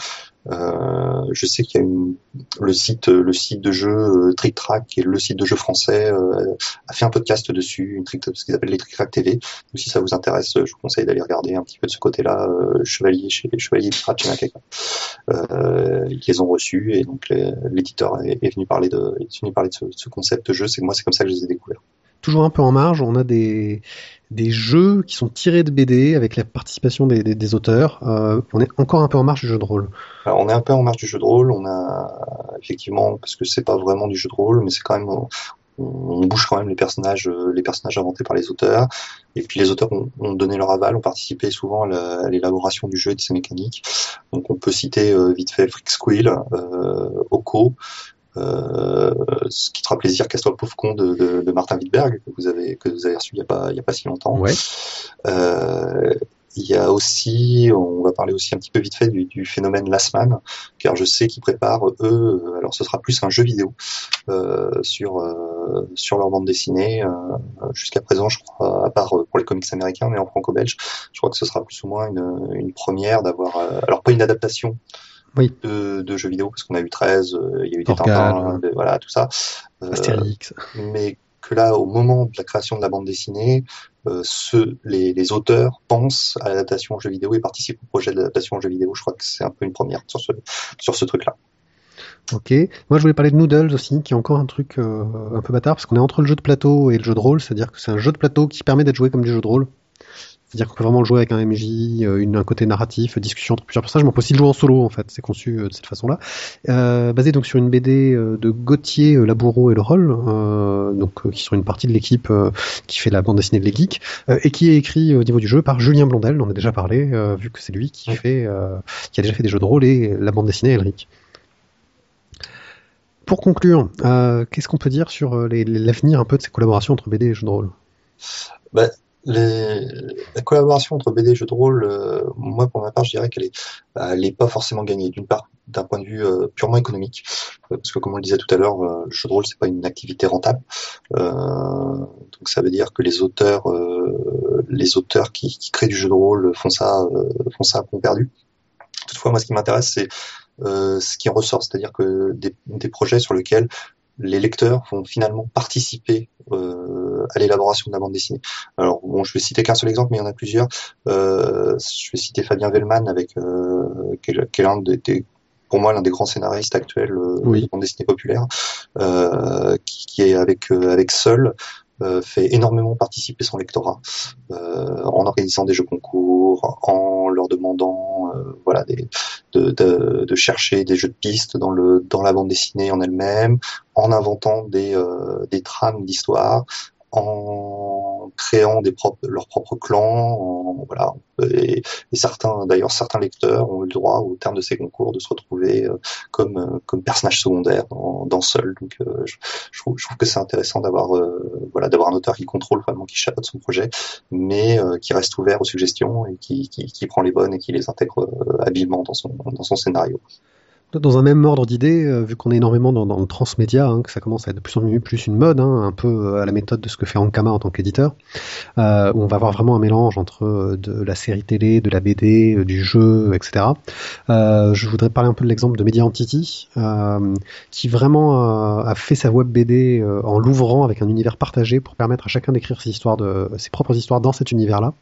Euh, je sais qu'il y a une, le site, le site de jeu euh, Trick Track, qui est le site de jeu français, euh, a fait un podcast dessus, une trick, ce qu'ils appellent les Trick Track TV. Donc si ça vous intéresse, je vous conseille d'aller regarder un petit peu de ce côté-là, euh, Chevalier chez Chevalier Pirate chez. Euh, ils les ont reçus et donc l'éditeur est, venu parler de, venu parler de ce, de ce concept de jeu. C'est moi, c'est comme ça que je les ai découverts toujours un peu en marge, on a des, des jeux qui sont tirés de BD avec la participation des, des, des auteurs. Euh, on est encore un peu en marge du jeu de rôle. Alors, on est un peu en marge du jeu de rôle. On a effectivement parce que c'est pas vraiment du jeu de rôle, mais c'est quand même on, on, bouge quand même les personnages, les personnages inventés par les auteurs. Et puis les auteurs ont, ont donné leur aval, ont participé souvent à l'élaboration du jeu et de ses mécaniques. Donc on peut citer euh, vite fait Freak Squill, euh, Oko, euh, ce qui te fera plaisir, Casse-toi pauvre con de, de, de, Martin Wittberg, que vous avez, que vous avez reçu il n'y a, pas, il y a pas si longtemps. Ouais. Euh, il y a aussi, on va parler aussi un petit peu vite fait du, du phénomène Last Man, car je sais qu'ils préparent eux, alors ce sera plus un jeu vidéo euh, sur euh, sur leur bande dessinée. Euh, Jusqu'à présent, je crois, à part pour les comics américains, mais en franco-belge, je crois que ce sera plus ou moins une, une première d'avoir, euh, alors pas une adaptation oui. de, de, jeux vidéo parce qu'on a eu 13, euh, il y a eu des Tintins, de, voilà tout ça. Euh, Astérix. Mais que là, au moment de la création de la bande dessinée, euh, ceux, les, les, auteurs pensent à l'adaptation en jeu vidéo et participent au projet d'adaptation en jeu vidéo. Je crois que c'est un peu une première sur ce, sur ce truc-là. Ok. Moi, je voulais parler de Noodles aussi, qui est encore un truc euh, un peu bâtard, parce qu'on est entre le jeu de plateau et le jeu de rôle, c'est-à-dire que c'est un jeu de plateau qui permet d'être joué comme du jeu de rôle. C'est-à-dire qu'on peut vraiment le jouer avec un MJ, euh, une, un côté narratif, discussion entre plusieurs personnages, mais on peut aussi le jouer en solo, en fait. C'est conçu euh, de cette façon-là. Euh, basé donc sur une BD euh, de Gauthier, euh, Laboureau et Le Roll, euh, donc euh, qui sont une partie de l'équipe euh, qui fait la bande dessinée de Les Geeks, euh, et qui est écrit au niveau du jeu par Julien Blondel, on en a déjà parlé, euh, vu que c'est lui qui Ouais. fait, euh, qui a déjà fait des jeux de rôle et la bande dessinée Elric. Pour conclure, euh, qu'est-ce qu'on peut dire sur euh, l'avenir un peu de ces collaborations entre BD et jeux de rôle? La collaboration entre BD et jeux de rôle, euh, moi pour ma part, je dirais qu'elle est, bah, pas forcément gagnée. D'une part, d'un point de vue euh, purement économique, euh, parce que comme on le disait tout à l'heure, le jeu de rôle c'est pas une activité rentable. Donc ça veut dire que les auteurs, les auteurs qui, créent du jeu de rôle font ça, font ça à fond perdu. Toutefois, moi ce qui m'intéresse c'est ce qui ressort, c'est-à-dire que des, projets sur lesquels les lecteurs vont finalement participer à l'élaboration de la bande dessinée. Alors bon, je vais citer qu'un seul exemple, mais il y en a plusieurs. Euh, je vais citer Fabien Vellman avec euh, qui est, qui est l'un des, des- pour moi l'un des grands scénaristes actuels euh, Oui. de bande dessinée populaire, euh, qui, qui est avec euh, avec Seul euh, fait énormément participer son lectorat euh, en organisant des jeux concours, en leur demandant euh, voilà des, de, de, de chercher des jeux de pistes dans le dans la bande dessinée en elle-même, en inventant des euh, des trames d'histoire, en créant des propres, leurs propres clans, voilà. Et, certains, d'ailleurs, certains lecteurs ont eu le droit, au terme de ces concours, de se retrouver euh, comme euh, comme personnage secondaire dans, dans Seul. Donc, euh, je, je trouve, je trouve que c'est intéressant d'avoir euh, voilà d'avoir un auteur qui contrôle vraiment, qui chapeaute son projet, mais qui reste ouvert aux suggestions et qui, qui, qui prend les bonnes et qui les intègre habilement dans son dans son scénario. Dans un même ordre d'idées, euh, vu qu'on est énormément dans, le transmédia, hein, que ça commence à être de plus en plus une mode, hein, un peu euh, à la méthode de ce que fait Ankama en tant qu'éditeur, euh, où on va avoir vraiment un mélange entre de la série télé, de la BD, du jeu, etc. Je voudrais parler un peu de l'exemple de Media Entity, qui vraiment a fait sa web BD en l'ouvrant avec un univers partagé pour permettre à chacun d'écrire ses histoires ses propres histoires dans cet univers-là,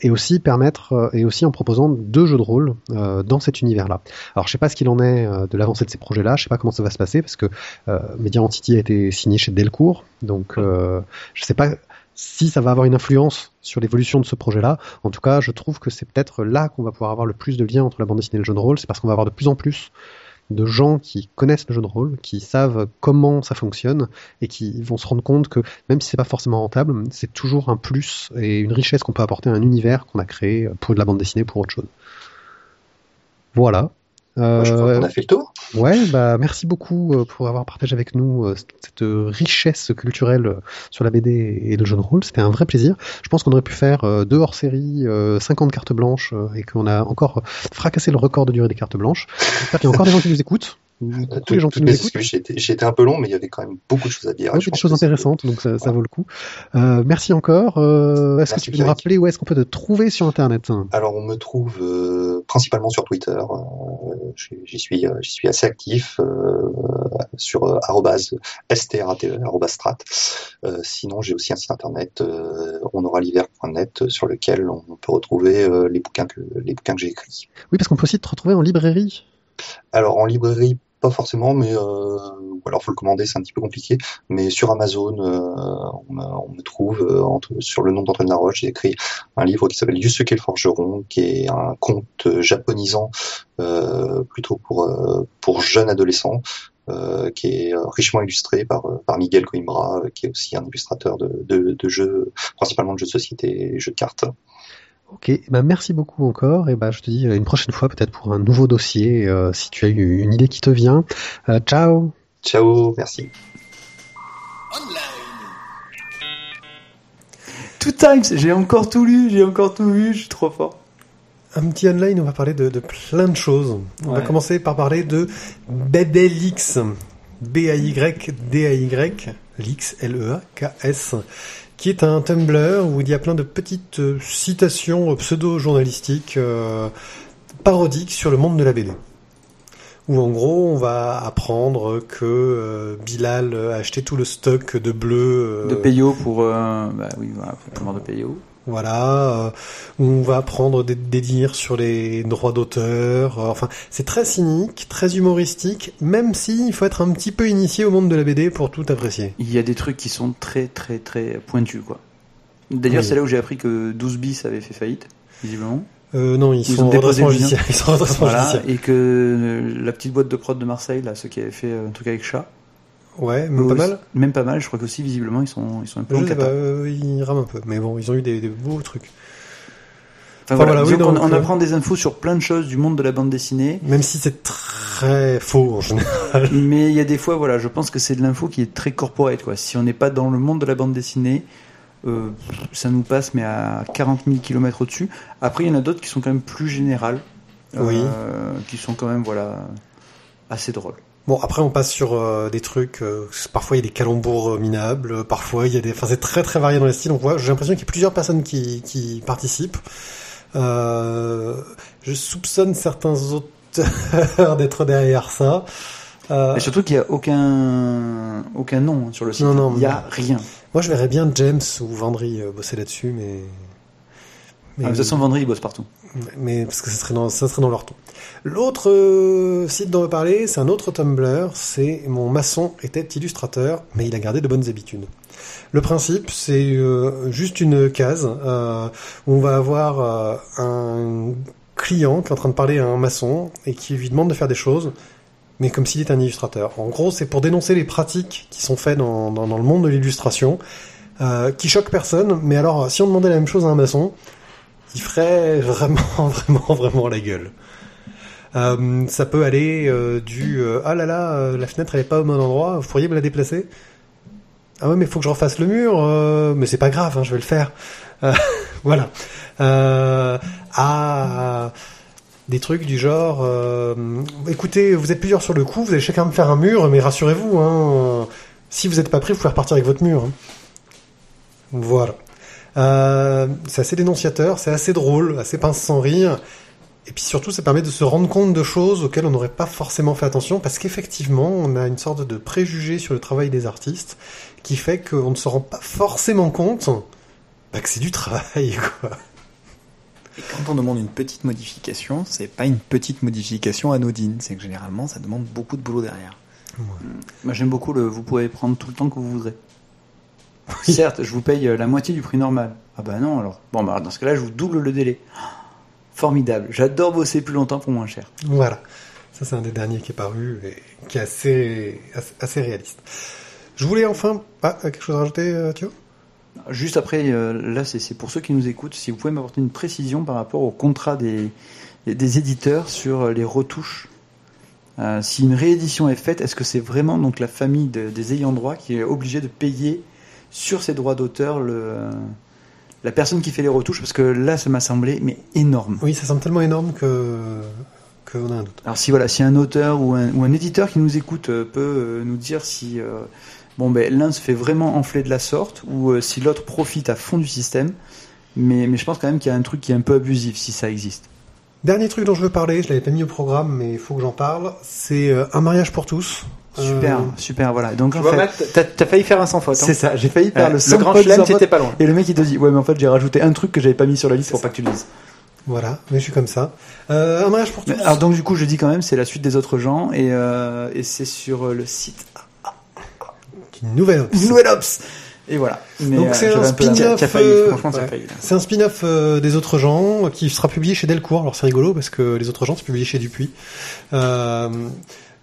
et aussi permettre et aussi en proposant deux jeux de rôle dans cet univers-là. Alors je sais pas ce qu'il en est euh, de l'avancée de ces projets-là, je sais pas comment ça va se passer parce que euh, Media Entity a été signé chez Delcourt, donc euh, je sais pas si ça va avoir une influence sur l'évolution de ce projet-là. En tout cas, je trouve que c'est peut-être là qu'on va pouvoir avoir le plus de liens entre la bande dessinée et le jeu de rôle, c'est parce qu'on va avoir de plus en plus de gens qui connaissent le jeu de rôle, qui savent comment ça fonctionne et qui vont se rendre compte que même si c'est pas forcément rentable, c'est toujours un plus et une richesse qu'on peut apporter à un univers qu'on a créé pour de la bande dessinée pour autre chose. Voilà. Moi, je crois Euh, qu'on a fait le tour. Ouais, bah merci beaucoup euh, pour avoir partagé avec nous euh, cette richesse culturelle sur la BD et le jeu de rôle. C'était un vrai plaisir. Je pense qu'on aurait pu faire deux hors-série, euh, 50 cartes blanches et qu'on a encore fracassé le record de durée des cartes blanches. J'espère qu'il y a encore des gens qui nous écoutent. Ou tous les gens qui nous écoutent. un peu long, mais il y avait quand même beaucoup de choses à dire. Ouais, des choses intéressantes, donc ça, vaut le coup. Euh, merci encore. Euh, est-ce que tu peux nous rappeler où est-ce qu'on peut te trouver sur Internet? Alors on me trouve euh, principalement sur Twitter. j'y suis, j'y suis assez actif sur arrobase strate, sinon j'ai aussi un site internet onauraliver.net euh, sur lequel on peut retrouver les bouquins que les bouquins que j'ai écrits. Oui, parce qu'on peut aussi te retrouver en librairie. Alors en librairie pas forcément, mais euh, ou alors faut le commander, c'est un petit peu compliqué. Mais sur Amazon, euh, on, me, on me trouve euh, entre- sur le nom d'Antoine Laroche. J'ai écrit un livre qui s'appelle Yusuke le forgeron, qui est un conte japonisant plutôt pour pour jeunes adolescents. euh, qui est richement illustré par, par Miguel Coimbra, qui est aussi un illustrateur de, de, de jeux, principalement de jeux de société et jeux de cartes. Ok, bah merci beaucoup encore, et bah je te dis euh, une prochaine fois peut-être pour un nouveau dossier, euh, si tu as eu une idée qui te vient. Euh, ciao Ciao, merci. Two times, j'ai encore tout lu, j'ai encore tout vu, je suis trop fort. Un petit online, on va parler de, de plein de choses. On va commencer par parler de Bedelix, B-A-Y-D-A-Y, Lix, L-E-A-K-S, qui est un Tumblr où il y a plein de petites euh, citations euh, pseudo-journalistiques euh, parodiques sur le monde de la BD. Où en gros, on va apprendre que Bilal a acheté tout le stock de bleu. De Peyo pour, bah oui, voilà, vraiment de Peyo. Voilà, euh, on va prendre des, dires sur les droits d'auteur. euh, enfin, c'est très cynique, très humoristique, même si il faut être un petit peu initié au monde de la BD pour tout apprécier. Il y a des trucs qui sont très très très pointus quoi. D'ailleurs, Oui. c'est là où j'ai appris que 12 bis avait fait faillite, visiblement. Euh, non, ils, Ils sont ont en redressement judiciaire. Ils sont Voilà, judiciaire. et que la petite boîte de prod de Marseille, là, ceux qui avaient fait un truc avec chat, Ouais, même pas mal. Même pas mal, je crois qu'aussi visiblement ils sont ils sont un peu Je en sais cata. pas, euh, ils rament un peu. Mais bon, ils ont eu des, des beaux trucs. Enfin, Enfin, voilà, oui, on, euh, apprend des infos sur plein de choses du monde de la bande dessinée, Même si c'est très faux en général. mais il y a des fois, voilà, je pense que c'est de l'info qui est très corporate, quoi. Si on n'est pas dans le monde de la bande dessinée, euh, ça nous passe, mais à 40 000 km au-dessus. Après, il y en a d'autres qui sont quand même plus générales, Oui. euh, qui sont quand même, voilà, assez drôles. Bon, après, on passe sur euh, des trucs. euh, parfois, il y a des calembours euh, minables. euh, Parfois, il y a des. Enfin, c'est très très varié dans les styles. On voit. J'ai l'impression qu'il y a plusieurs personnes qui, qui participent. Euh, je soupçonne certains auteurs d'être derrière ça. Euh, Et surtout qu'il n'y a aucun, aucun nom hein, sur le site. Non, non, il n'y a rien. moi, je verrais bien James ou Vendry bosser là-dessus, mais. mais- Ah, de toute façon, Vendry, il bosse partout. Mais parce que ça serait dans, ça serait dans leur ton. L'autre euh, site dont on va parler, c'est un autre Tumblr, c'est mon maçon était illustrateur, mais il a gardé de bonnes habitudes. Le principe, c'est euh, juste une case euh, où on va avoir euh, un client qui est en train de parler à un maçon et qui lui demande de faire des choses, mais comme s'il était un illustrateur. En gros, c'est pour dénoncer les pratiques qui sont faites dans, dans, dans le monde de l'illustration, euh, qui choquent personne, mais alors si on demandait la même chose à un maçon, ferait vraiment, vraiment, vraiment la gueule. Euh, ça peut aller euh, du euh, ah là là la fenêtre elle est pas au bon endroit vous pourriez me la déplacer? Ah ouais mais faut que je refasse le mur mais c'est pas grave hein, je vais le faire voilà à des trucs du genre écoutez vous êtes plusieurs sur le coup vous allez chacun me faire un mur mais rassurez-vous hein, si vous n'êtes pas pris vous pouvez repartir avec votre mur hein. voilà euh, c'est assez dénonciateur, c'est assez drôle, assez pince sans rire. Et puis surtout, ça permet de se rendre compte de choses auxquelles on n'aurait pas forcément fait attention, parce qu'effectivement, on a une sorte de préjugé sur le travail des artistes qui fait qu'on ne se rend pas forcément compte bah, que c'est du travail. Quoi. Et quand on demande une petite modification, c'est pas une petite modification anodine, c'est que généralement ça demande beaucoup de boulot derrière. Moi, j'aime beaucoup le vous pouvez prendre tout le temps que vous voudrez. Certes, je vous paye euh, la moitié du prix normal. Ah bah non, alors. Bon, bah, dans ce cas-là, je vous double le délai. Formidable. J'adore bosser plus longtemps pour moins cher. Voilà. Ça, c'est un des derniers qui est paru et qui est assez, réaliste. Je voulais enfin... Ah, quelque chose à rajouter, euh, Thio Juste après, euh, là, c'est pour ceux qui nous écoutent, si vous pouvez m'apporter une précision par rapport au contrat des, des éditeurs sur les retouches. Euh, si une réédition est faite, est-ce que c'est vraiment donc la famille de- des ayants droit qui est obligée de payer sur ses droits d'auteur le, la personne qui fait les retouches Parce que là, ça m'a semblé mais énorme. Oui, ça semble tellement énorme que qu'on a un doute. Alors si voilà, si un auteur ou un, ou un éditeur qui nous écoute euh, peut euh, nous dire si euh, bon ben l'un se fait vraiment enfler de la sorte ou euh, si l'autre profite à fond du système, mais, mais je pense quand même qu'il y a un truc qui est un peu abusif si ça existe. Dernier truc dont je veux parler, je l'avais pas mis au programme, mais il faut que j'en parle, c'est un mariage pour tous. Super, Euh, super, voilà. Donc Tu en vois, fait, Matt, t'as t'as failli faire un sans faute. hein. c'est ça. J'ai failli faire Ouais, le, le sans grand faute, chelem, sans t'étais pas loin. Et le mec il te dit ouais mais en fait j'ai rajouté un truc que j'avais pas mis sur la liste pour pas que tu le dises. Voilà, mais je suis comme ça. Euh, un mariage pour tous. Mais, Alors donc du coup je dis quand même c'est la suite des autres gens et, euh, et c'est sur euh, le site Une nouvelle ops. Nouvelle Ops. Et voilà. Mais, Donc euh, c'est j'avais un peu la- spin-off. failli, euh, franchement, ouais. failli. C'est un spin-off euh, des autres gens euh, qui sera publié chez Delcourt. Alors c'est rigolo parce que les autres gens c'est publié chez Dupuis. Euh,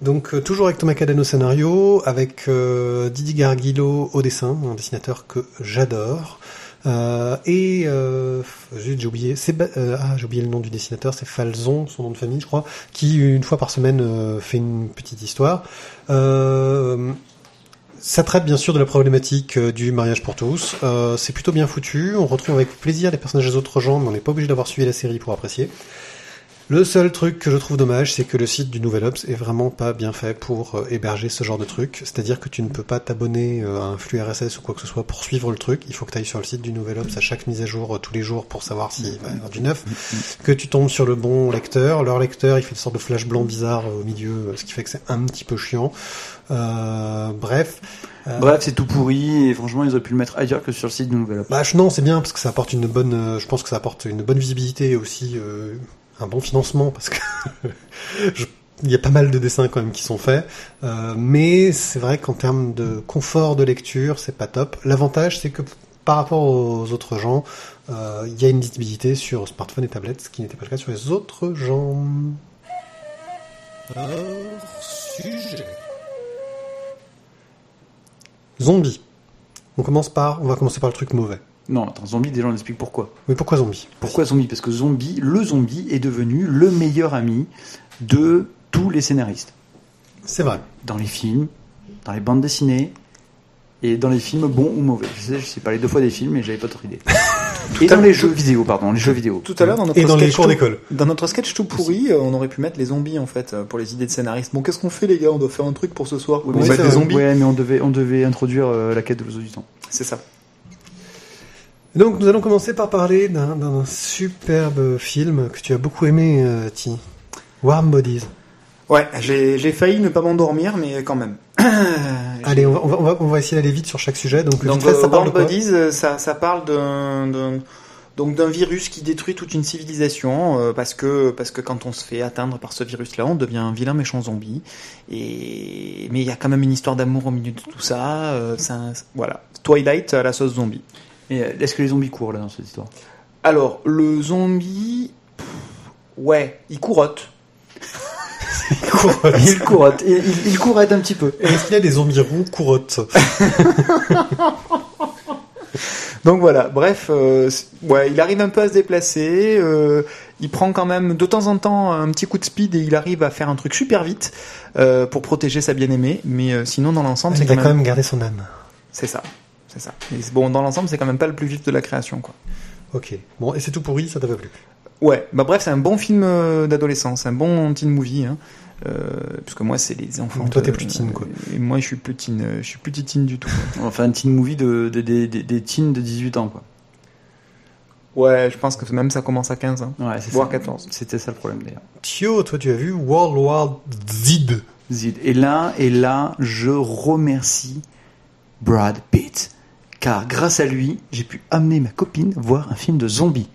donc euh, toujours avec Thomas Caden au scénario, avec euh, Didi Garguilo au dessin, un dessinateur que j'adore. Euh, et euh, j'ai oublié, euh, ah j'ai oublié le nom du dessinateur, c'est Falzon, son nom de famille je crois, qui une fois par semaine fait une petite histoire. Ça traite bien sûr de la problématique du mariage pour tous. C'est plutôt bien foutu. On retrouve avec plaisir les personnages des autres gens, mais on n'est pas obligé d'avoir suivi la série pour apprécier. Le seul truc que je trouve dommage, c'est que le site du Nouvel Ops est vraiment pas bien fait pour euh, héberger ce genre de truc. C'est-à-dire que tu ne peux pas t'abonner euh, à un flux RSS ou quoi que ce soit pour suivre le truc. Il faut que tu ailles sur le site du Nouvel Ops à chaque mise à jour euh, tous les jours pour savoir s'il va y avoir du neuf. Que tu tombes sur le bon lecteur. Leur lecteur, il fait une sorte de flash blanc bizarre au milieu, ce qui fait que c'est un petit peu chiant. Euh, bref. Bref, c'est tout pourri et franchement, ils auraient pu le mettre ailleurs que sur le site du Nouvel Ops. Bah non, c'est bien parce que ça apporte une bonne. je pense que ça apporte une bonne visibilité et aussi euh, un bon financement parce que je- il y a pas mal de dessins quand même qui sont faits. Euh, mais c'est vrai qu'en termes de confort de lecture, c'est pas top. L'avantage, c'est que par rapport aux autres gens, euh, il y a une lisibilité sur smartphone et tablette, ce qui n'était pas le cas sur les autres gens. Zombie. On commence par, on va commencer par le truc mauvais. Non, attends, zombie, déjà on explique pourquoi. Mais pourquoi zombie? Pourquoi zombie? Parce que zombie, le zombie est devenu le meilleur ami de tous les scénaristes. C'est vrai. Dans les films, dans les bandes dessinées, et dans les films bons ou mauvais. Je sais, je sais parler deux fois des films, mais j'avais pas d'autre idée. et dans les jeux vidéo, pardon, les jeux vidéo. Tout à l'heure, dans notre Et dans les cours tout- d'école. Dans notre sketch tout pourri, euh, on aurait pu mettre les zombies en fait euh, pour les idées de scénaristes. Bon, qu'est-ce qu'on fait les gars? On doit faire un truc pour ce soir. Oui, on mais met c'est des zombies. Ouais, mais on devait, on devait introduire euh, la quête de l'oiseau du temps. C'est ça. Donc nous allons commencer par parler d'un superbe film que tu as beaucoup aimé, euh, Ti. Warm Bodies. Ouais, j'ai failli ne pas m'endormir, mais quand même. Allez, on va, on va, on essayer d'aller vite sur chaque sujet. Donc, Donc, ça euh, parle Bodies, euh, ça, ça parle d'un, d'un- donc d'un virus qui détruit toute une civilisation euh, parce que parce que quand on se fait atteindre par ce virus-là, on devient un vilain méchant zombie. Et mais il y a quand même une histoire d'amour au milieu de tout ça. euh, un- voilà, Twilight à la sauce zombie. Et euh, est-ce que les zombies courent là dans cette histoire? Alors le zombie, pff, ouais, il courotte. Il courotte, il, il, il courotte un petit peu. Est-ce qu'il y a des zombies roux courottes? Donc voilà, bref, euh, ouais, il arrive un peu à se déplacer. euh, il prend quand même de temps en temps un petit coup de speed et il arrive à faire un truc super vite euh, pour protéger sa bien-aimée. Mais euh, sinon, dans l'ensemble, c'est Il a quand, quand même, même gardé son âme. c'est ça, c'est ça. Et bon, dans l'ensemble, c'est quand même pas le plus vif de la création, quoi. Ok. Bon, et c'est tout pourri, ça t'a pas plu Ouais, bah bref, c'est un bon film euh, d'adolescence, un bon teen movie. Hein. Euh, puisque moi, c'est les enfants. Toi, t'es de- plus teen, quoi. Et moi, je suis plus teen, euh, je suis plus teen du tout. Enfin, un teen movie de, de- de- de- des teens de 18 ans, quoi. Ouais, je pense que même ça commence à 15 ans. Ouais, c'est Voire ça. 14. C'était ça le problème d'ailleurs. Thio, toi, tu as vu World War Z. Zid. Et là, et là, je remercie Brad Pitt. Car grâce à lui, j'ai pu amener ma copine voir un film de zombies.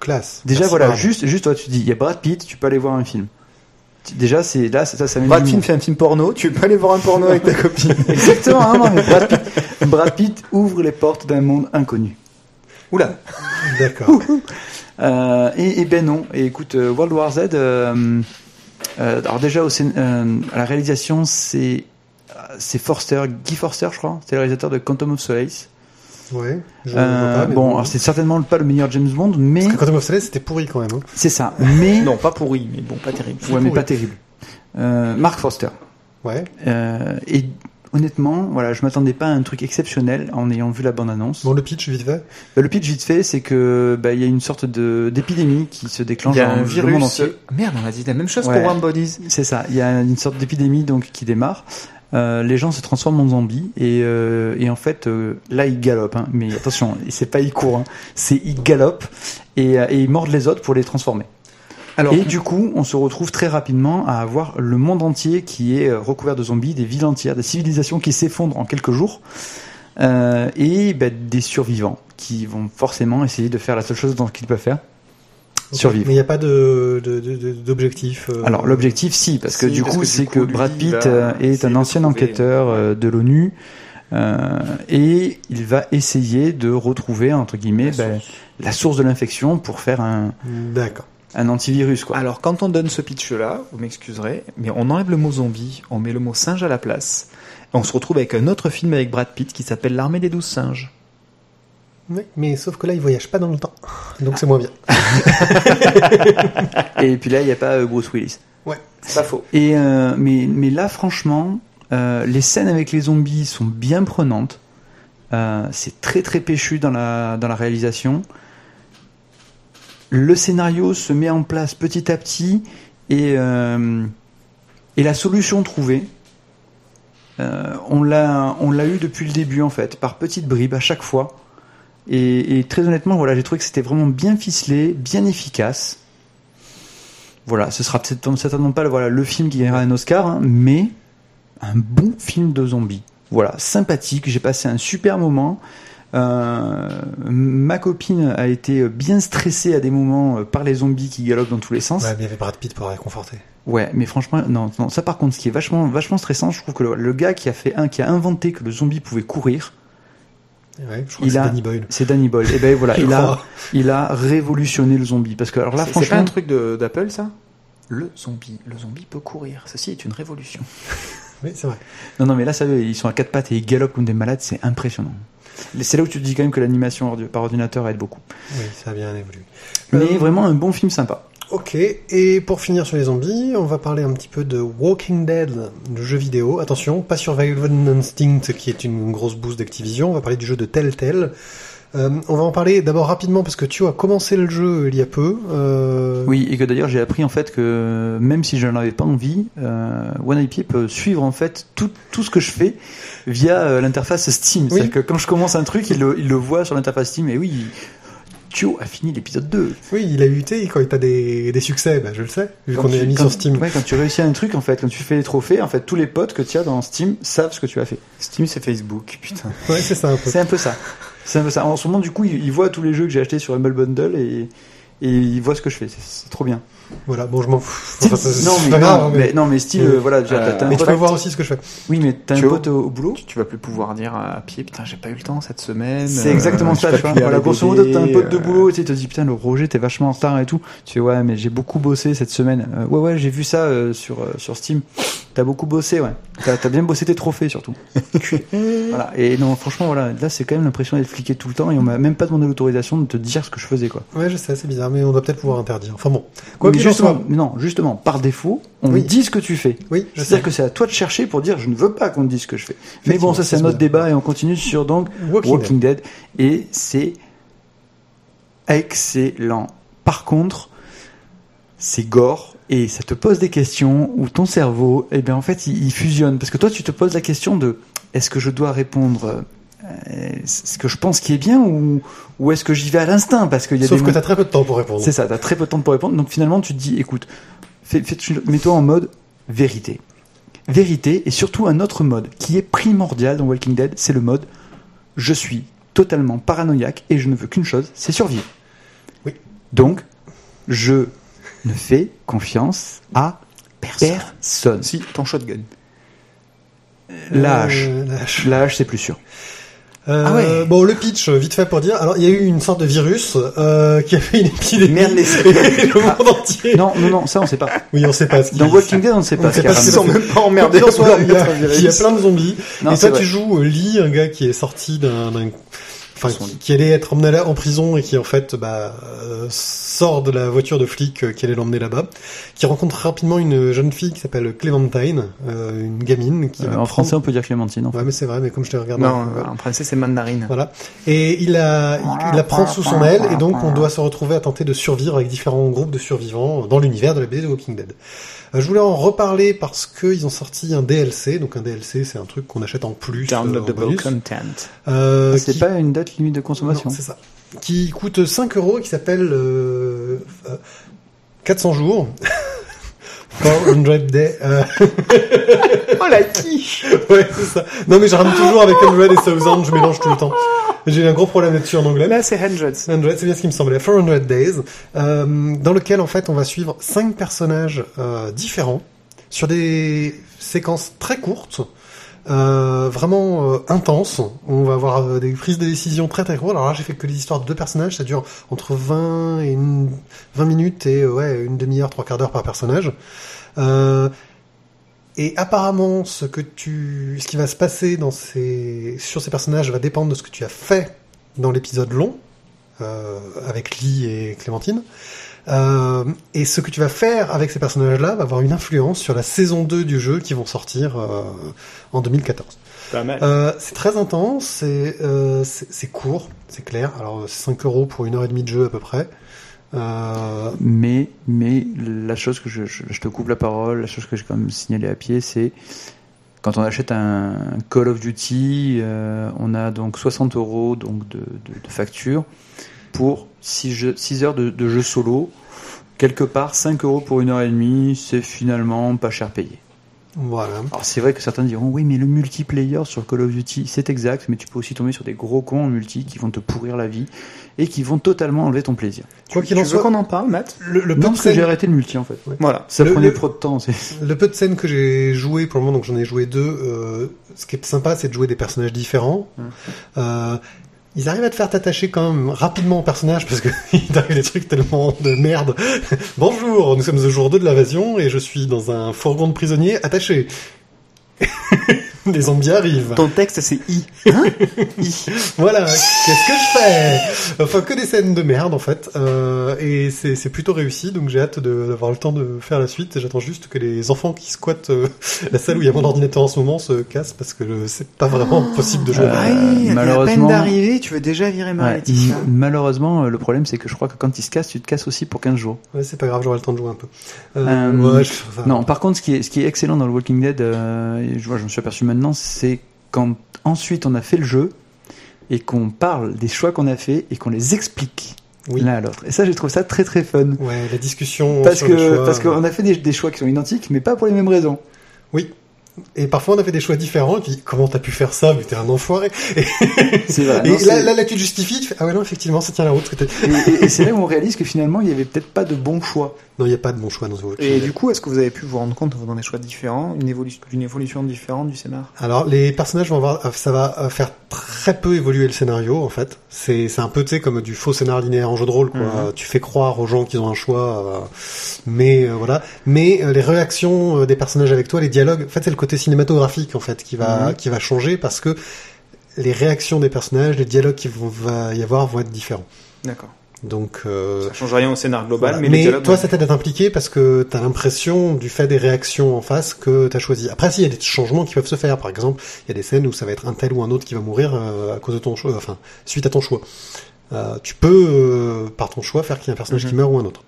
Classe. Déjà, Merci, voilà, Brad. juste, juste, toi, tu dis, il y a Brad Pitt, tu peux aller voir un film. Déjà, c'est là, ça, ça Brad Pitt fait un film porno, tu peux aller voir un porno avec ta copine. Exactement, hein, non, mais Brad Pitt, Brad Pitt ouvre les portes d'un monde inconnu. Oula. D'accord. Euh, et, et ben non. Et écoute, euh, World War Z. euh, euh, alors déjà au scén- à la réalisation, c'est c'est Forster, Guy Forster, je crois. C'est le réalisateur de Quantum of Solace. Ouais. Je Euh, vois pas, mais bon, alors c'est certainement pas le meilleur James Bond, mais Parce que quand on m'a c'était pourri quand même. hein. c'est ça. Mais Non, pas pourri, mais bon, pas terrible. ouais, mais pourri. pas terrible. Euh, Mark Forster. Ouais. Euh, et honnêtement, voilà, je m'attendais pas à un truc exceptionnel en ayant vu la bande annonce. Bon, le pitch, vite fait. le pitch vite fait, c'est que bah, il y a une sorte de d'épidémie qui se déclenche Il y a dans un le monde virus. entier. Merde, on a dit la même chose Ouais. pour Warm Bodies. C'est ça. Il y a une sorte d'épidémie donc qui démarre. Euh, les gens se transforment en zombies et, euh, et en fait euh, là ils galopent. Hein. Mais attention, c'est pas ils courent, hein. c'est ils galopent et, euh, et ils mordent les autres pour les transformer. Alors, Et du coup, on se retrouve très rapidement à avoir le monde entier qui est euh, recouvert de zombies, des villes entières, des civilisations qui s'effondrent en quelques jours, euh, et ben, des survivants qui vont forcément essayer de faire la seule chose qu'ils peuvent faire, Survivre. Mais il n'y a pas de, de, de- de- d'objectif. euh, Alors l'objectif, si, parce que Si, du parce coup, c'est que Brad Pitt va euh, est un de ancien trouver- enquêteur euh, de l'ONU euh, et il va essayer de retrouver entre guillemets La ben, la source de l'infection pour faire un, D'accord. un antivirus quoi. alors, quand on donne ce pitch-là, vous m'excuserez, mais on enlève le mot zombie, on met le mot singe à la place, et on se retrouve avec un autre film avec Brad Pitt qui s'appelle L'armée des douze singes. Ouais, mais sauf que là, il voyage pas dans le temps. Donc c'est moins bien. Et puis là, il n'y a pas euh, Bruce Willis. C'est pas faux. Et euh, mais mais là, franchement, euh, les scènes avec les zombies sont bien prenantes. Euh, c'est très très péchu dans la dans la réalisation. le scénario se met en place petit à petit et, et la solution trouvée, on l'a on l'a eu depuis le début en fait, par petites bribes à chaque fois. Et, et très honnêtement, voilà, j'ai trouvé que c'était vraiment bien ficelé, bien efficace. Voilà, ce sera peut-être certainement pas voilà, le film qui gagnera un Oscar, hein, mais un bon film de zombies. Voilà, sympathique, j'ai passé un super moment. Euh, ma copine a été bien stressée à des moments euh, par les zombies qui galopent dans tous les sens. Ouais, mais il y avait Brad Pitt pour réconforter. Ouais, mais franchement, non, non, ça par contre, ce qui est vachement, vachement stressant, je trouve que le, le gars qui a fait un, qui a inventé que le zombie pouvait courir, Ouais, je crois Il que c'est a- Danny Boyle. c'est Danny Boyle. Et ben voilà, il a, crois. il a révolutionné le zombie. Parce que alors là, C'est- C'est pas franchement, un truc de- d'Apple, ça? Le zombie. Le zombie peut courir. Ceci est une révolution. Oui, c'est vrai. non, non, mais là, ça, ils sont à quatre pattes et ils galopent comme des malades, c'est impressionnant. C'est là où tu te dis quand même que l'animation par ordinateur aide beaucoup. Oui, ça a bien évolué. Mais Euh, vraiment un bon film sympa. Ok, et pour finir sur les zombies, on va parler un petit peu de Walking Dead, le jeu vidéo. Attention, pas Survival Instinct, qui est une grosse boost d'Activision. On va parler du jeu de Telltale. Euh, on va en parler d'abord rapidement parce que tu as commencé le jeu il y a peu. Euh, Oui, et que d'ailleurs j'ai appris en fait que même si je n'en avais pas envie, euh, OneIP peut suivre en fait tout, tout ce que je fais via euh, l'interface Steam. C'est-à-dire que quand je commence un truc, il le, il le voit sur l'interface Steam et oui, Thio a fini l'épisode 2. Oui, il a eu été quand il a des, des succès, bah, je le sais, vu Quand qu'on tu- est mis quand- sur Steam. Ouais, quand tu réussis un truc en fait, quand tu fais les trophées, en fait tous les potes que tu as dans Steam savent ce que tu as fait. Steam, c'est Facebook, putain. Ouais, c'est ça un peu. C'est un peu ça. C'est un peu ça. En ce moment, du coup, il, il voit tous les jeux que j'ai achetés sur Humble Bundle et, et il voit ce que je fais. C'est trop bien. Voilà, bon, je m'en fous. Enfin, non, c'est mais, pas grave, non, mais- mais, non, mais style, mais- euh, voilà, tu as- Euh, t'as un mais tu peux voir aussi ce que je fais. Oui, mais t'as un pote au, au boulot. Tu, tu vas plus pouvoir dire à pied, putain, j'ai pas eu le temps cette semaine. C'est euh, exactement j'ai ça, tu vois. Voilà, grosso modo, t'as un pote de euh, boulot, tu sais, te dit, putain, le Roger, t'es vachement en retard et tout. Tu fais, ouais, mais j'ai beaucoup bossé cette semaine. Euh, ouais, ouais, j'ai vu ça euh, sur, euh, sur Steam. T'as beaucoup bossé, ouais. T'as as bien bossé tes trophées, surtout. voilà. Et non, franchement, voilà, là, c'est quand même l'impression d'être fliqué tout le temps et on m'a même pas demandé l'autorisation de te dire ce que je faisais, quoi. Ouais, je sais, c'est bizarre, mais on doit peut-être pouvoir interdire. Enfin bon. Quoi justement, non, justement, par défaut, on Oui. dit ce que tu fais. Oui. C'est-à-dire que c'est à toi de chercher pour dire, je ne veux pas qu'on te dise ce que je fais. Mais bon, ça, c'est un autre débat et on continue sur donc Walking, Walking Dead. Et c'est excellent. Par contre, c'est gore et ça te pose des questions où ton cerveau, eh bien, en fait, il, il fusionne. Parce que toi, tu te poses la question de est-ce que je dois répondre euh, ce que je pense qui est bien ou, ou est-ce que j'y vais à l'instinct Parce qu'il y a Sauf des que t'as très peu de temps pour répondre. c'est ça, t'as très peu de temps pour répondre. Donc finalement, tu te dis, écoute, mets-toi en mode vérité. Vérité et surtout un autre mode qui est primordial dans Walking Dead, c'est le mode je suis totalement paranoïaque et je ne veux qu'une chose, c'est survivre. Oui. Donc, je ne fais confiance à personne. Si, ton shotgun. Lâche. Euh, lâche. Lâche, c'est plus sûr. Euh, Ah ouais. Bon, le pitch, vite fait pour dire. Alors, il y a eu une sorte de virus euh, qui a fait une épidémie. Merde, les- le monde entier. Non, non, non, ça on sait pas. Oui, on sait pas ce qui. Dans Walking Dead, on ne sait On pas ce sait pas ramener. qu'ils même pas emmerdés il y, a, plein de zombies. Non, et toi, tu joues Lee, un gars qui est sorti d'un, d'un- enfin, Son qui, allait être emmené là- en prison et qui en fait, bah, euh, sort de la voiture de flic euh, qui allait l'emmener là-bas, qui rencontre rapidement une jeune fille qui s'appelle Clémentine, euh, une gamine qui Euh, en prendre- français, on peut dire Clémentine. en fait. Ouais, mais c'est vrai, mais comme je te regarde. Non, euh, en français, c'est mandarine. voilà. Et il, a, il, il la prend sous son aile, et donc on doit se retrouver à tenter de survivre avec différents groupes de survivants dans l'univers de la BD de Walking Dead. Je voulais en reparler parce qu'ils ont sorti un DLC, donc un DLC c'est un truc qu'on achète en plus. Downloadable content. Euh, Ah, c'est qui- pas une date limite de consommation. c'est ça. Qui coûte 5 euros, qui s'appelle euh, euh, 400 jours. 400 Day. euh, Oh la quiche ouais, c'est ça. Non, mais je rame toujours avec 100 et 1000, je mélange tout le temps. J'ai un gros problème là-dessus en anglais. Là, c'est hundreds. 100, c'est bien ce qui me semblait. 400 Days, euh, dans lequel en fait on va suivre cinq personnages euh, différents sur des séquences très courtes, euh, vraiment euh, intenses. On va avoir euh, des prises de décision très très courtes. Alors là, j'ai fait que les histoires de deux personnages, ça dure entre 20 et une, 20 minutes et euh, ouais une demi-heure, trois quarts d'heure par personnage. Et apparemment, ce que tu, ce qui va se passer dans ces, sur ces personnages va dépendre de ce que tu as fait dans l'épisode long, avec Lee et Clémentine. Euh, et ce que tu vas faire avec ces personnages-là va avoir une influence sur la saison 2 du jeu qui vont sortir euh, en 2014. Pas mal. Euh, c'est très intense, c'est euh, c'est court, c'est clair. Alors c'est 5 euros pour une heure et demie de jeu à peu près. Euh, Mais, mais la chose que je, je, je te coupe la parole, la chose que j'ai quand même signalé à pied, c'est quand on achète un Call of Duty, euh, on a donc 60 euros donc de, de, de facture pour 6, heures de, de jeu solo. Quelque part, 5 euros pour une heure et demie, c'est finalement pas cher payé. voilà. Alors c'est vrai que certains diront oui mais le multiplayer sur Call of Duty c'est exact mais tu peux aussi tomber sur des gros cons en multi qui vont te pourrir la vie et qui vont totalement enlever ton plaisir. Quoi qu'il en soit, qu'on en parle, Matt? Le, le peu Non de parce que j'ai arrêté le multi en fait. Voilà. Ça Le- prenait le- trop de temps. le peu de scènes que j'ai joué pour le moment, donc j'en ai joué deux. euh, ce qui est sympa, c'est de jouer des personnages différents. Hum. Euh, ils arrivent à te faire t'attacher quand même rapidement au personnage parce que il t'arrive des trucs tellement de merde. Bonjour, nous sommes au jour 2 de l'invasion et je suis dans un fourgon de prisonniers attaché. Les zombies arrivent. Ton texte, c'est I. Voilà, qu'est-ce que je fais? Enfin, que des scènes de merde en fait, euh, et c'est c'est plutôt réussi, donc j'ai hâte de- d'avoir le temps de faire la suite. J'attends juste que les enfants qui squattent euh, la salle où il y a mon ordinateur en ce moment se cassent parce que c'est pas vraiment possible de jouer. Euh, Ah, peine malheureusement- d'arriver, tu veux déjà virer ma Ouais, malheureusement, euh, le problème c'est que je crois que quand il se casse, tu te casses aussi pour 15 jours. Ouais, c'est pas grave, j'aurai le temps de jouer un peu. Euh, Euh, ouais, je- enfin, Non, par contre, ce qui est, ce qui est excellent dans le Walking Dead, euh, je vois, je me suis aperçu maintenant, c'est quand ensuite on a fait le jeu et qu'on parle des choix qu'on a fait et qu'on les explique Oui. l'un à l'autre. Et ça, j'ai trouvé ça très très fun. Ouais, la discussion. Parce sur le que choix, parce qu'on a fait des, des choix qui sont identiques, mais pas pour les mêmes raisons. Oui. Et parfois on a fait des choix différents, et puis comment t'as pu faire ça, mais t'es un enfoiré? Et, C'est vrai. et là, là, là, tu te justifies, tu fais, ah ouais, non, effectivement, ça tient la route. et, et- et c'est là où on réalise que finalement, il y avait peut-être pas de bons choix. Non, il n'y a pas de bon choix dans ce jeu. Et du coup, est-ce que vous avez pu vous rendre compte en faisant des choix différents, une évolution, d'une évolution différente du scénar? Alors les personnages vont avoir, ça va euh, faire très peu évoluer le scénario en fait. C'est un peu tu sais comme du faux scénar linéaire en jeu de rôle quoi. Mhm. Tu fais croire aux gens qu'ils ont un choix, euh, mais euh, voilà. Mais euh, les réactions euh, des personnages avec toi, les dialogues, en fait c'est le côté cinématographique en fait qui va Mhm. qui va changer parce que les réactions des personnages, les dialogues qui vont va y avoir vont être différents. D'accord. Donc euh, Ça change rien au scénar global, voilà. mais, mais, les dialogues. toi, ça t'aide à t'impliquer parce que t'as l'impression du fait des réactions en face que t'as choisi. Après, s'il y a des changements qui peuvent se faire, par exemple, il y a des scènes où ça va être un tel ou un autre qui va mourir euh, à cause de ton choix, enfin, suite à ton choix. Euh, tu peux, par ton choix, faire qu'il y ait un personnage Mhm. qui meurt ou un autre.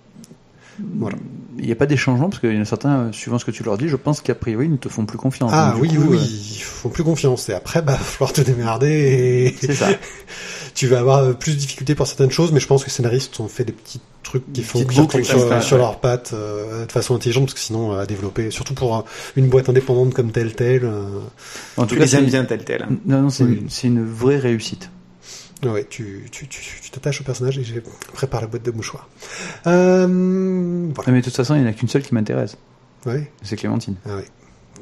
Voilà. Il n'y a pas des changements parce qu'il y en a certains, euh, suivant ce que tu leur dis, je pense qu'a priori ils ne te font plus confiance. Ah Donc, oui, coup, oui, euh, ils font plus confiance. Et après, bah, va falloir te démerder et C'est ça. tu vas avoir euh, plus de difficultés pour certaines choses, mais je pense que les scénaristes ont fait des petits trucs qui font boucles sur, comme ça, sur ouais. leurs pattes euh, de façon intelligente, parce que sinon, euh, à développer, surtout pour euh, une boîte indépendante comme Telltale, euh, En tout cas, les aimes c'est bien tel tel. hein. non, non, c'est Oui. une, c'est une vraie réussite. Ouais, tu tu tu t'attaches au personnage et j'ai prépare la boîte de mouchoirs. Euh, voilà. Ah, mais de toute façon, il n'y en a qu'une seule qui m'intéresse. Ouais. C'est Clémentine. Ah ouais.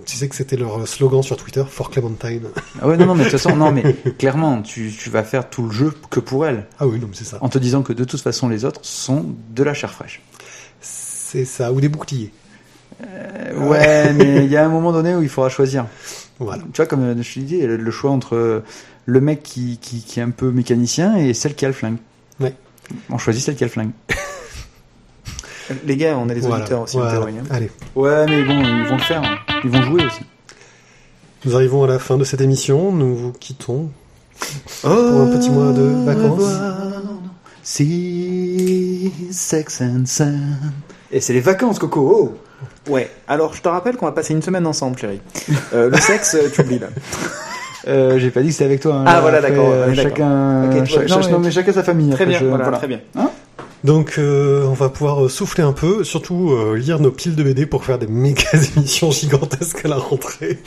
Tu sais que c'était leur slogan sur Twitter, For Clementine. Ah ouais, non, non, mais de toute façon, non, mais clairement, tu, tu vas faire tout le jeu que pour elle, Ah oui, non, mais c'est ça. en te disant que de toute façon, les autres sont de la chair fraîche. C'est ça, ou des boucliers. Euh, ouais, mais il y a un moment donné où il faudra choisir. Voilà. Tu vois, comme euh, je te le, le choix entre euh, le mec qui, qui, qui est un peu mécanicien et celle qui a le flingue. Ouais. On choisit celle qui a le flingue. Les gars, on a des Voilà. auditeurs aussi Voilà. hein. Allez. Ouais, mais bon, ils vont le faire. hein. Ils vont jouer aussi. Nous arrivons à la fin de cette émission. Nous vous quittons. Oh, un petit mois de vacances. See Sex and Sun. Et c'est les vacances, Coco. Oh. Ouais. Alors, je te rappelle qu'on va passer une semaine ensemble, chérie. Euh, le sexe, tu oublies là. Euh, j'ai pas dit que c'était avec toi. hein. Ah, Là, voilà, d'accord, euh, d'accord. chacun, non, cha- mais- non, mais chacun sa famille. Très après, bien, je- voilà, voilà. très bien. Donc, euh, on va pouvoir euh, souffler un peu, surtout euh, lire nos piles de BD pour faire des méga émissions gigantesques à la rentrée.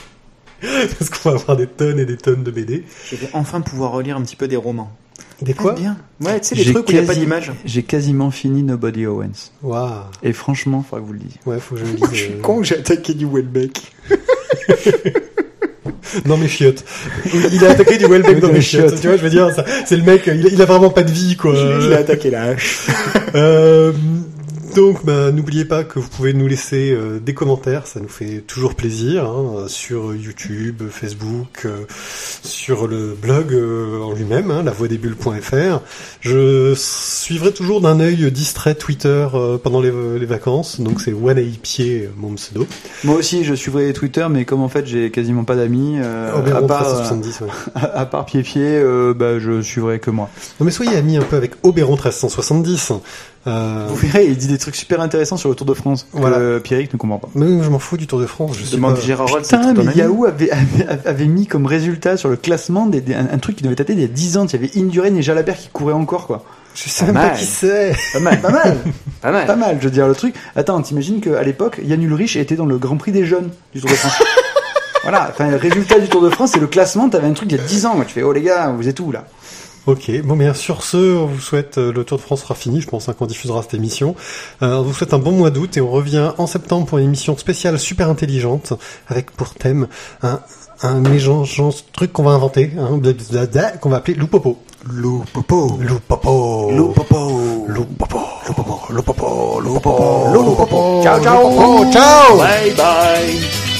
Parce qu'on va avoir des tonnes et des tonnes de BD. Je vais enfin pouvoir relire un petit peu des romans. Des quoi Ah, bien. Ouais, tu sais, les trucs où il n'y a pas d'image. J'ai quasiment fini Nobody Owens. Waouh. Et franchement, faudra que vous le disiez. Ouais, faut que je le dise. euh, j'ai attaqué du Welbeck. Dans mes chiottes. Il, a attaqué du Welbeck dans mes chiottes. Tu vois, je veux dire, c'est le mec, il, a- il a vraiment pas de vie, quoi. Il a attaqué la hache. Euh, Donc, bah, n'oubliez pas que vous pouvez nous laisser euh, des commentaires, ça nous fait toujours plaisir, hein, sur YouTube, Facebook, euh, sur le blog euh, en lui-même, hein, lavoidesbulles.fr. Je suivrai toujours d'un œil distrait Twitter euh, pendant les, les vacances, donc c'est Pied, mon pseudo. Moi aussi, je suivrai Twitter, mais comme en fait j'ai quasiment pas d'amis, euh, à Oberon part 1370, ouais. à, à part pied pied, euh, bah je suivrai que moi. Non mais soyez amis un peu avec Oberon 1370. Euh, Vous verrez, il dit des trucs super intéressants sur le Tour de France que Voilà. euh, Pierrick ne comprend pas. mais je m'en fous du Tour de France. Je Demande pas- Gérard Putain, mais. Yahoo avait, avait, avait mis comme résultat sur le classement des, des- un, un truc qui devait dater d'il y a 10 ans. Il y avait Indurain et Jalabert qui couraient encore, quoi. Je sais même pas mal. qui c'est. Pas mal. Pas mal, Pas mal. pas mal, je veux dire, le truc. Attends, t'imagines qu'à l'époque, Yann Ulrich était dans le Grand Prix des jeunes du Tour de France. voilà, enfin, le résultat du Tour de France, c'est le classement, t'avais un truc il y a 10 ans, quoi. Tu fais, oh les gars, vous êtes où, là? Ok, bon bien sur ce, on vous souhaite euh, le Tour de France sera fini, je pense hein, qu'on diffusera cette émission. Euh, on vous souhaite un bon mois d'août et on revient en septembre pour une émission spéciale super intelligente avec pour thème un un mélange truc qu'on va inventer, hein, qu'on va appeler Loupopo. Loupopo. Loupopo. Loupopo. Loupopo. Loupopo. Loupopo. Loupopo. Loupopo. Ciao, ciao. Loupopo. Ciao. Bye bye.